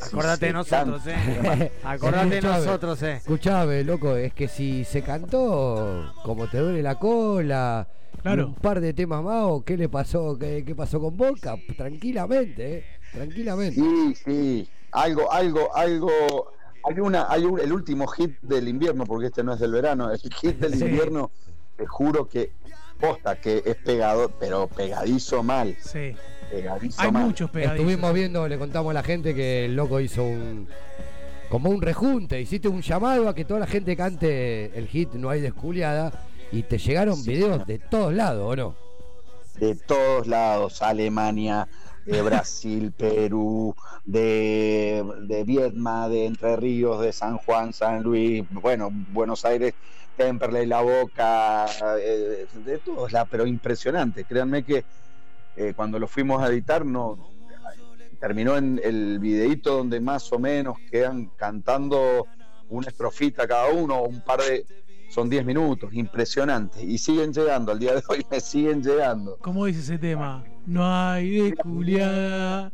S3: Acordate de nosotros, eh. Acordate de nosotros, eh.
S6: Escuchame, loco, es que si se cantó como te duele la cola,
S5: Claro.
S6: un par de temas más, o qué le pasó, qué, qué pasó con Boca, tranquilamente, eh, tranquilamente.
S26: Sí, sí. Algo, algo, algo. Hay una, hay un- el último hit del invierno, porque este no es del verano, el hit del
S5: Sí.
S26: invierno, te juro que posta que es pegado, pero pegadizo mal.
S5: Sí.
S26: Pegadizo
S5: Hay
S26: mal.
S5: muchos pegadizos.
S6: Estuvimos viendo, le contamos a la gente que el loco hizo un como un rejunte, hiciste un llamado a que toda la gente cante el hit No hay desculiada y te llegaron videos de todos lados, ¿o no?
S26: de todos lados, Alemania, de Brasil, Perú, de, de Vietnam, de Entre Ríos, de San Juan, San Luis, bueno, Buenos Aires, Temperley, La Boca, eh, de todos lados, pero impresionante. Créanme que eh, cuando lo fuimos a editar, no terminó en el videíto donde más o menos quedan cantando una estrofita cada uno, un par de. Son 10 minutos, impresionante. Y siguen llegando, al día de hoy me siguen llegando.
S5: ¿Cómo dice ese tema? No hay de culiada.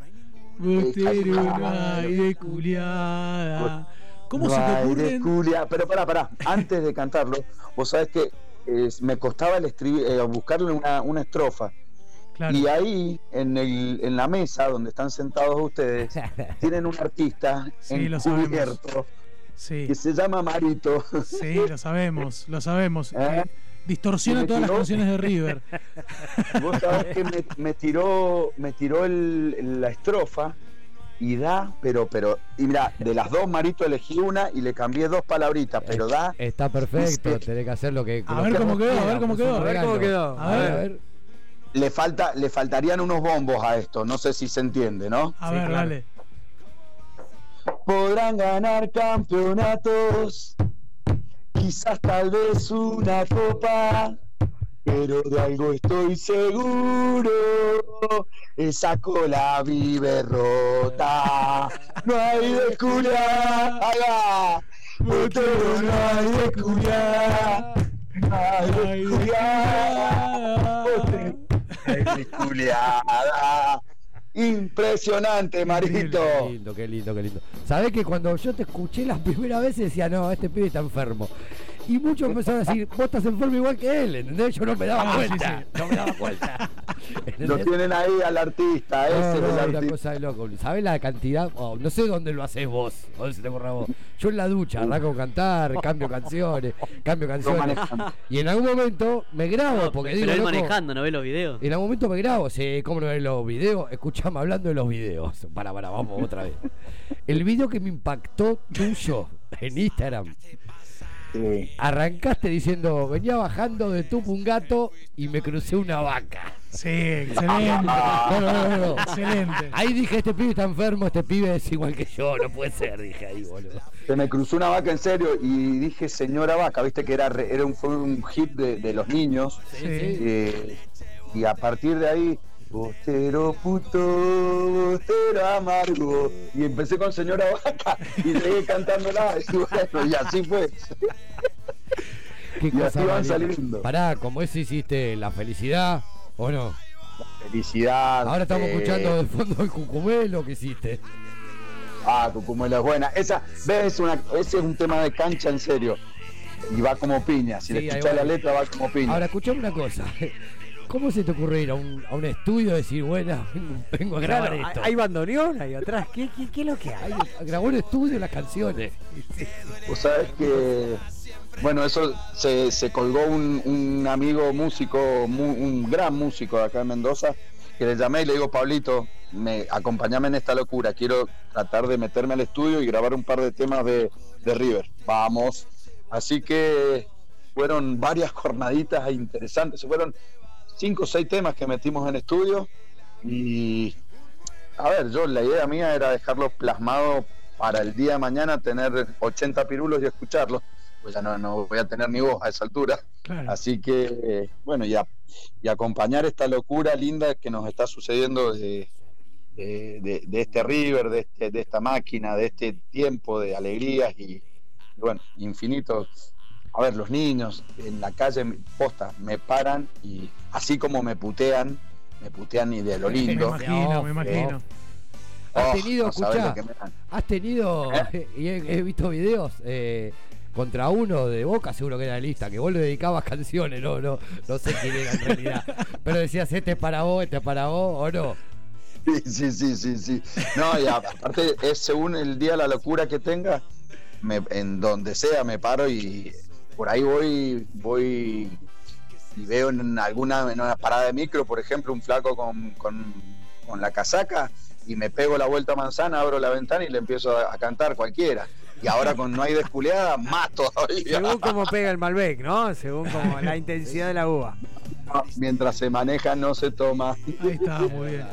S5: Bostero, no hay de culiada. ¿Cómo
S26: No
S5: se te
S26: hay de
S5: ocurren?
S26: culia- Pero pará, pará, antes de cantarlo, vos sabés que eh, me costaba el escribir, eh, buscarle una, una estrofa.
S5: Claro.
S26: Y ahí, en, el, en la mesa donde están sentados ustedes, tienen un artista
S5: Sí,
S26: encubierto
S5: Sí.
S26: que se llama Marito.
S5: Sí, lo sabemos, lo sabemos.
S26: ¿Eh?
S5: Eh, Distorsiona todas las canciones de River.
S26: Vos sabés que me, me tiró, me tiró el- la estrofa y da, pero, pero, y mira, de las dos Marito elegí una y le cambié dos palabritas, pero da.
S6: Está perfecto, tenés que hacer lo que.
S26: A
S6: lo
S26: ver
S6: que
S26: cómo quedó, a ver cómo quedó, a ver cómo quedó.
S6: A ver, a ver.
S26: Le falta, le faltarían unos bombos a esto, no sé si se entiende, ¿no?
S5: A ver, dale.
S26: Podrán ganar campeonatos, quizás tal vez una copa, pero de algo estoy seguro, esa cola vive rota. No hay de. Botero, no hay de culiar, no hay de no hay de culiada. Impresionante, Marito.
S6: Qué lindo, qué lindo, qué lindo. Sabés que cuando yo te escuché las primeras veces decía, no, este pibe está enfermo. Y muchos empezaron a decir, vos estás enfermo igual que él, ¿entendés? Yo no me daba
S26: Ah, sí,
S6: cuenta. No me daba cuenta.
S26: Lo tienen ahí al artista, ese
S6: No,
S26: es el
S6: una
S26: artista.
S6: cosa de loco. ¿Sabés la cantidad? Oh, no sé dónde lo haces vos. ¿Dónde se te ocurre a vos? Yo en la ducha, arranco a cantar, cambio canciones, cambio canciones. Y en algún momento me grabo, porque digo,
S4: Pero él
S6: loco,
S4: manejando, ¿no ves los videos?
S6: en algún momento me grabo, sí, ¿cómo no ves los videos? Escuchame hablando de los videos. Para, para, vamos otra vez. El video que me impactó tuyo en Instagram. Arrancaste diciendo, venía bajando de tu pungato y me crucé una vaca.
S5: Sí, excelente.
S6: No, no, no, no.
S5: Excelente.
S6: Ahí dije, este pibe está enfermo, este pibe es igual que yo, no puede ser, dije ahí, boludo.
S26: Se me cruzó una vaca en serio y dije señora vaca, viste que era, re- era un, fue un hit de, de los niños.
S6: Sí.
S26: Eh, y a partir de ahí, bostero puto, bostero amargo. Y empecé con señora vaca y seguí cantándola. Y bueno, y así fue.
S6: Qué
S26: Y
S6: cosa
S26: así van saliendo.
S6: Pará, como eso hiciste la felicidad, ¿o no?
S26: Felicidad.
S6: Ahora estamos
S26: eh,
S6: escuchando de fondo el cucumelo que hiciste.
S26: Ah, Cucumelo es buena. Esa, ves, una, ese es un tema de cancha en serio. Y va como piña. Si
S6: Sí,
S26: le
S6: va.
S26: la letra, va como piña.
S6: Ahora, escuchame una cosa. ¿Cómo se te ocurre ir a un, a un estudio y decir, bueno, vengo, vengo a grabar
S3: Claro,
S6: esto?
S3: hay- bandoneón ahí atrás. ¿Qué, qué, qué es lo que hay?
S6: Grabó en estudio las canciones.
S26: Vos sabés que, bueno, eso se, se colgó un, un amigo músico, mu- un gran músico de acá en Mendoza, que le llamé y le digo, Pablito, me, acompáñame en esta locura, quiero tratar de meterme al estudio y grabar un par de temas de, de River. Vamos. Así que fueron varias jornaditas interesantes, se fueron cinco o seis temas que metimos en estudio y a ver, yo la idea mía era dejarlo plasmado para el día de mañana, tener 80 pirulos y escucharlos, pues ya no, no voy a tener ni voz a esa altura. Así que, eh, bueno, y, a- y acompañar esta locura linda que nos está sucediendo de, de- de- de este River, de, este- de esta máquina, de este tiempo de alegrías y, y bueno, infinitos. A ver, los niños en la calle, posta, me paran y así como me putean, me putean y de lo lindo.
S5: Me imagino, me imagino.
S6: ¿Has
S26: Oh,
S6: tenido,
S26: no
S6: escuchá, has tenido, y he, he visto videos eh, contra uno de Boca, seguro que era lista, que vos le dedicabas canciones, no, no, no sé quién era en realidad. Pero decías, este es para vos, este es para vos, o no.
S26: Sí, sí, sí, sí, sí. No, y aparte es según el día la locura que tenga, me- en donde sea me paro y por ahí voy, voy y veo en alguna en una parada de micro, por ejemplo, un flaco con, con, con la casaca y me pego la vuelta a manzana, abro la ventana y le empiezo a, a cantar cualquiera. Y ahora con no hay desculeada, más todavía.
S3: Según cómo pega el Malbec, ¿no? Según como la intensidad de la uva.
S26: Mientras se maneja no se toma.
S5: Ahí está, muy bien.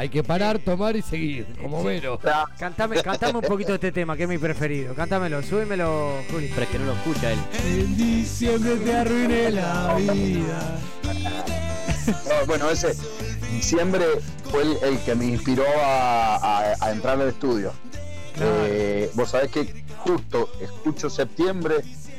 S6: Hay que parar, tomar y seguir, como Vero.
S3: Cantame, cantame un poquito este tema, que es mi preferido. Cántamelo, súbemelo, Juli.
S4: Pero es que no lo escucha él.
S5: En diciembre te arruiné la vida.
S26: No, bueno, ese diciembre fue el, el que me inspiró a, a- a entrar al estudio. Eh, vos sabés que justo escucho septiembre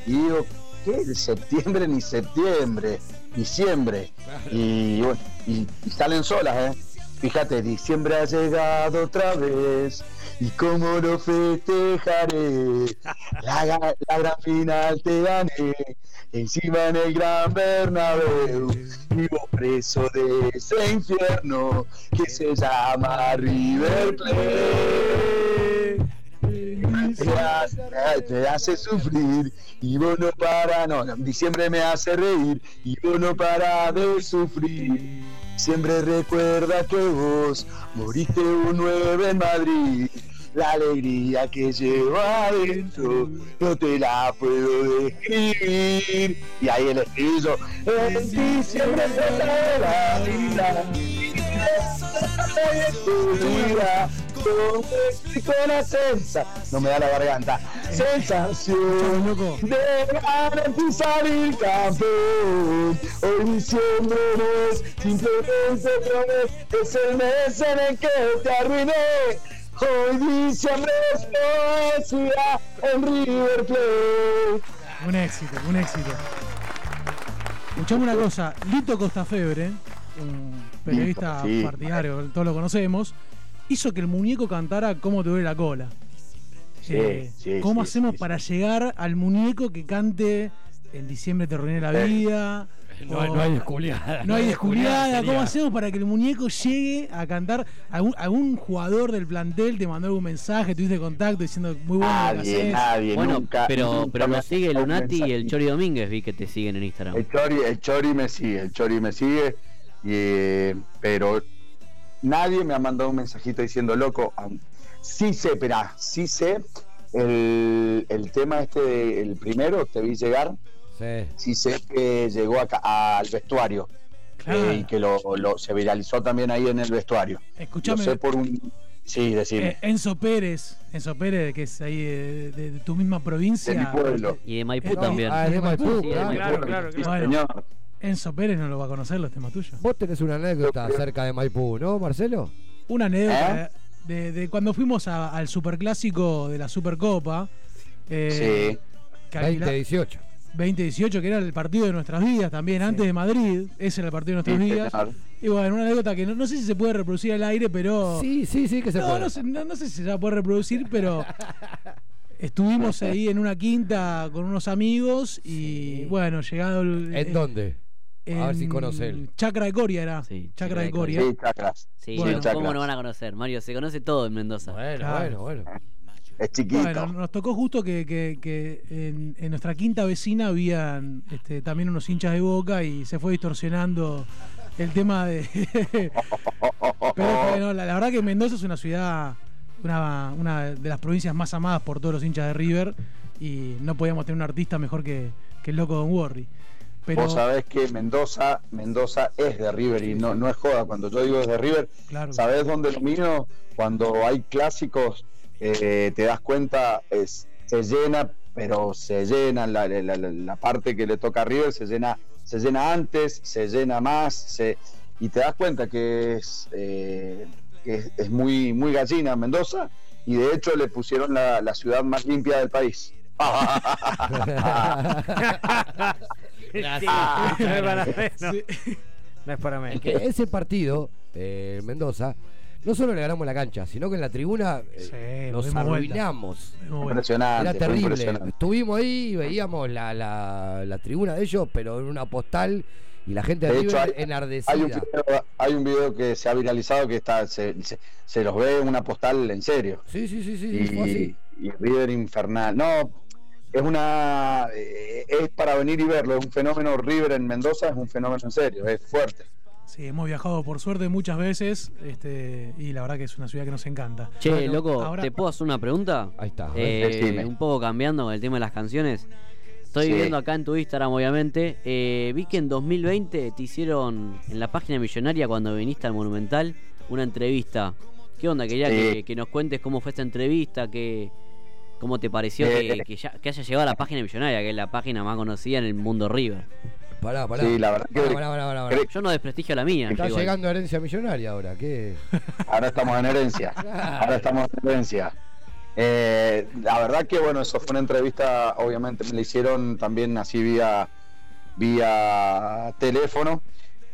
S26: y digo, ¿qué es septiembre ni septiembre? Diciembre. Y bueno, y, y salen solas, ¿eh? Fíjate, diciembre ha llegado otra vez y cómo lo festejaré. La, gran final te gané, encima en el Gran Bernabéu. Vivo preso de ese infierno que se llama River Plate. Te hace, te hace sufrir y vos no para, no, no, diciembre me hace reír y vos no para de sufrir. Siempre recuerda que vos moriste un 9 en Madrid. La alegría que llevo adentro no te la puedo describir. Y ahí el estribillo. En diciembre se trae la vida. No me da la garganta. Sensación de garantizar el campeón. Hoy diciembre no es simplemente es el mes en el que te arruiné. Hoy diciembre es en River Plate.
S5: Un éxito, un éxito. Escuchame una cosa, Lito Costafebre, un periodista
S26: sí.
S5: partidario, todos lo conocemos, hizo que el muñeco cantara Cómo te duele la cola. Eh,
S26: Sí, sí,
S5: ¿Cómo
S26: sí,
S5: hacemos
S26: sí,
S5: para llegar al muñeco que cante En diciembre te arruiné la
S26: Eh,
S5: vida?
S6: No,
S5: o-
S6: no hay desculiada.
S5: No hay desculiada. ¿Cómo
S6: sería-
S5: hacemos para que el muñeco llegue a cantar? ¿Algún, algún jugador del plantel te mandó algún mensaje, tuviste contacto diciendo muy bueno
S26: Nadie, nadie,
S4: Bueno,
S26: nunca.
S4: pero,
S26: nunca
S4: pero
S26: me
S4: nos sigue Lunati y el. Chori Domínguez, vi que te siguen en Instagram.
S26: El Chori, el Chori me sigue, el Chori me sigue, eh, pero nadie me ha mandado un mensajito diciendo, loco, sí sé, espera, sí sé el, el tema este, de- el primero, te vi llegar,
S6: Sí.
S26: sí sé que llegó acá, al vestuario
S5: Claro.
S26: eh, y que lo, lo- se viralizó también ahí en el vestuario.
S5: Escuchame.
S26: Lo sé por un... Sí, decime.
S5: Eh, Enzo Pérez, Enzo Pérez, que es ahí de, de- de tu misma provincia.
S26: De mi pueblo.
S4: Y de Maipú
S5: Eh,
S4: también.
S6: Ah, de Maipú,
S4: Sí, de
S6: claro.
S4: Maipú.
S3: Claro, claro,
S26: Sí,
S3: claro.
S5: Bueno.
S26: señor.
S5: Enzo Pérez no lo va a conocer los temas tuyos.
S6: Vos tenés una anécdota acerca de Maipú, ¿no, Marcelo?
S5: Una anécdota
S26: ¿Eh?
S5: de, de cuando fuimos a- al superclásico de la Supercopa. eh,
S26: Sí.
S5: que alquila-
S6: 2018.
S5: 2018, que era el partido de nuestras vidas también, antes de Madrid. Ese era el partido de nuestras
S26: Sí,
S5: vidas. Y bueno, una anécdota que no, no sé si se puede reproducir al aire, pero.
S6: Sí, sí, sí que se
S5: no,
S6: puede.
S5: no sé, no, no sé si se puede reproducir, pero estuvimos ahí en una quinta con unos amigos y bueno, llegado el.
S6: ¿En dónde? A ver si conoce él.
S5: Chacra de Coria era.
S4: Sí,
S5: Chacra de Coria.
S26: Sí, chacras.
S4: Sí,
S5: Bueno.
S4: no, ¿cómo no van a conocer? Mario, se conoce todo en Mendoza.
S6: Bueno,
S5: Claro.
S6: bueno, bueno.
S26: Es chiquito.
S5: Bueno, nos tocó justo que, que- que en, en nuestra quinta vecina habían este, también unos hinchas de boca y se fue distorsionando el tema de. Pero bueno, la, la verdad que Mendoza es una ciudad, una, una de las provincias más amadas por todos los hinchas de River y no podíamos tener un artista mejor que, que el loco Don Worry. Pero
S26: Vos sabés que Mendoza, Mendoza es de River y no, no es joda. Cuando yo digo es de River,
S5: Claro.
S26: ¿sabés dónde lo miro? Cuando hay clásicos, eh, te das cuenta, es, se llena, pero se llena, la, la- parte que le toca a River se llena, se llena antes, se llena más, se, y te das cuenta que es, eh, que es, es muy, muy gallina Mendoza, y de hecho le pusieron la, la ciudad más limpia del país.
S3: Sí, no es para menos.
S5: Sí.
S3: No es para menos.
S6: Es que ese partido, eh, en Mendoza, no solo le ganamos la cancha, sino que en la tribuna eh,
S5: Sí,
S6: nos arruinamos.
S26: Impresionante.
S6: Era terrible.
S26: impresionante.
S6: Estuvimos ahí y veíamos la, la, la tribuna de ellos, pero en una postal y la gente de,
S26: De hecho, hay,
S6: enardecida.
S26: hay un video, hay un video que se ha viralizado que está se, se- se los ve en una postal en serio.
S6: Sí, sí, sí, sí.
S26: Y, y River infernal. No, es una eh, es para venir y verlo. Es un fenómeno River en Mendoza, es un fenómeno en serio, es fuerte.
S5: Sí, hemos viajado por suerte muchas veces este, y la verdad que es una ciudad que nos encanta.
S4: Che,
S5: Bueno,
S4: loco,
S5: ahora-
S4: ¿te puedo hacer una pregunta?
S6: Ahí está.
S4: Eh, un poco cambiando con el tema de las canciones. Estoy
S26: Sí.
S4: viendo acá en tu Instagram, obviamente. eh, vi que en 2020 te hicieron en la página millonaria cuando viniste al Monumental una entrevista. ¿Qué onda? Quería
S26: Sí.
S4: que, que nos cuentes cómo fue esta entrevista, que, cómo te pareció
S26: Eh,
S4: que, que ya- que haya llegado a la página millonaria, que es la página más conocida en el mundo River.
S6: Pará, pará.
S26: Sí, la verdad que-
S6: Pará, pará, pará, pará, pará.
S4: Yo no desprestigio la mía.
S6: Está llegando herencia millonaria ahora, ¿qué?
S26: Ahora estamos en herencia. Ahora estamos en herencia. Eh, la verdad que bueno, eso fue una entrevista, obviamente me la hicieron también así vía, vía teléfono.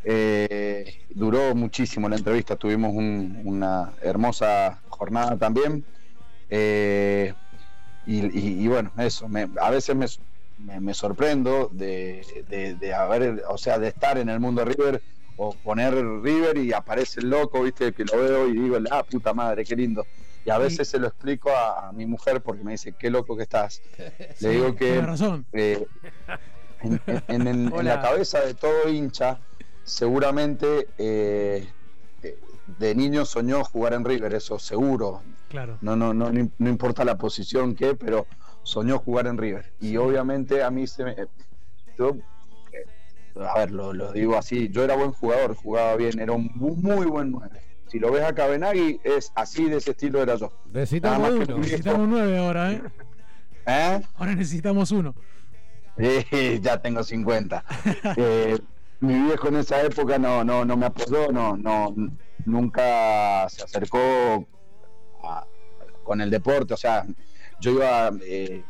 S26: Eh, duró muchísimo la entrevista, tuvimos un- una hermosa jornada también. Eh, y, y- y bueno, eso, me- a veces me, me- me sorprendo de, de- de haber, o sea, de estar en el mundo River o poner River y aparece el loco, viste, que lo veo y digo, ah, puta madre, qué lindo. Y a veces se lo explico a, a mi mujer porque me dice, qué loco que estás. Le digo que
S5: razón.
S26: eh, en, en- en el- en
S5: Hola.
S26: la cabeza de todo hincha, seguramente eh, de niño soñó jugar en River, eso seguro.
S5: Claro.
S26: No, no, no, no, no importa la posición que, pero soñó jugar en River. Y obviamente a mí se me. yo, eh, a ver, lo, lo digo así, yo era buen jugador, jugaba bien, era un mu- muy buen 9. Si lo ves a Cabenagui, es así de ese estilo era yo.
S6: Necesitamos
S26: Nada más que
S6: uno.
S5: Necesitamos nueve ahora, ¿eh?
S26: ¿Eh?
S5: Ahora necesitamos uno.
S26: Eh, ya tengo 50. Eh, mi viejo en esa época no, no, no me apoyó, no, no, nunca se acercó a- con el deporte. O sea, yo iba eh,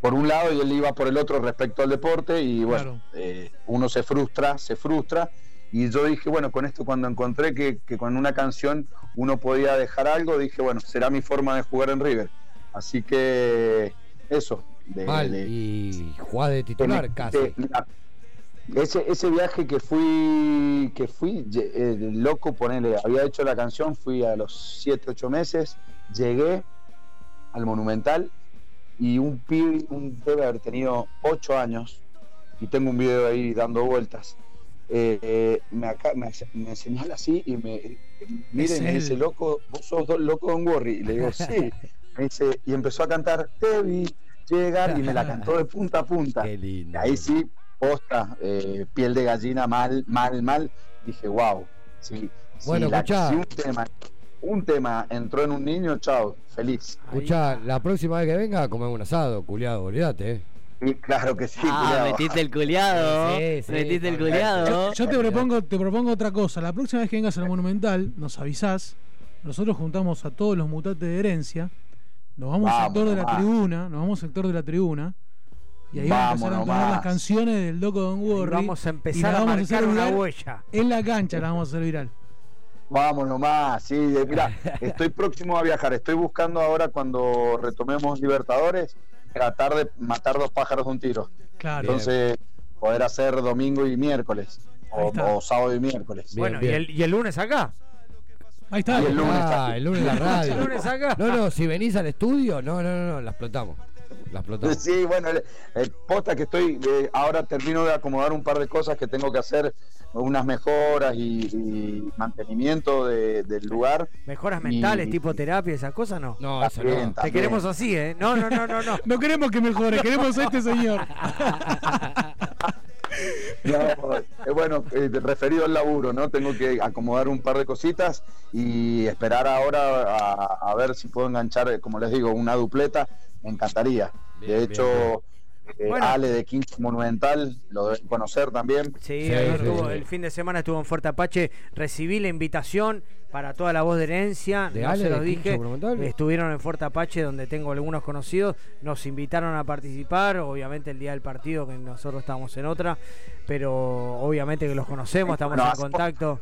S26: por un lado y él iba por el otro respecto al deporte y bueno, eh, uno se frustra, se frustra. Y yo dije, bueno, con esto cuando encontré que, que con una canción uno podía dejar algo, dije, bueno, será mi forma de jugar en River. Así que eso. de-
S6: Mal,
S26: de-
S6: y jugá de titular
S26: de-
S6: casi.
S26: Ese, ese viaje que fui, que fui eh, loco, ponele, había hecho la canción, fui a los 7, 8 meses, llegué al Monumental y un pibe, un, debe haber tenido 8 años, y tengo un video ahí dando vueltas, eh, eh, me, acá, me, me señala así y me miren, me dice, loco, vos sos loco Don Worry, y le digo, sí, me dice, y empezó a cantar, te vi llegar, y me la cantó de punta a punta. Y ahí sí, posta, eh, piel de gallina, mal, mal, mal. Dije, wow. Sí, si
S6: Bueno, escuchá.
S26: si un tema, un tema entró en un niño, chao, feliz.
S6: Escuchá, la próxima vez que venga, comemos un asado, culiado, olvídate, eh.
S26: Sí, claro que sí,
S4: Ah,
S26: culiao.
S4: metiste el culiado.
S6: Sí, sí,
S4: metiste el
S6: sí.
S4: culiado.
S5: Yo, yo te propongo, te propongo otra cosa. La próxima vez que vengas al Monumental, nos avisás. Nosotros juntamos a todos los mutantes de herencia. Nos vamos al
S26: Vamos
S5: sector de la tribuna. Nos vamos al sector de la tribuna. Y ahí vamos,
S26: Vamos
S5: a empezar a las canciones del Loco Don Worry.
S3: vamos a
S5: y
S3: empezar a marcar una huella.
S5: En la cancha la vamos a hacer viral.
S26: Vamos nomás, sí, mira, estoy próximo a viajar, estoy buscando ahora cuando retomemos Libertadores, tratar de matar dos pájaros de un tiro.
S5: Claro.
S26: Entonces, poder hacer domingo y miércoles, o, o sábado y miércoles.
S3: bueno, Y, el, y el lunes acá.
S5: Ahí está.
S26: Y el lunes
S6: Ah, el lunes la radio.
S3: El lunes acá.
S6: No, no, si venís al estudio, no, no, no, no, la explotamos. La explotamos.
S26: Sí, bueno, el, el posta que estoy, eh, ahora termino de acomodar un par de cosas que tengo que hacer, unas mejoras y, y mantenimiento de- del lugar.
S3: Mejoras
S26: Y-
S3: mentales, tipo terapia, esas cosas no.
S6: No,
S26: eso no. También,
S3: Te
S26: también.
S3: queremos así, ¿eh? No, no, no, no, no.
S5: No queremos que mejore, queremos a este señor.
S26: No, eh, bueno, eh, referido al laburo, ¿no? Tengo que acomodar un par de cositas y esperar ahora a, a ver si puedo enganchar, eh, como les digo, una dupleta. Me encantaría.
S6: Bien,
S26: de
S6: bien,
S26: hecho, eh,
S3: Bueno.
S26: Ale de Quinto Monumental, lo deben conocer también.
S3: Sí,
S6: Sí, sí.
S3: el fin de semana estuvo en Fuerte Apache. Recibí la invitación para toda la voz de herencia.
S6: ¿De
S3: no
S6: Ale
S3: se los
S6: de
S3: dije. Estuvieron en Fuerte Apache, donde tengo algunos conocidos. Nos invitaron a participar. Obviamente, el día del partido, que nosotros estábamos en otra. Pero obviamente que los conocemos, estamos
S26: Bueno,
S3: en contacto.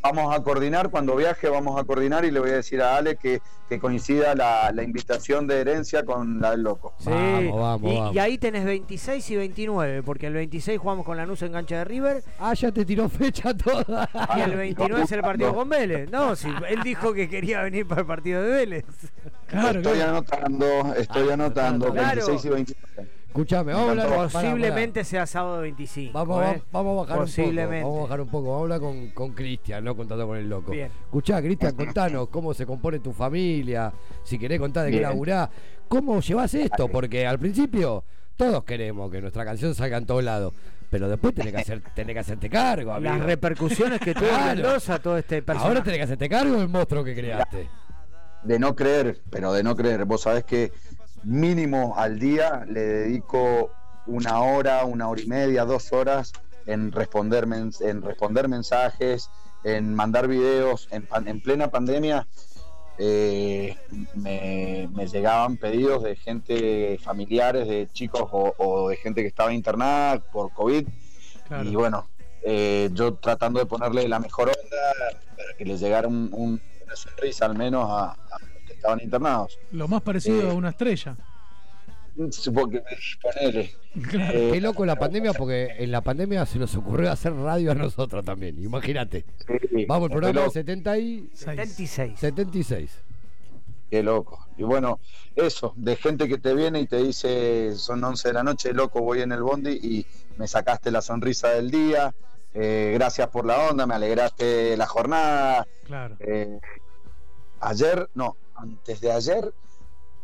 S26: Vamos a coordinar, cuando viaje vamos a coordinar y le voy a decir a Ale que, que coincida la, la invitación de herencia con la del loco.
S3: Sí,
S6: Vamos, vamos,
S3: y,
S6: vamos.
S3: y ahí tenés 26 y 29, porque el 26 jugamos con Lanús en cancha de River
S6: Ah, ya te tiró fecha toda.
S3: y el 29 es el partido con Vélez. No, si él dijo que quería venir para el partido de Vélez.
S5: Claro,
S26: estoy
S5: claro.
S26: anotando, estoy anotando,
S3: Claro.
S26: 26 y 29.
S6: Escuchame, vamos a hablar.
S3: Posiblemente sea sábado 25.
S6: Vamos,
S3: ¿eh?
S6: vamos, vamos a bajar un poco.
S3: Posiblemente.
S6: Vamos a bajar un poco. Vamos a hablar con, con Cristian, no contando con el loco.
S3: Bien.
S6: Escuchá, Cristian, contanos cómo se compone tu familia. Si querés contar de qué laburás. ¿Cómo llevas esto? Porque al principio todos queremos que nuestra canción salga en todos lados. Pero después tenés que, hacer, tenés que hacerte cargo, amigo.
S3: Las repercusiones que tuvo
S6: Claro.
S3: Mendoza todo este personaje.
S6: Ahora tenés que hacerte cargo del monstruo que creaste.
S26: de no creer, pero de no creer. Vos sabés que mínimo al día le dedico una hora, una hora y media, dos horas en responder, mens- en responder mensajes, en mandar videos. En, pan- en plena pandemia eh, me, me llegaban pedidos de gente familiares, de chicos o, o de gente que estaba internada por COVID.
S5: Claro.
S26: Y bueno, eh, yo tratando de ponerle la mejor onda para que les llegara un- un- una sonrisa al menos a, a los que estaban internados.
S5: Lo más parecido
S26: Eh,
S5: a una estrella.
S26: Supongo que ponele.
S5: Claro.
S6: Qué loco la pandemia, porque en la pandemia se nos ocurrió hacer radio a nosotros también. Imagínate. Vamos, el programa
S26: loco.
S6: 70 y...
S3: 76.
S6: 76.
S26: Qué loco. Y bueno, eso, de gente que te viene y te dice, son 11 de la noche, loco, voy en el bondi y me sacaste la sonrisa del día, eh, gracias por la onda, me alegraste la jornada.
S5: Claro.
S26: Eh, ayer, no, antes de ayer,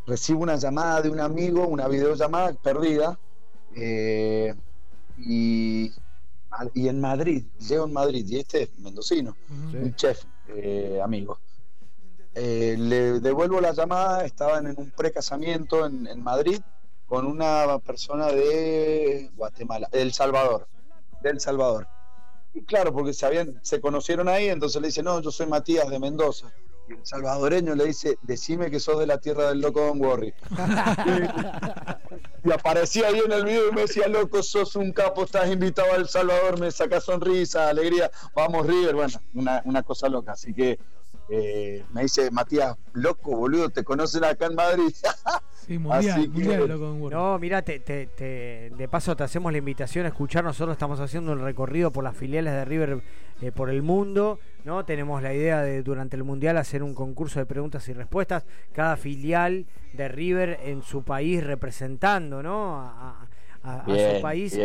S26: recibo una llamada de un amigo, una videollamada perdida, eh, y, y en Madrid, llego en Madrid, y este es mendocino, un chef eh, amigo. Eh, le devuelvo la llamada, estaban en un precasamiento en, en Madrid con una persona de Guatemala, El Salvador, de El Salvador. Y claro, porque se, habían, se conocieron ahí, entonces le dice, no, yo soy Matías de Mendoza. Y el salvadoreño le dice, decime que sos de la tierra del loco Don Worry. y aparecía ahí en el video y me decía, loco, sos un capo, estás invitado a El Salvador, me saca sonrisa, alegría, vamos River, bueno, una, una cosa loca. Así que eh, me dice, Matías, loco, boludo, te conocen acá en Madrid.
S5: Sí, mundial,
S26: Así que-
S5: mundial, loco, Worry.
S3: No, mira, te, te- te- de paso te hacemos la invitación a escuchar. Nosotros estamos haciendo un recorrido por las filiales de River eh, por el mundo. ¿no? Tenemos la idea de durante el Mundial hacer un concurso de preguntas y respuestas. Cada filial de River en su país representando ¿no? a, a- su país.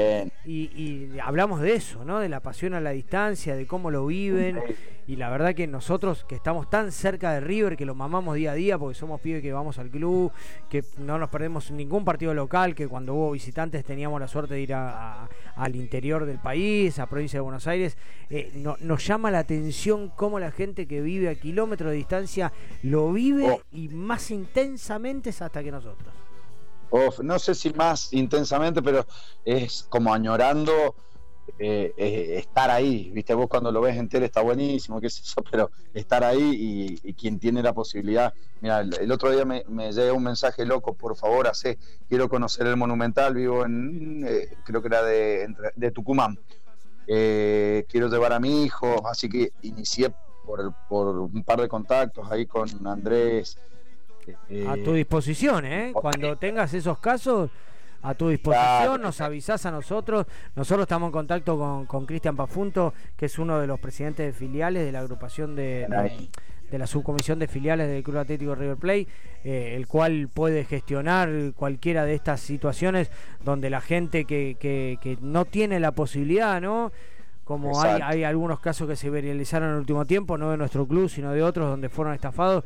S3: Y, y hablamos de eso, ¿no? de la pasión a la distancia, de cómo lo viven. Y la verdad que nosotros que estamos tan cerca de River, que lo mamamos día a día, porque somos pibes que vamos al club, que no nos perdemos ningún partido local, que cuando hubo visitantes teníamos la suerte de ir a- a- al interior del país, a provincia de Buenos Aires, eh, no- nos llama la atención cómo la gente que vive a kilómetros de distancia lo vive
S26: Oh.
S3: y más intensamente es hasta que nosotros.
S26: Uf, no sé si más intensamente, pero es como añorando eh, eh, estar ahí. Viste, vos cuando lo ves en tele está buenísimo, qué es eso, pero estar ahí y, quien tiene la posibilidad. Mira, el, otro día me, me llega un mensaje loco, por favor, hace, quiero conocer el Monumental, vivo en, eh, creo que era de, de Tucumán. Quiero llevar a mi hijo, así que inicié por, por un par de contactos ahí con Andrés. Eh,
S3: A tu disposición, ¿eh? Cuando tengas esos casos, a tu disposición, nos avisás a nosotros. Nosotros estamos en contacto con con Cristian Pafunto, que es uno de los presidentes de filiales de la agrupación de, de, de la subcomisión de filiales del Club Atlético River Plate, eh, el cual puede gestionar cualquiera de estas situaciones donde la gente que, que- que no tiene la posibilidad, ¿no? Como hay, hay algunos casos que se viralizaron en el último tiempo, no de nuestro club, sino de otros donde fueron estafados,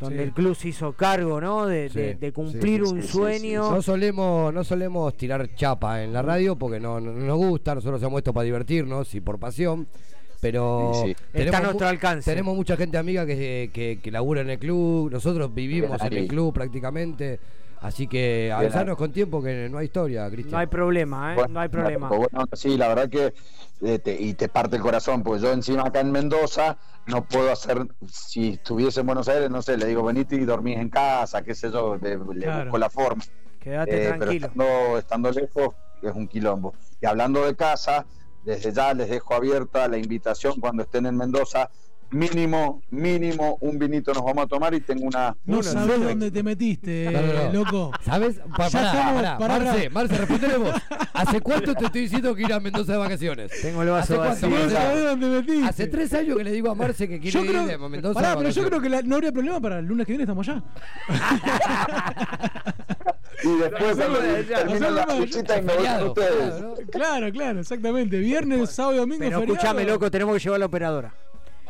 S3: donde
S6: Sí.
S3: el club se hizo cargo, ¿no? De,
S6: Sí,
S3: de- de
S6: sí,
S3: cumplir
S6: sí,
S3: un
S6: sí, sí,
S3: sueño.
S6: No solemos, no solemos tirar chapa en la radio porque no, no nos gusta, nosotros hemos esto para divertirnos y por pasión. Pero
S3: Sí, sí. Está a
S6: mu-
S3: nuestro alcance.
S6: Tenemos mucha gente amiga que, que, que labura en el club, nosotros vivimos en el club prácticamente. Así que avisarnos con tiempo que no hay historia, Cristian.
S3: No hay problema, ¿eh?
S26: Bueno,
S3: no hay problema.
S26: pues bueno, sí, la verdad que eh, te- y te parte el corazón, porque yo encima acá en Mendoza no puedo hacer, si estuviese en Buenos Aires, no sé, le digo venite y dormís en casa, qué sé yo, le, le
S3: Claro.
S26: busco la forma.
S3: Quédate
S26: Eh, pero
S3: tranquilo.
S26: estando, estando lejos es un quilombo. Y hablando de casa, desde ya les dejo abierta la invitación cuando estén en Mendoza. Mínimo, mínimo, un vinito nos vamos a tomar y tengo una.
S5: No
S26: una-
S5: sabés dónde te metiste,
S6: No, no, no.
S5: loco.
S6: ¿Sabes? Pa-
S5: Ya
S6: pará,
S5: estamos-
S6: pará,
S5: pará,
S6: Marce. Marce, respondele vos. ¿Hace cuánto te estoy diciendo que ir a Mendoza de vacaciones?
S3: Tengo el vaso
S6: ¿Hace cuánto,
S3: vacío.
S5: No sabés dónde metiste.
S6: Hace tres años que le digo a Marce que quiere
S5: Yo
S6: ir
S5: creo,
S6: de Mendoza
S5: pará,
S6: de
S5: pero yo
S6: vacaciones.
S5: creo que la- no habría problema para el lunes que viene estamos allá.
S26: Y después, cuando termino la visita y me voy con ustedes.
S5: Claro, claro, exactamente. Viernes, sábado y domingo,
S3: Pero
S5: feriado.
S3: escúchame, loco, tenemos que llevar a la operadora.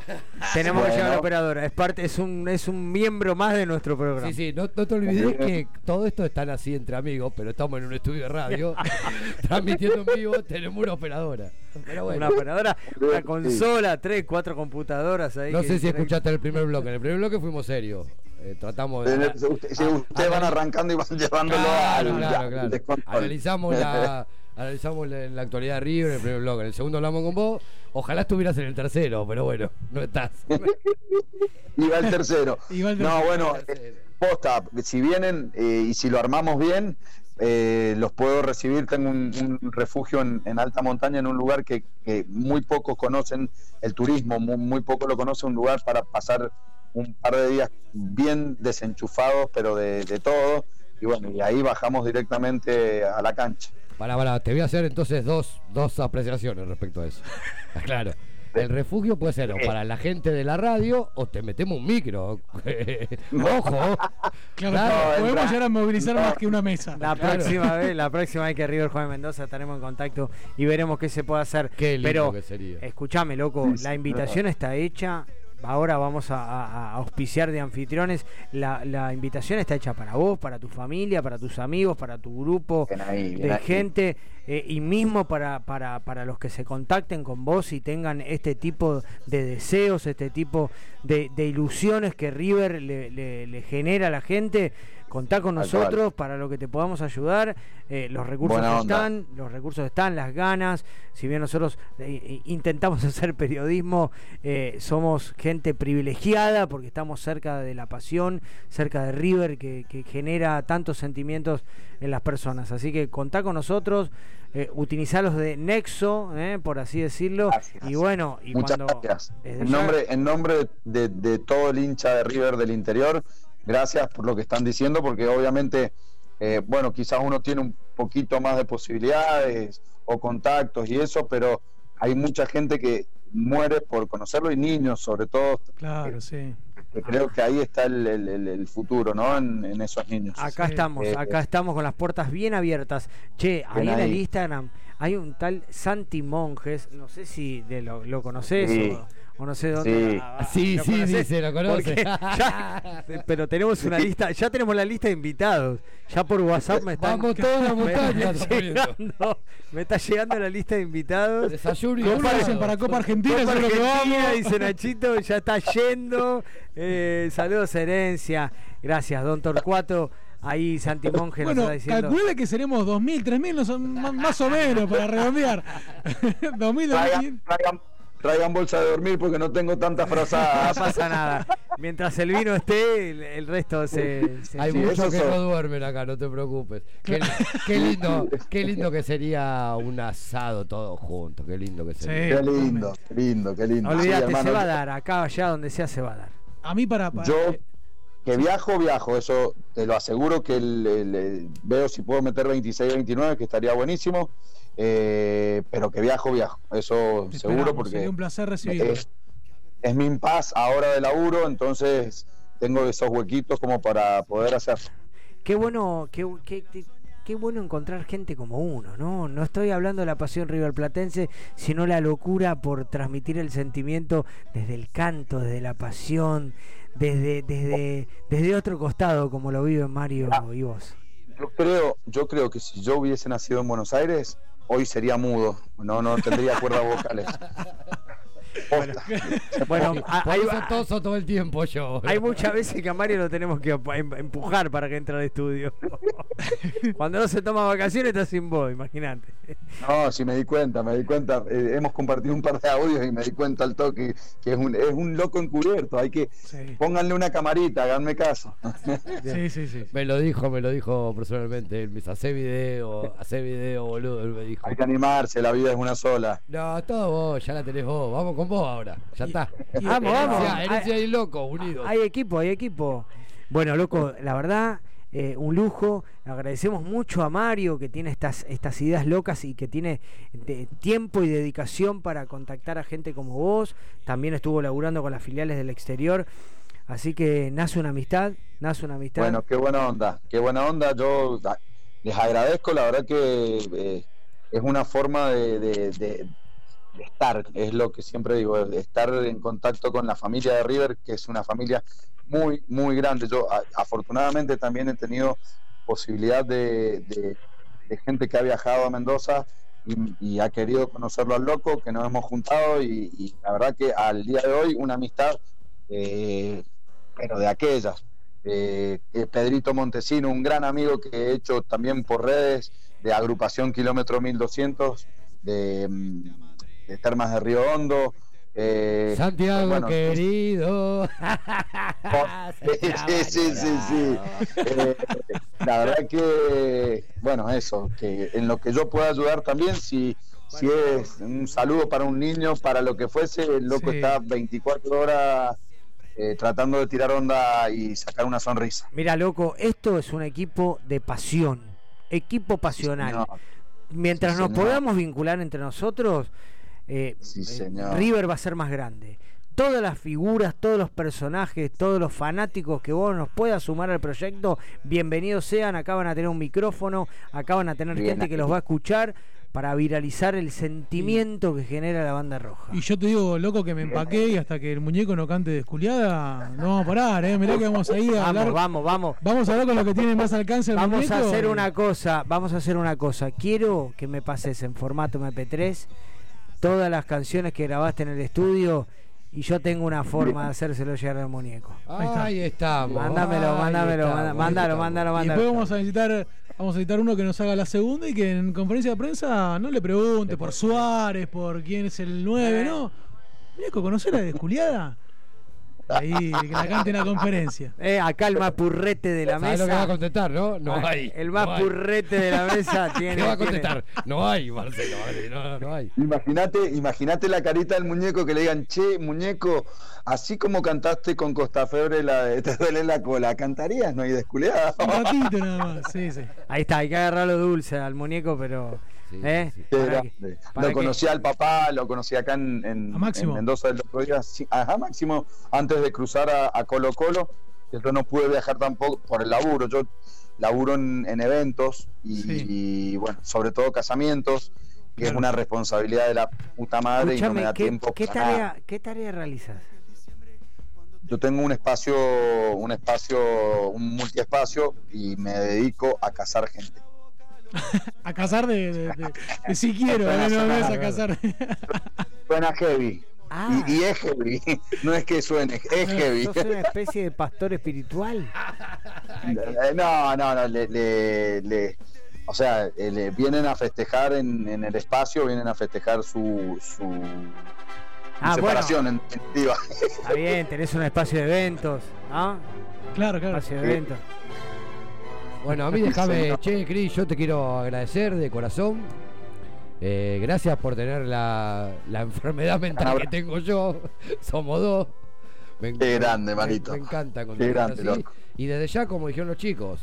S3: Tenemos que llevar a la operadora. Es parte, es un, es un miembro más de nuestro programa.
S6: Sí, sí, no, no te olvides que todo esto están así entre amigos, pero estamos en un estudio de radio, transmitiendo en vivo, tenemos una operadora. Pero bueno.
S3: Una operadora, una consola, tres, cuatro computadoras ahí.
S6: No sé si escuchaste el primer bloque. En el primer bloque fuimos serios. Eh, tratamos de.
S26: Usted- ustedes van arrancando y van llevándolo
S6: Claro,
S26: al,
S6: claro, claro. Analizamos la, analizamos la, la actualidad de River en el primer bloque. En el segundo hablamos con vos. Ojalá estuvieras en el tercero, pero bueno, no estás.
S26: Va el tercero. No, bueno, eh, posta, si vienen eh, y si lo armamos bien, eh, los puedo recibir. Tengo un, un refugio en, en alta montaña, en un lugar que, que muy pocos conocen el turismo, muy, muy poco lo conoce, un lugar para pasar un par de días bien desenchufados, pero de, de todo. Y bueno, y ahí bajamos directamente a la cancha.
S6: Para, para, te voy a hacer entonces dos, dos apreciaciones respecto a eso. Claro. El refugio puede ser o para la gente de la radio o te metemos un micro. Ojo.
S5: Claro, podemos llegar a movilizar más que una mesa.
S3: La próxima vez, la próxima vez que River en Mendoza estaremos en contacto y veremos qué se puede hacer.
S6: Qué lindo
S3: Pero
S6: que sería.
S3: escúchame, loco, la invitación está hecha. Ahora vamos a, a- a auspiciar de anfitriones. La, la invitación está hecha para vos, para tu familia, para tus amigos, para tu grupo de gente eh, y mismo para, para, para los que se contacten con vos y tengan este tipo de deseos, este tipo de, de ilusiones que River le, le- le genera a la gente. Contá con nosotros para lo que te podamos ayudar. Eh, los recursos están, los recursos están, las ganas. Si bien nosotros eh, intentamos hacer periodismo, eh, somos gente privilegiada porque estamos cerca de la pasión, cerca de River, que, que genera tantos sentimientos en las personas. Así que contá con nosotros, eh, utilizarlos de nexo, eh, por así decirlo. Y bueno, y
S26: Muchas
S3: cuando.
S26: gracias. En nombre, en nombre de, de todo el hincha de River del interior, gracias por lo que están diciendo, porque obviamente, eh, bueno, quizás uno tiene un poquito más de posibilidades o contactos y eso, pero hay mucha gente que muere por conocerlo y niños sobre todo.
S5: Claro, sí.
S26: creo que ahí está el, el- el- el futuro, ¿no? En, en esos niños.
S3: Acá estamos,
S26: Eh,
S3: acá estamos con las puertas bien abiertas. Che, ahí en el. Instagram hay un tal Santi Monjes, no sé si de lo, lo conoces
S26: Sí.
S3: o, o no sé dónde.
S26: Sí.
S3: ah,
S6: Sí,
S3: ¿lo
S6: sí, dice, lo conoce.
S3: Ya- pero tenemos una lista, ya tenemos la lista de invitados. Ya por WhatsApp me están
S6: Vamos toda la
S3: me
S6: montaña,
S3: llegando, me está llegando la lista de invitados.
S6: Desayuno y
S5: ¿Cómo
S6: asado.
S5: hacen para Copa Argentina?
S3: Copa
S5: lo que
S3: Argentina,
S5: vamos.
S3: dice Nachito, ya está yendo. Eh, saludos Herencia. Gracias, Don Torcuato. Ahí Santi Monge nos
S5: Bueno,
S3: está diciendo.
S5: calcule que seremos 2.000, 3.000, no son más, más o menos para redondear. 2.000, 2.000.
S26: Traigan, bolsa de dormir porque no tengo tantas
S3: No
S26: frazadas.
S3: pasa nada. Mientras el vino esté, el, el resto se. se
S6: Hay
S26: Sí,
S6: muchos que
S26: son.
S6: no duermen acá, no te preocupes. Qué, qué lindo, qué lindo que sería un asado todos juntos, qué lindo que sería.
S26: Qué lindo, qué lindo, qué lindo.
S3: No
S26: Sí,
S3: olvídate,
S26: hermano,
S3: se va a dar. Acá, allá, donde sea, se va a dar.
S5: A mí para... para-
S26: Yo que viajo, viajo, eso te lo aseguro que el- veo si puedo meter 26, 29, que estaría buenísimo, eh, pero que viajo, viajo, eso
S5: te
S26: seguro porque
S5: Sería un placer recibirlo.
S26: es, es mi impas ahora de laburo, entonces tengo esos huequitos como para poder hacerlo.
S3: Qué bueno, qué, qué- qué- qué bueno encontrar gente como uno, ¿no? No estoy hablando de la pasión riverplatense, sino la locura por transmitir el sentimiento desde el canto, desde la pasión, desde, desde, desde otro costado, como lo viven Mario y vos.
S26: Yo creo, yo creo que si yo hubiese nacido en Buenos Aires, hoy sería mudo, no, no tendría cuerdas vocales.
S3: Bueno, a-
S6: Por
S3: hay,
S6: eso toso todo el tiempo yo.
S3: hay muchas veces que a Mario lo tenemos que em- empujar para que entre al estudio. Cuando no se toma vacaciones está sin voz, imagínate.
S26: No, sí me di cuenta, me di cuenta. eh, hemos compartido un par de audios y me di cuenta al toque que es un, es un loco encubierto. Hay que pónganle una camarita, háganme caso.
S5: Sí, sí, sí.
S6: Me lo dijo, me lo dijo personalmente. Él me dice, hace video, hace video, boludo. Él me dijo.
S26: Hay que animarse, la vida es una sola.
S6: No, todo vos, ya la tenés vos. Vamos con vos ahora. Ya está.
S3: Vamos, vamos.
S6: Herencia, herencia y loco, unidos.
S3: Hay equipo, hay equipo. Bueno, loco, la verdad, eh, un lujo. Agradecemos mucho a Mario que tiene estas, estas ideas locas y que tiene de- tiempo y dedicación para contactar a gente como vos. También estuvo laburando con las filiales del exterior. Así que nace una amistad, nace una amistad.
S26: Bueno, qué buena onda, qué buena onda. Yo les agradezco, la verdad que eh, es una forma de, de- de- estar, es lo que siempre digo, estar en contacto con la familia de River, que es una familia muy, muy grande. Yo afortunadamente también he tenido posibilidad de, gente que ha viajado a Mendoza y, ha querido conocerlo al loco, que nos hemos juntado y, la verdad que al día de hoy una amistad, eh, pero de aquellas. Pedrito Montesino, un gran amigo que he hecho también por redes de agrupación Kilómetro 1200, de, de Termas de Río Hondo. eh,
S6: Santiago
S26: bueno,
S6: querido.
S26: Sí, sí, sí, sí. Eh, la verdad que, bueno, eso, que en lo que yo pueda ayudar también, si, si es un saludo para un niño, para lo que fuese, el loco
S3: Sí.
S26: está 24 horas eh, tratando de tirar onda y sacar una sonrisa.
S3: Mira, loco, esto es un equipo de pasión, equipo pasional. Mientras
S26: Sí,
S3: nos podamos vincular entre nosotros, eh, eh,
S26: señor.
S3: River va a ser más grande. Todas las figuras, todos los personajes, todos los fanáticos que vos nos puedas sumar al proyecto, bienvenidos sean. Acá van a tener un micrófono, acá van a tener
S5: Bien
S3: gente que los va a escuchar para viralizar el sentimiento que genera la banda roja.
S5: Y yo te digo, loco, que me empaqué y hasta que el muñeco no cante desculiada, no vamos a parar, ¿eh? Mirá que vamos a ir a
S3: Vamos,
S5: hablar.
S3: vamos, vamos.
S5: Vamos a hablar con lo que tiene más alcance el
S3: Vamos
S5: muñeco.
S3: a hacer una cosa, vamos a hacer una cosa. Quiero que me pases en formato MP3 todas las canciones que grabaste en el estudio y yo tengo una forma de hacérselo llegar al muñeco.
S6: Ahí estamos.
S3: Mándamelo,
S6: ahí
S3: mándamelo,
S6: estamos,
S3: mándalo,
S6: estamos.
S3: mándalo,
S5: Y
S3: mándalo.
S5: después vamos a necesitar, vamos a necesitar uno que nos haga la segunda y que en conferencia de prensa no le pregunte por Suárez, por quién es el 9, ¿no? Muñeco, ¿conocer a Desculiada? Ahí, que la cante en la conferencia.
S3: Eh, acá el más purrete de la
S6: ¿Sabes
S3: mesa.
S6: lo que va a contestar, no? No
S3: Ah,
S6: hay.
S3: El más
S6: no hay.
S3: purrete de la mesa tiene.
S6: ¿Qué va a
S3: tiene-
S6: contestar? No hay, Marcelo. vale, No, no hay.
S26: Imagínate, imagínate la carita del muñeco que le digan, che, muñeco, así como cantaste con Costa Febre la de Te duele la cola, ¿cantarías? No hay desculeada.
S5: Un ratito nada más, sí, sí.
S3: Ahí está, hay que agarrarlo dulce al muñeco, pero. ¿Eh?
S26: Qué
S3: Para
S26: grande.
S3: que- para
S26: Lo
S3: que-
S26: conocí al papá, lo conocí acá en, en-
S5: A Máximo.
S26: en Mendoza el otro día. Sí, ajá, Máximo, antes de cruzar a, a Colo Colo, que yo no pude viajar tampoco por el laburo. Yo laburo en, en eventos y, y, bueno, sobre todo casamientos, que es una responsabilidad de la puta madre y no me da
S3: ¿qué,
S26: tiempo
S3: qué
S26: para nada.
S3: tarea, ¿qué tarea realizas?
S26: Yo tengo un espacio, un espacio, un multiespacio y me dedico a casar gente.
S5: A casar de, de, de- de si quiero, no, no es a casar.
S26: Suena heavy.
S3: Ah.
S26: Y, y es heavy. No es que suene, es heavy.
S3: ¿Sos una especie de pastor espiritual?
S26: No, no, no, le, le- le- o sea, eh, le vienen a festejar en, en el espacio, vienen a festejar su, su,
S3: Ah,
S26: separación, en definitiva.
S3: Está bien, tenés un espacio de eventos, ¿no?
S5: Claro, claro.
S3: Espacio de eventos.
S6: Bueno, a mí déjame, che, Cris, yo te quiero agradecer de corazón. Eh, gracias por tener la, la enfermedad mental que tengo yo. Somos dos. Me,
S26: Qué grande,
S6: me-
S26: manito.
S6: Me, encanta
S26: Qué grande, loco.
S6: Y desde ya, como dijeron los chicos,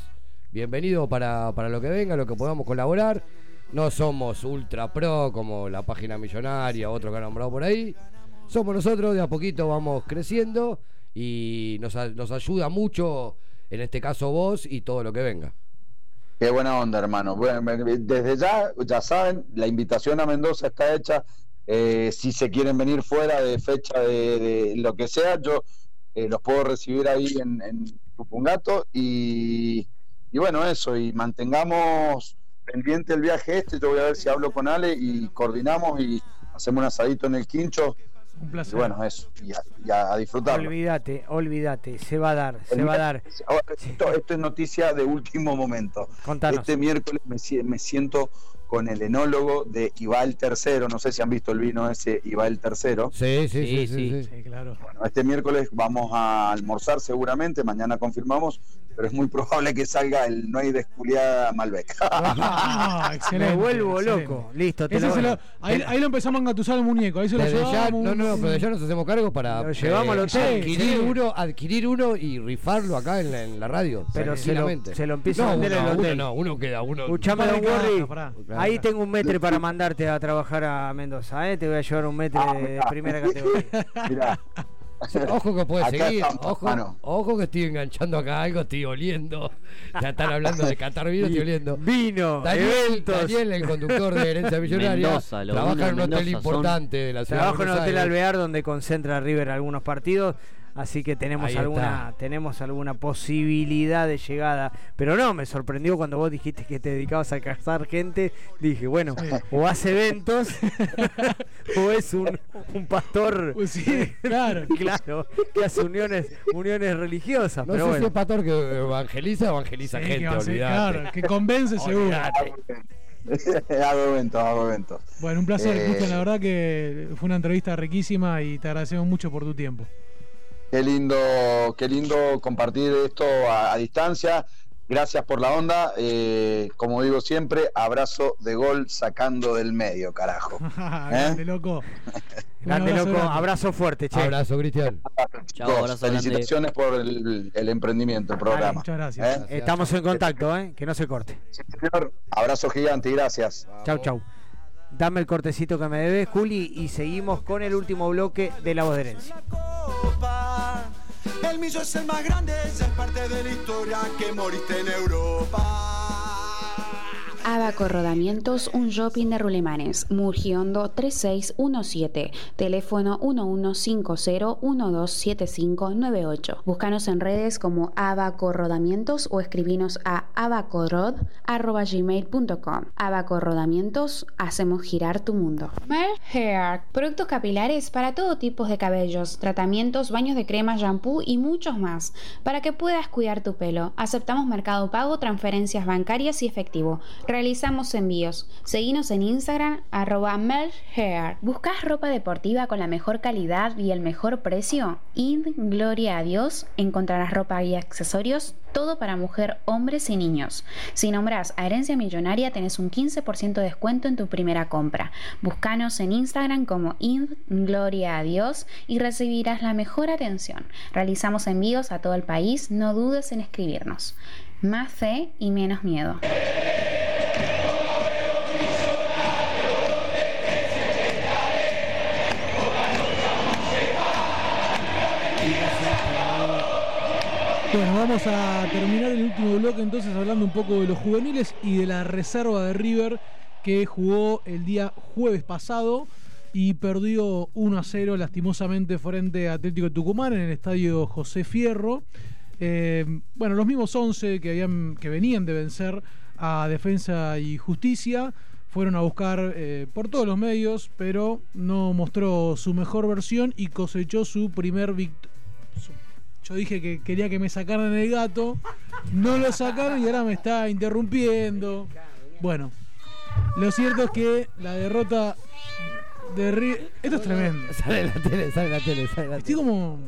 S6: bienvenido para, para lo que venga, lo que podamos colaborar. No somos ultra pro como la página millonaria, otro que han nombrado por ahí. Somos nosotros, de a poquito vamos creciendo y nos, nos ayuda mucho, en este caso vos y todo lo que venga.
S26: Qué buena onda, hermano. Bueno, desde ya, ya saben, la invitación a Mendoza está hecha. Eh, si se quieren venir fuera de fecha de, de lo que sea, yo eh, los puedo recibir ahí en, en Tupungato. Y, y bueno, eso, y mantengamos pendiente el viaje este. Yo voy a ver si hablo con Ale y coordinamos y hacemos un asadito en el quincho.
S5: Un
S26: Y
S5: placer.
S26: bueno, eso, y a, y a- disfrutarlo.
S3: Olvídate, olvídate, se va a dar, se va a dar.
S26: Ahora, esto, esto es noticia de último momento.
S3: Contanos.
S26: Este miércoles me, me siento con el enólogo de Ibal Tercero. No sé si han visto el vino ese Ibal Tercero.
S6: Sí, sí, sí, sí. sí,
S5: Sí, claro.
S26: Bueno, este miércoles vamos a almorzar seguramente, mañana confirmamos, pero es muy probable que salga el No hay desculiada Malbec.
S5: Ah, excelente.
S3: Me vuelvo
S5: excelente.
S3: loco. Listo, te lo,
S5: se lo- ahí, ahí lo empezamos a engatusar al muñeco. Ahí se lo llevamos.
S6: no, no, pero ya nos hacemos cargo para
S3: Lo llevamos al hotel,
S6: adquirir
S3: sí.
S6: uno, adquirir uno y rifarlo acá en la, en la radio.
S3: Pero se lo, se lo empiezo
S6: no,
S3: a vender el hotel.
S6: uno no, uno queda uno.
S3: Escuchame, Don. Ahí tengo un metre para mandarte a trabajar a Mendoza, ¿eh? Te voy a llevar un metre
S26: Ah,
S3: de primera categoría.
S26: Mirá,
S6: Ojo que puede seguir.
S26: estamos,
S6: Ojo,
S26: mano.
S6: ojo que estoy enganchando acá algo, estoy oliendo. Ya están hablando de Qatar vino, estoy oliendo.
S3: Vino,
S6: Daniel,
S3: eventos.
S6: Daniel, el conductor de Herencia Millonaria,
S4: Mendoza,
S6: trabaja en un hotel
S4: Mendoza son-
S6: importante de la ciudad
S3: Trabajo
S6: de
S3: en
S6: Buenos
S3: Hotel
S6: Aires.
S3: Alvear donde concentra River algunos partidos. Así que tenemos
S6: Ahí
S3: alguna, tenemos alguna posibilidad de llegada. Pero no, me sorprendió cuando vos dijiste que te dedicabas a cazar gente. Dije, bueno, o hace eventos o es un, un pastor.
S5: Pues sí, claro.
S3: claro, que hace uniones, uniones religiosas.
S6: No
S3: pero
S6: sé
S3: bueno.
S6: si es pastor que evangeliza o evangeliza
S5: Sí,
S6: gente,
S5: que claro, que convence seguro.
S26: Hago eventos, hago eventos.
S5: Bueno, un placer,
S26: Eh,
S5: Cristian. La verdad que fue una entrevista riquísima y te agradecemos mucho por tu tiempo.
S26: Qué lindo, qué lindo compartir esto a, a distancia. Gracias por la onda. Eh, como digo siempre, abrazo de gol sacando del medio, carajo.
S5: Grande, loco.
S3: Grande
S5: abrazo
S3: loco,
S5: grande.
S3: abrazo fuerte, che.
S6: Abrazo, Cristian.
S26: Chicos, felicitaciones por el, el emprendimiento, el programa.
S5: muchas gracias.
S26: ¿Eh?
S3: Estamos en contacto, ¿eh? que no se corte.
S26: Señor, abrazo gigante y gracias.
S3: Chau, chau. Dame el cortecito que me debes, Juli, y seguimos con el último bloque de La Voz de Herencia.
S14: El millo es el más grande, es parte de la historia que moriste en Europa.
S7: Abaco Rodamientos, un shopping de Rulemanes, Murgiondo 3617, teléfono 1150-127598. Búscanos en redes como Abaco Rodamientos o escribinos a abacorod.gmail.com. Abaco Rodamientos, hacemos girar tu mundo. Mer Hair, productos capilares para todo tipo de cabellos, tratamientos, baños de crema, shampoo y muchos más, para que puedas cuidar tu pelo. Aceptamos mercado pago, transferencias bancarias y efectivo. Realizamos envíos. Seguinos en Instagram, arroba melhair. ¿Buscas ropa deportiva con la mejor calidad y el mejor precio? In Gloria a Dios encontrarás ropa y accesorios, todo para mujer, hombres y niños. Si nombras a Herencia Millonaria tenés un 15% de descuento en tu primera compra. Búscanos en Instagram como In Gloria a Dios y recibirás la mejor atención. Realizamos envíos a todo el país, no dudes en escribirnos. Más fe y menos miedo.
S5: Bueno, vamos a terminar el último bloque entonces hablando un poco de los juveniles y de la reserva de River que jugó el día jueves pasado y perdió 1 a 0 lastimosamente frente a Atlético de Tucumán en el estadio José Fierro. Eh, bueno, los mismos 11 que, habían, que venían de vencer a Defensa y Justicia fueron a buscar eh, por todos los medios, pero no mostró su mejor versión y cosechó su primer victoria. Yo dije que quería que me sacaran el gato, no lo sacaron y ahora me está interrumpiendo. Bueno, lo cierto es que la derrota de River. Esto es tremendo.
S6: Sale la tele, sale la tele, sale la
S5: Estoy como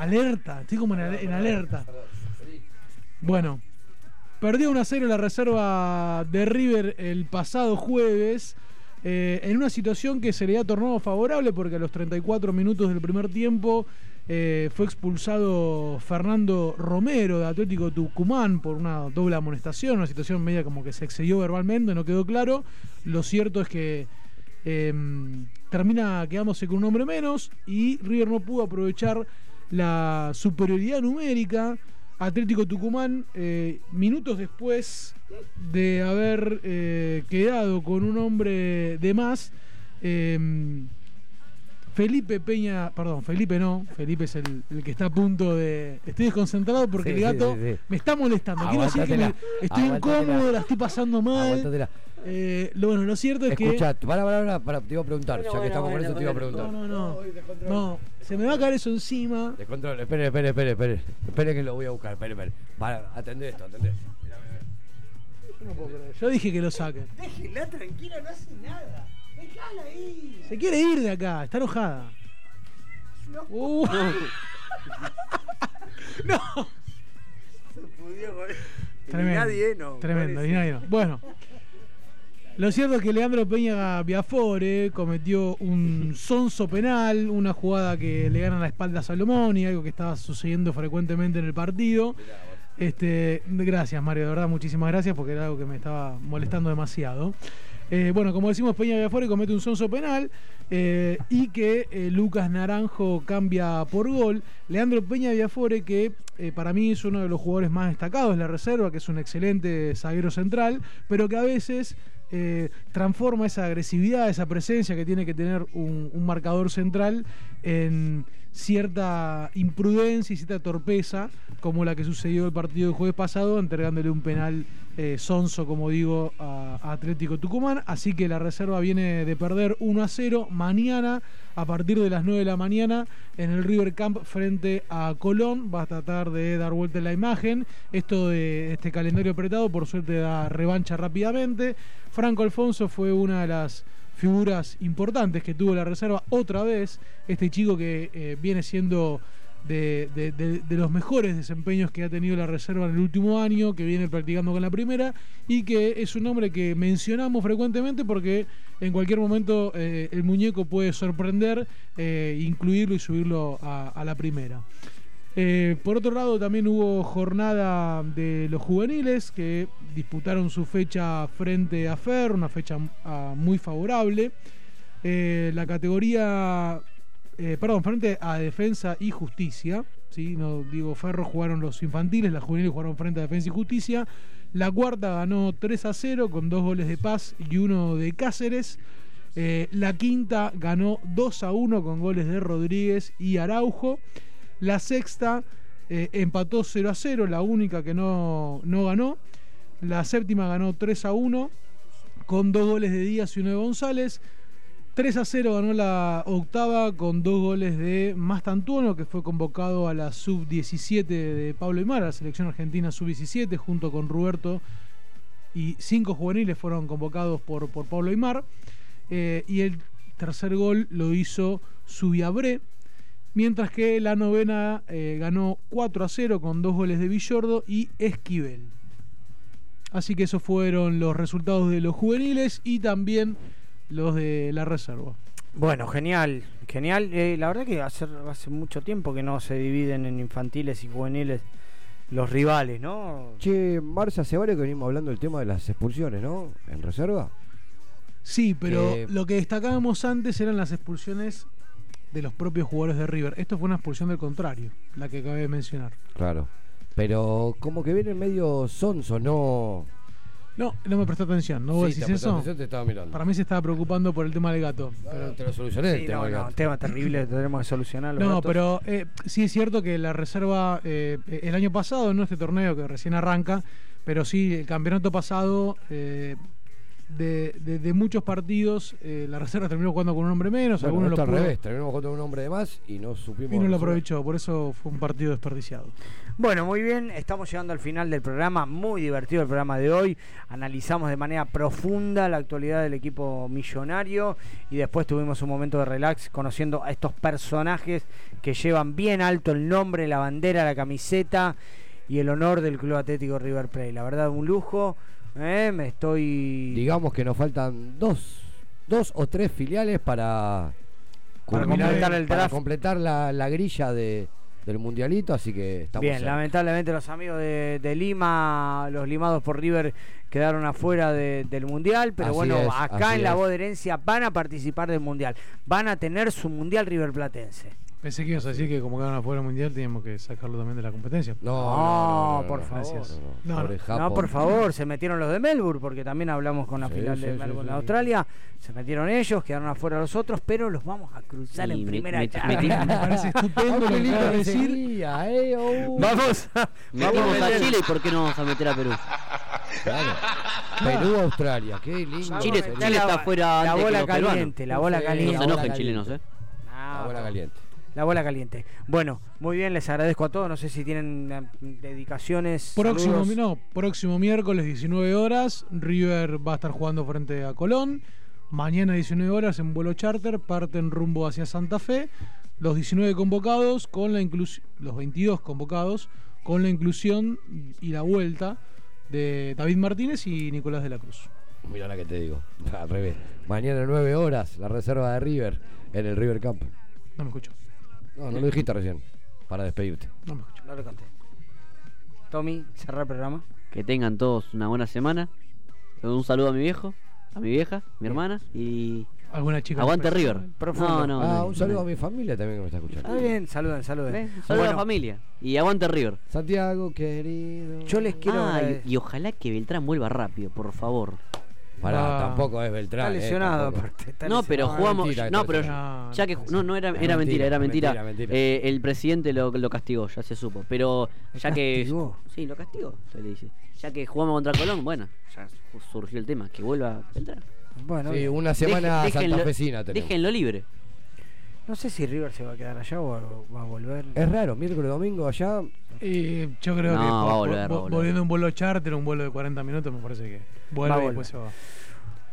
S5: alerta, estoy como en, ale- en alerta. Bueno, perdió 1 a 0 la reserva de River el pasado jueves. eh, en una situación que se le ha tornado favorable porque a los 34 minutos del primer tiempo eh, fue expulsado Fernando Romero de Atlético Tucumán por una doble amonestación, una situación media como que se excedió verbalmente, no quedó claro. Lo cierto es que eh, termina quedándose con un hombre menos y River no pudo aprovechar la superioridad numérica. Atlético Tucumán, eh, minutos después de haber eh, quedado con un hombre de más, eh, Felipe Peña, perdón, Felipe no, Felipe es el, el que está a punto de... Estoy desconcentrado porque
S6: Sí,
S5: el gato
S6: sí, sí.
S5: me está molestando. Quiero decir que me- estoy incómodo, la estoy pasando mal. Eh, lo, bueno, lo cierto es
S6: Escucha,
S5: que...
S6: para, para, para, para, te iba a preguntar, ya que estamos con eso te iba a preguntar.
S5: No, no, no. No, se me va a caer eso encima.
S6: Descontrol, espere, espere, espere, espere. Espere que lo voy a buscar, espere, espere. Para, atendé esto, atendé.
S5: Yo no puedo creer. Yo dije que lo saquen.
S3: Déjela tranquila, no hace nada. Déjala ahí.
S5: Se quiere ir de acá, está enojada. Uh. no.
S3: Se pudió con
S5: Tremendo.
S3: Ni nadie, no.
S5: Tremendo,
S3: parece.
S5: ni nadie, no. Bueno. Lo cierto es que Leandro Peña Biafore cometió un sonso penal, una jugada que le gana la espalda a Salomón y algo que estaba sucediendo frecuentemente en el partido. Este, gracias Mario, de verdad, muchísimas gracias porque era algo que me estaba molestando demasiado. Eh, bueno, como decimos, Peña Viafore comete un sonso penal eh, y que eh, Lucas Naranjo cambia por gol. Leandro Peña Viafore, que para mí es uno de los jugadores más destacados de la reserva, que es un excelente zaguero central, pero que a veces eh, transforma esa agresividad, esa presencia que tiene que tener un, un marcador central en cierta imprudencia y cierta torpeza, como la que sucedió el partido del jueves pasado, entregándole un penal eh, sonso, como digo, a, a Atlético Tucumán. Así que la reserva viene de perder 1 a 0 mañana a partir de las 9 de la mañana en el River Camp frente a Colón. Va a tratar de dar vuelta en la imagen. Esto de este calendario apretado, por suerte, da revancha rápidamente. Franco Alfonso fue una de las figuras importantes que tuvo la reserva otra vez. Este chico que eh, viene siendo de, de- los mejores desempeños que ha tenido la reserva en el último año, que viene practicando con la primera y que es un hombre que mencionamos frecuentemente porque en cualquier momento eh, el muñeco puede sorprender, eh, incluirlo y subirlo a la primera. Eh, por otro lado, también hubo jornada de los juveniles que disputaron su fecha frente a Fer, una fecha ah, muy favorable. Eh, la categoría, eh, perdón, frente a Defensa y Justicia. ¿sí? No digo Ferro, jugaron los infantiles, las juveniles jugaron frente a Defensa y Justicia. La cuarta ganó 3 a 0 con dos goles de Paz y uno de Cáceres. La quinta ganó 2 a 1 con goles de Rodríguez y Araujo. La sexta eh, empató 0 a 0, la única que no, no ganó. La séptima ganó 3 a 1 con dos goles de Díaz y uno de González. 3 a 0 ganó la octava con dos goles de Mastantuono, que fue convocado a la sub-17 de Pablo Aymar, a la selección argentina sub-17, junto con Roberto. Y cinco juveniles fueron convocados por, por Pablo Aymar. Eh, y el tercer gol lo hizo Subiabré. Mientras que la novena eh, ganó 4 a 0 con dos goles de Villordo y Esquivel. Así que esos fueron los resultados de los juveniles y también los de la reserva.
S3: Bueno, genial, genial. Eh, la verdad que hace, hace mucho tiempo que no se dividen en infantiles y juveniles los rivales, ¿no?
S6: Che, Marcia, hace varios que venimos hablando del tema de las expulsiones, ¿no? En reserva.
S5: Sí, pero
S6: Que-
S5: lo que destacábamos antes eran las expulsiones de los propios jugadores de River. Esto fue una expulsión del contrario, la que acabé de mencionar.
S6: Claro. Pero como que viene medio sonso, ¿no?
S5: No, no me prestó atención, ¿no vos
S6: Sí,
S5: decís eso?
S6: atención, te estaba mirando.
S5: Para mí se estaba preocupando por el tema del gato. Pero
S6: te lo solucioné el tema
S3: no,
S6: del
S3: no,
S6: gato.
S3: un tema terrible, tenemos que solucionarlo.
S5: No, pero eh, sí es cierto que la reserva eh, el año pasado, no este torneo que recién arranca, pero sí el campeonato pasado, eh, de, de- de muchos partidos, eh, la reserva terminó jugando con un hombre menos,
S6: Bueno,
S5: algunos lo
S6: al
S5: pudo-
S6: revés, terminamos con un hombre de más y no supimos.
S5: y no lo aprovechó, por eso fue un partido desperdiciado.
S3: Bueno, muy bien, estamos llegando al final del programa, muy divertido el programa de hoy. Analizamos de manera profunda la actualidad del equipo millonario y después tuvimos un momento de relax conociendo a estos personajes que llevan bien alto el nombre, la bandera, la camiseta y el honor del Club Atlético River Plate. La verdad, un lujo. ¿Eh? Me estoy.
S6: Digamos que nos faltan dos, dos o tres filiales para,
S3: Para completar el
S6: para completar la, la grilla de, del mundialito, así que estamos
S3: Bien,
S6: cerca.
S3: lamentablemente los amigos de, de Lima, los limados por River, quedaron afuera de- del Mundial, pero
S6: Así
S3: bueno,
S6: es,
S3: acá en la voz de herencia van a participar del Mundial, van a tener su Mundial River Platense.
S5: Pensé que ibas a decir que como quedaron afuera mundial teníamos que sacarlo también de la competencia.
S3: No, por favor.
S6: No,
S5: No, no.
S6: Japo.
S3: No, por favor, se metieron los de Melbourne, porque también hablamos con la
S6: Sí,
S3: final
S6: sí,
S3: de
S6: sí,
S3: Melbourne de
S6: sí.
S3: Australia, se metieron ellos, quedaron afuera los otros, pero los vamos a cruzar
S4: Sí,
S3: en
S4: me-
S3: primera
S4: me-
S3: charla.
S4: me-
S5: Me parece estupendo lo que de decir.
S6: Sería, eh, oh.
S3: Vamos a, vamos a
S4: a Chile y ¿por qué no vamos a meter a Perú?
S6: Claro. Perú, Australia, qué lindo.
S4: Chile, está fuera
S3: la bola caliente, la bola caliente.
S4: No se enojen chilenos, ¿eh?
S6: La bola caliente.
S3: La bola caliente. Bueno, muy bien, les agradezco a todos. No sé si tienen eh, dedicaciones.
S5: Próximo,
S3: saludos.
S5: no, próximo miércoles 19 horas, River va a estar jugando frente a Colón. Mañana 19 horas en vuelo charter parten rumbo hacia Santa Fe. Los 19 convocados con la inclusión, los 22 convocados con la inclusión y la vuelta de David Martínez y Nicolás de la Cruz.
S6: Mira la que te digo. Al revés. Mañana 9 horas, la reserva de River en el River Camp.
S5: No me escucho.
S6: No, no lo dijiste recién. Para despedirte.
S5: No me escucho.
S3: No lo conté. Tommy, cerrar el programa.
S4: Que tengan todos una buena semana. Un saludo a mi viejo. a mi vieja, mi hermana y.
S5: ¿Alguna chica
S4: Aguante River.
S3: Profundo.
S4: No, no,
S6: ah,
S4: no,
S6: un saludo
S4: no.
S6: a mi familia también que me está escuchando.
S3: Está bien, saluden, saluden.
S4: ¿Ves? Saludos a la familia. Y aguante River.
S6: Santiago, querido.
S3: Yo les quiero.
S4: Ah, y, y ojalá que Beltrán vuelva rápido, por favor.
S6: Pará,
S3: Ah.
S6: tampoco es Beltrán.
S3: Está
S6: eh,
S3: lesionado,
S6: tampoco.
S3: aparte. está
S4: No, pero jugamos.
S6: mentira,
S4: no, pero
S5: lesionado.
S4: ya que no, no era, era
S6: mentira,
S4: mentira, era mentira.
S6: mentira, mentira.
S4: Eh, el presidente lo, lo castigó, ya se supo. Pero
S3: ¿Lo
S4: ya que.
S3: castigó?
S4: Sí, lo castigó, se le dice. Ya que jugamos contra Colón, bueno, ya su- surgió el tema, que vuelva Beltrán.
S3: Bueno,
S6: Sí, una semana
S4: Deje- déjenlo-
S6: santafesina tenemos.
S4: Déjenlo libre.
S3: No sé si River se va a quedar allá o va a volver.
S6: Es raro, miércoles, domingo allá.
S5: Y yo creo
S4: No,
S5: que
S4: va a
S5: vo-
S4: volver,
S5: vo-
S4: va a volver.
S5: volviendo un vuelo charter, un vuelo de 40 minutos, me parece que vuelve
S3: Va a
S5: y
S3: volver.
S5: después se va.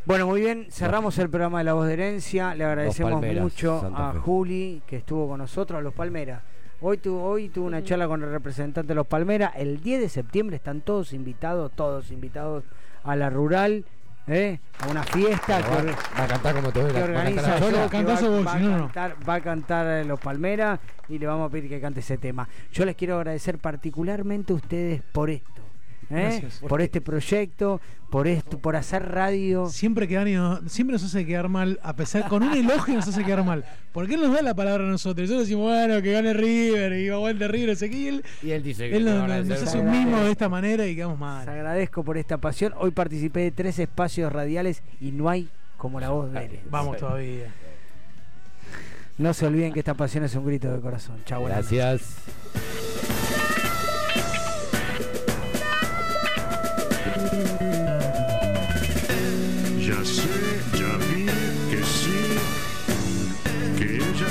S3: Bueno, muy bien, cerramos el programa de La Voz de Herencia. Le agradecemos
S6: Palmeras,
S3: mucho
S6: Santa
S3: a
S6: Fe.
S3: Juli que estuvo con nosotros, a los Palmeras. Hoy tuvo, hoy tuvo una charla con el representante de los Palmeras. El 10 de septiembre están todos invitados, todos invitados a la rural, ¿eh? a una fiesta que,
S6: Va,
S3: or-
S6: va a cantar como te
S3: que organiza que va, a cantar, va a cantar eh, los Palmeras y le vamos a pedir que cante ese tema. Yo les quiero agradecer particularmente a ustedes por esto. ¿Eh?
S5: Gracias.
S3: Por este proyecto, por esto, por hacer radio.
S5: Siempre que Dani nos- siempre nos hace quedar mal, a pesar, con un elogio nos hace quedar mal. Porque él nos da la palabra a nosotros. Nosotros decimos, bueno, que gane River y aguante River, qué. Y él,
S6: Y él dice que
S5: él nos, nos
S6: agradecer
S5: hace un mimo de esta manera y quedamos
S3: Les
S5: mal.
S3: agradezco por esta pasión. Hoy participé de tres espacios radiales y no hay como la voz de Eres.
S5: Vamos todavía.
S3: No se olviden que esta pasión es un grito de corazón. Chau, buenas noches.
S6: Gracias.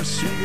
S6: Christmas.